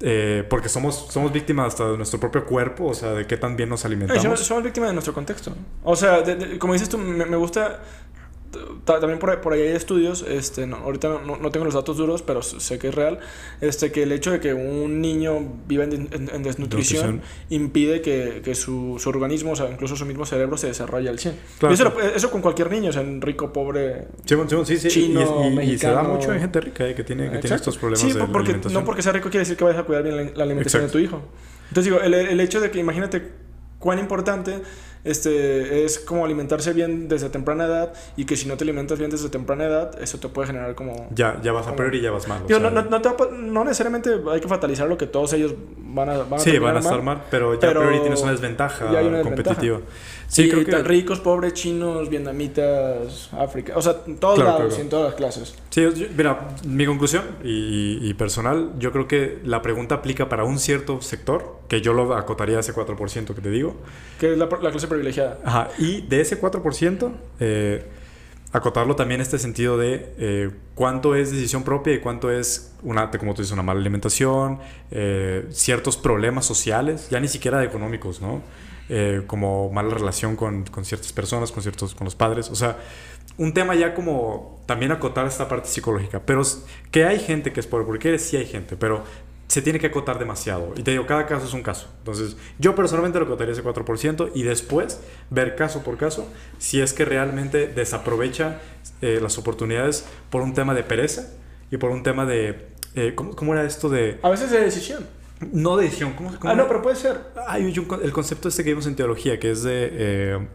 eh, porque somos, somos víctimas hasta de nuestro propio cuerpo, o sea, de qué tan bien nos alimentamos. somos, víctimas de nuestro contexto. O sea, como dices tú, me, me gusta también por, por ahí hay estudios, este, no, ahorita no, no, tengo los datos duros, pero sé que es real, este, que el hecho de que un niño viva en, en, desnutrición impide que, que su, su, organismo, o sea, incluso su mismo cerebro se desarrolle al 100. eso, eso, con cualquier niño, o sea, rico, pobre, sí, sí, chino, y, y, se da mucho en gente rica eh, que, tiene, que tiene estos problemas sí, porque, No porque sea rico quiere decir que vayas a cuidar bien la, alimentación de tu hijo. Entonces digo, el, el hecho de que imagínate cuán importante este, es como alimentarse bien desde temprana edad y que si no te alimentas bien desde temprana edad, eso te puede generar como... Ya, ya vas a peor y ya vas mal. no, no, no, necesariamente hay que fatalizar lo que todos ellos van a, van Sí, van a estar mal, pero ya a priori tienes una desventaja competitiva. Sí, creo que... Ricos, pobres, chinos, vietnamitas, África, o sea, todos lados en todas las clases. Sí, mira, mi conclusión y, y, personal, yo creo que la pregunta aplica para un cierto sector, que yo lo acotaría a ese 4% que te digo. Que es la, la clase privilegiada. Ajá, y de ese 4%, eh, acotarlo también en este sentido de eh, cuánto es decisión propia y cuánto es, una, como tú dices, una mala alimentación, eh, ciertos problemas sociales, ya ni siquiera económicos, ¿no? Como mala relación con, con, ciertas personas, con, ciertos, con los padres, o sea, un tema ya como también acotar esta parte psicológica, pero que hay gente que es pobre, porque sí hay gente, pero se tiene que acotar demasiado. Y te digo, cada caso es un caso. Entonces, yo personalmente lo acotaría ese 4% y después ver caso por caso si es que realmente desaprovecha eh, las oportunidades por un tema de pereza y por un tema de... Eh, ¿cómo, era esto de...? A veces de decisión. No de decisión. ¿Cómo, ah, no, pero puede ser. Hay el concepto este que vimos en teología, que es de eh,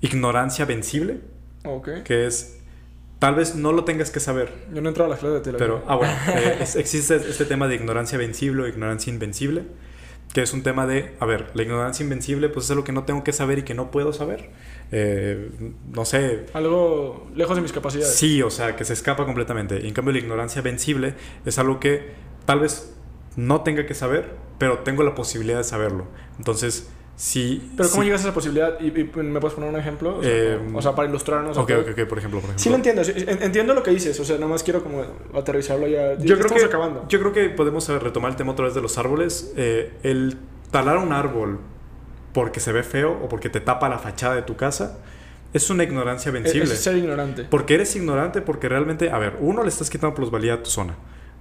ignorancia vencible. Ok. Que es Tal vez no lo tengas que saber. Yo no he entrado a las clases de teología. Pero, ah, bueno, eh, existe este tema de ignorancia vencible o ignorancia invencible, que es un tema de, a ver, la ignorancia invencible, pues es algo que no tengo que saber y que no puedo saber. Eh, no sé. Algo lejos de mis capacidades. Sí, o sea, que se escapa completamente. Y en cambio, la ignorancia vencible es algo que tal vez no tenga que saber, pero tengo la posibilidad de saberlo. Entonces, Sí. Pero ¿cómo llegas a esa posibilidad? ¿Y, me puedes poner un ejemplo? O sea, eh, para ilustrarnos. Ok, ok, ok, por ejemplo, por ejemplo. Sí lo entiendo. Entiendo lo que dices. O sea, nada más quiero como aterrizarlo ya. Yo creo que acabando. Yo creo que podemos retomar el tema otra vez de los árboles. Eh, el talar un árbol porque se ve feo o porque te tapa la fachada de tu casa es una ignorancia vencible. Es ser ignorante. Porque eres ignorante porque realmente, a ver, uno, le estás quitando plusvalía a tu zona.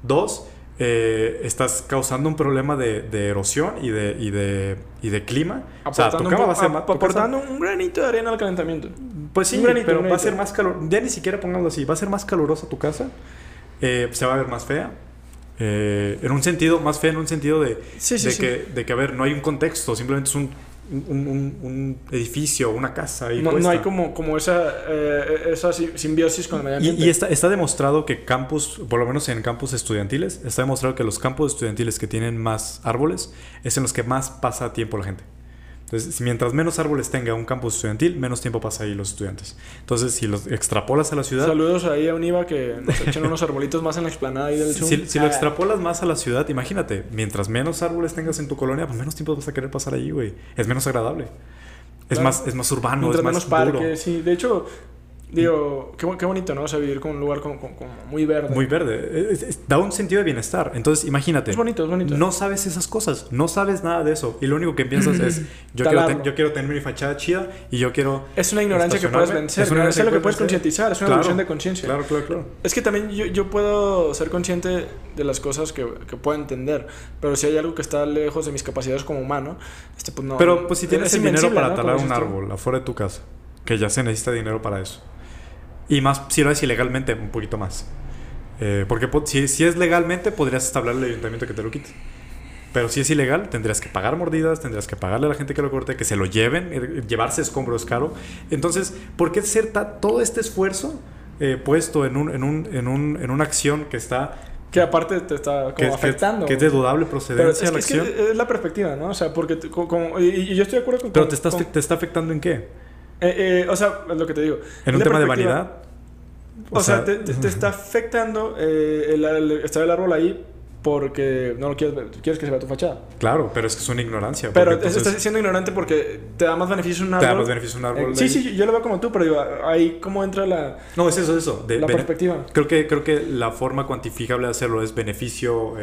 Dos, eh, estás causando un problema de, erosión y de, y de, y de clima. o sea, tu cama va a ser más, aportando un granito de arena al calentamiento. Pues sí, pero va a ser más calor. Ya ni siquiera pongámoslo así, va a ser más calurosa tu casa, eh, se va a ver más fea. Eh, en un sentido, más fea en un sentido de, de, Que, de que, a ver, no hay un contexto, simplemente es un un, edificio, una casa. Y no, no, hay como, como esa, eh, esa simbiosis con el medio ambiente. Y, está, está, demostrado que campus, por lo menos en campus estudiantiles, está demostrado que los campos estudiantiles que tienen más árboles es en los que más pasa tiempo la gente. Entonces, mientras menos árboles tenga un campus estudiantil, menos tiempo pasa ahí los estudiantes. Entonces, si los extrapolas a la ciudad... Saludos ahí a Univa que nos echan unos arbolitos más en la explanada ahí del Si, si, lo extrapolas más a la ciudad, imagínate, mientras menos árboles tengas en tu colonia, pues menos tiempo vas a querer pasar allí, güey. Es menos agradable. Es, más, es más urbano, es más menos parques, sí. De hecho, Digo, qué, qué, bonito, ¿no? O sea, vivir con un lugar como, muy verde. Muy verde. da un sentido de bienestar. Entonces, imagínate. Es bonito, es bonito. No sabes esas cosas. No sabes nada de eso. Y lo único que piensas es, yo quiero, yo quiero tener mi fachada chida y yo quiero... Es una ignorancia que puedes vencer. Es, una es lo que puedes concientizar. Es una claro, de conciencia. Claro, claro, claro. Es que también yo, yo puedo ser consciente de las cosas que, que, puedo entender. Pero si hay algo que está lejos de mis capacidades como humano, este, pues no... Pero pues si tienes el dinero para talar un árbol afuera de tu casa, que ya se necesita dinero para eso y más, si lo es ilegalmente, un poquito más. Eh, porque si, si, es legalmente, podrías establecer al ayuntamiento que te lo quite. Pero si es ilegal, tendrías que pagar mordidas, tendrías que pagarle a la gente que lo corte, que se lo lleven, eh, llevarse escombros caro. Entonces, ¿por qué hacer todo este esfuerzo eh, puesto en, un, en, un, en, un, en una acción que está que aparte te está como afectando. Que, es de dudable procedencia es, la acción. es la perspectiva, ¿no? O sea, porque como, y, yo estoy de acuerdo con... Pero te, estás, te está afectando en qué? Eh, eh, o sea, es lo que te digo. ¿En un tema de vanidad? O, sea, te, está afectando eh, el, estar el árbol ahí porque no lo quieres ver, quieres que se vea tu fachada. Claro, pero es que es una ignorancia. Pero estás siendo ignorante porque te da más beneficio un árbol. Te da más beneficio un árbol. sí, sí, yo lo veo como tú, pero digo, ahí cómo entra la. No, es eso, es eso. De, la perspectiva. Creo que, creo que la forma cuantificable de hacerlo es beneficio,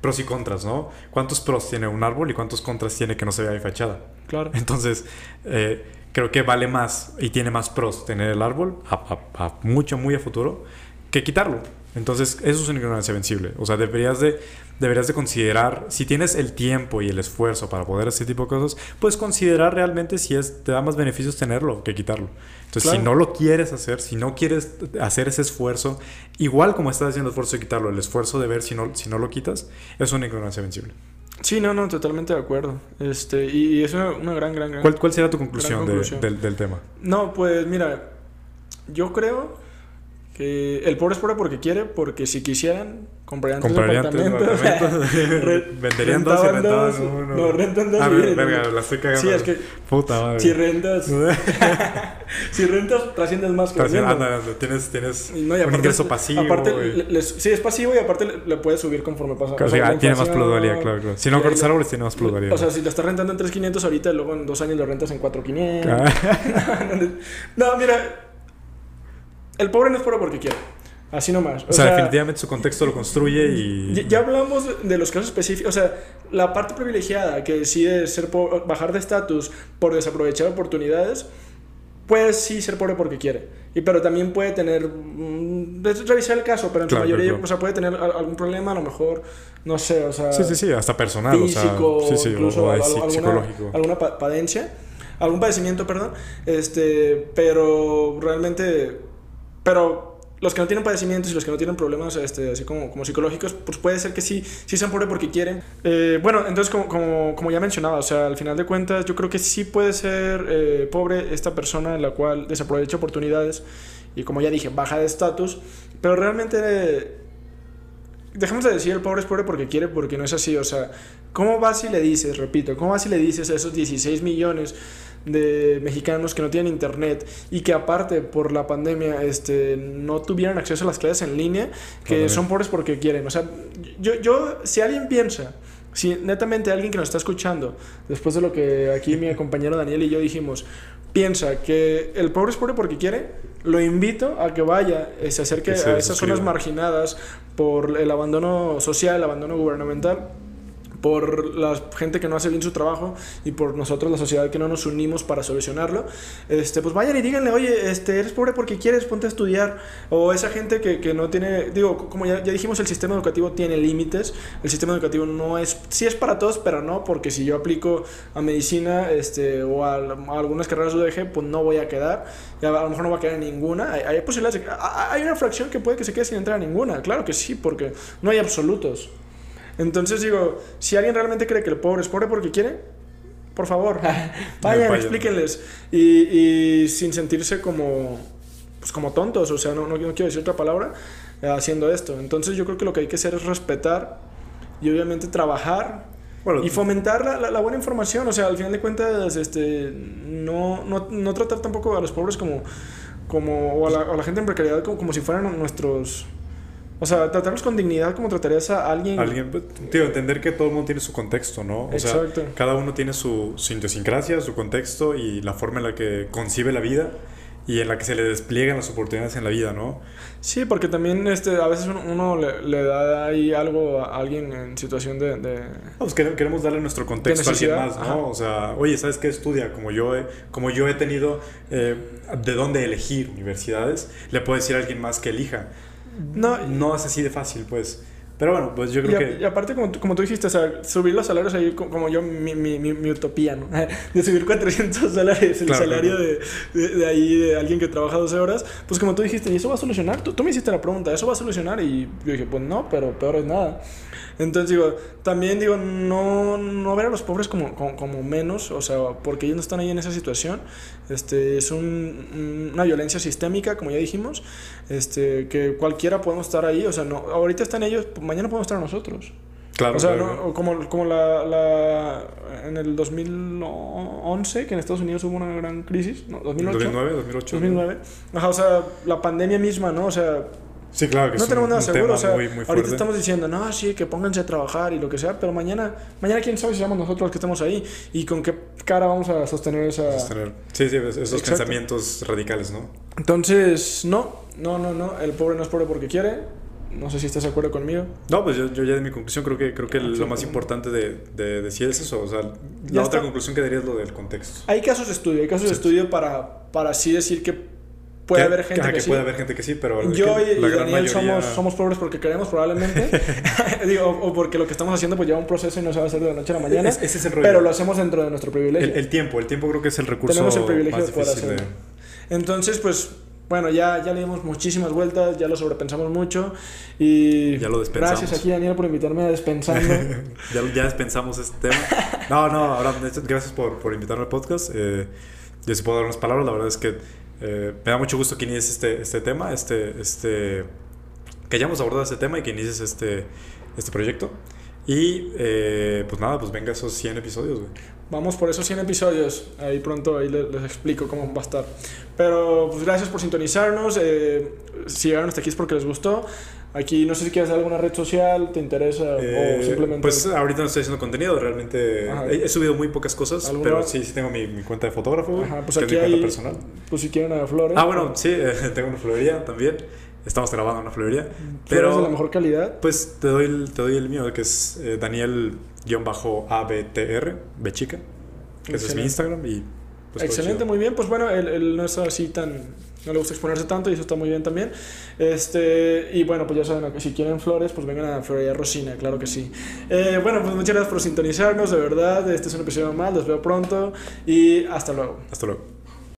pros y contras, ¿no? ¿Cuántos pros tiene un árbol y cuántos contras tiene que no se vea mi fachada? Claro. Entonces, eh, creo que vale más y tiene más pros tener el árbol a, mucho, muy a futuro que quitarlo. Entonces, eso es una ignorancia vencible. O sea, deberías de, deberías de considerar, si tienes el tiempo y el esfuerzo para poder hacer ese tipo de cosas, pues considerar realmente si es, te da más beneficios tenerlo que quitarlo. Entonces, si no lo quieres hacer, si no quieres hacer ese esfuerzo, igual como estás haciendo el esfuerzo de quitarlo, el esfuerzo de ver si no, si no lo quitas, es una ignorancia vencible. Sí, no, no, totalmente de acuerdo. Este, y, es una, gran, gran, gran. ¿Cuál, cuál será tu conclusión, del, del tema? No, pues mira, yo creo que el pobre es pobre porque quiere, porque si quisieran, comprarían, comprarían tres apartamentos. Venderían dos y rentaban uno. No, rentan dos. A ver, verga, la estoy cagando. Sí, es que. Puta madre. Si rentas. si rentas, trasciendes más que tienes, tienes un ingreso pasivo. Aparte, sí, es pasivo y aparte le, puedes subir conforme pasa. o sea, tiene más pluralidad, claro, claro. Si no cortas árboles, tiene más pluralidad. O sea, si lo estás rentando en 3.500 ahorita, luego en dos años lo rentas en 4.500. no, mira el pobre no es pobre porque quiere. Así nomás. O, sea, definitivamente su contexto lo construye y... Ya, hablamos de los casos específicos. O sea, la parte privilegiada que decide ser bajar de estatus por desaprovechar oportunidades, puede sí ser pobre porque quiere. Y, pero también puede tener... Mm, revisar el caso, pero en su mayoría O sea, puede tener algún problema, a lo mejor, no sé, o sea... Sí, sí, sí, hasta personal. Físico, o sea, sí, sí, incluso o, alguna, psicológico. Alguna padencia, algún padecimiento, perdón. Este, pero realmente pero los que no tienen padecimientos y los que no tienen problemas este, así como, como psicológicos, pues puede ser que sí, sí sean pobres porque quieren. Eh, bueno, entonces como, como, como, ya mencionaba, o sea, al final de cuentas yo creo que sí puede ser eh, pobre esta persona en la cual desaprovecha oportunidades y como ya dije, baja de estatus, pero realmente... dejemos de decir el pobre es pobre porque quiere, porque no es así. O sea, ¿cómo vas y le dices, repito, cómo vas y le dices a esos 16 millones de mexicanos que no tienen internet y que aparte por la pandemia este, no tuvieran acceso a las clases en línea, que son pobres porque quieren. O sea, yo, yo, si alguien piensa, si netamente alguien que nos está escuchando, después de lo que aquí mi compañero Daniel y yo dijimos, piensa que el pobre es pobre porque quiere, lo invito a que vaya, eh, se acerque a esas zonas marginadas por el abandono social, el abandono gubernamental por la gente que no hace bien su trabajo y por nosotros, la sociedad, que no nos unimos para solucionarlo, este, pues vayan y díganle, oye, este, eres pobre porque quieres, ponte a estudiar. O esa gente que, que no tiene, digo, como ya, ya, dijimos, el sistema educativo tiene límites. El sistema educativo no es, sí es para todos, pero no, porque si yo aplico a medicina este, o a, algunas carreras UDG, pues no voy a quedar. Y a, lo mejor no va a quedar ninguna. Hay, posibilidades, de, hay una fracción que puede que se quede sin entrar a ninguna. Claro que sí, porque no hay absolutos. Entonces digo, si alguien realmente cree que el pobre es pobre porque quiere, por favor, vayan, explíquenles. Y, y, sin sentirse como, pues como tontos, o sea, no, no, quiero decir otra palabra, eh, haciendo esto. Entonces yo creo que lo que hay que hacer es respetar y obviamente trabajar y fomentar la, la, buena información. O sea, al final de cuentas, este, no, no, no tratar tampoco a los pobres como, como o, a la, a la gente en precariedad como, como si fueran nuestros o sea, tratarlos con dignidad como tratarías a alguien. Alguien, pues, tío, entender que todo el mundo tiene su contexto, ¿no? O Exacto. sea, cada uno tiene su, su idiosincrasia, su contexto y la forma en la que concibe la vida y en la que se le despliegan las oportunidades en la vida, ¿no? Sí, porque también este, a veces uno, le, le, da ahí algo a alguien en situación de... de pues queremos darle nuestro contexto a alguien más, ¿no? O sea, oye, ¿sabes qué estudia? Como yo he, como yo he tenido eh, de dónde elegir universidades, le puedo decir a alguien más que elija. No, no es así de fácil, pues. Pero bueno, pues yo creo que... Y aparte, como tú, como tú dijiste, o sea, subir los salarios ahí, como yo, mi, mi, mi, utopía, ¿no? De subir 400 dólares el salario De, de, ahí, de alguien que trabaja 12 horas, pues como tú dijiste, ¿y eso va a solucionar? Tú, tú me hiciste la pregunta, ¿eso va a solucionar? Y yo dije, pues no, pero peor es nada. Entonces digo, también digo, no, no ver a los pobres como, como, menos, o sea, porque ellos no están ahí en esa situación. Este, es un, una violencia sistémica, como ya dijimos, este, que cualquiera podemos estar ahí, o sea, no, ahorita están ellos, mañana podemos estar nosotros. Claro, o sea, ¿no? como, como la, la, en el 2011, que en Estados Unidos hubo una gran crisis, ¿no? 2008. 2009, 2008. 2009. Ajá, o sea, la pandemia misma, ¿no? O sea, Sí, claro que No tenemos nada seguro, o sea, ahorita estamos diciendo, no, sí, que pónganse a trabajar y lo que sea, pero mañana, mañana quién sabe si somos nosotros los que estamos ahí y con qué cara vamos a sostener esa... Sostener. Sí, sí, esos pensamientos radicales, ¿no? Entonces, no, no, no, no, el pobre no es pobre porque quiere, no sé si estás de acuerdo conmigo. No, pues yo, yo ya de mi conclusión creo que, creo que lo más importante de, de, decir es eso. O sea, la otra conclusión que daría es lo del contexto. Hay casos de estudio, hay casos de estudio para, para así decir que Puede haber gente que, que, sí. Puede haber gente que sí, pero. Yo y, Daniel somos, somos pobres porque queremos, probablemente. Digo, o porque lo que estamos haciendo pues lleva un proceso y no se va a hacer de la noche a la mañana. ese es el rollo. Pero lo hacemos dentro de nuestro privilegio. El, tiempo, el tiempo creo que es el recurso. Tenemos el privilegio más de poder hacerlo. Entonces, pues. Bueno, ya, ya le dimos muchísimas vueltas, ya lo sobrepensamos mucho y... Ya lo despensamos. Gracias aquí, Daniel, por invitarme a Despensando. ya, ya despensamos este tema. No, no, ahora gracias por, por invitarme al podcast. Eh, yo sí puedo dar unas palabras, la verdad es que eh, me da mucho gusto que inicies este, este tema, este, este, que hayamos abordado este tema y que inicies este, este proyecto. Y eh, pues nada, pues venga esos 100 episodios, Vamos por esos 100 episodios. Ahí pronto ahí les, explico cómo va a estar. Pero pues gracias por sintonizarnos. Eh, si llegaron hasta aquí es porque les gustó. Aquí no sé si quieres alguna red social, te interesa o eh, simplemente... Pues ahorita no estoy haciendo contenido, realmente he, subido muy pocas cosas, pero sí, sí tengo mi, mi cuenta de fotógrafo, Ajá, pues aquí es mi cuenta personal. Pues si quieren a flores. Ah, bueno, sí, tengo una florería también. Estamos grabando una florería. Pero de la mejor calidad? Pues te doy el, te doy el mío, que es eh, Daniel-ABTR, B chica. Que ese es mi Instagram y... Pues, Excelente, muy bien. Pues bueno, el, el no es así tan no le gusta exponerse tanto y eso está muy bien también. Este, y bueno, pues ya saben, que si quieren flores, pues vengan a Florería Rosina, claro que sí. Eh, bueno, pues muchas gracias por sintonizarnos, de verdad. Este es un episodio más, los veo pronto y hasta luego. Hasta luego.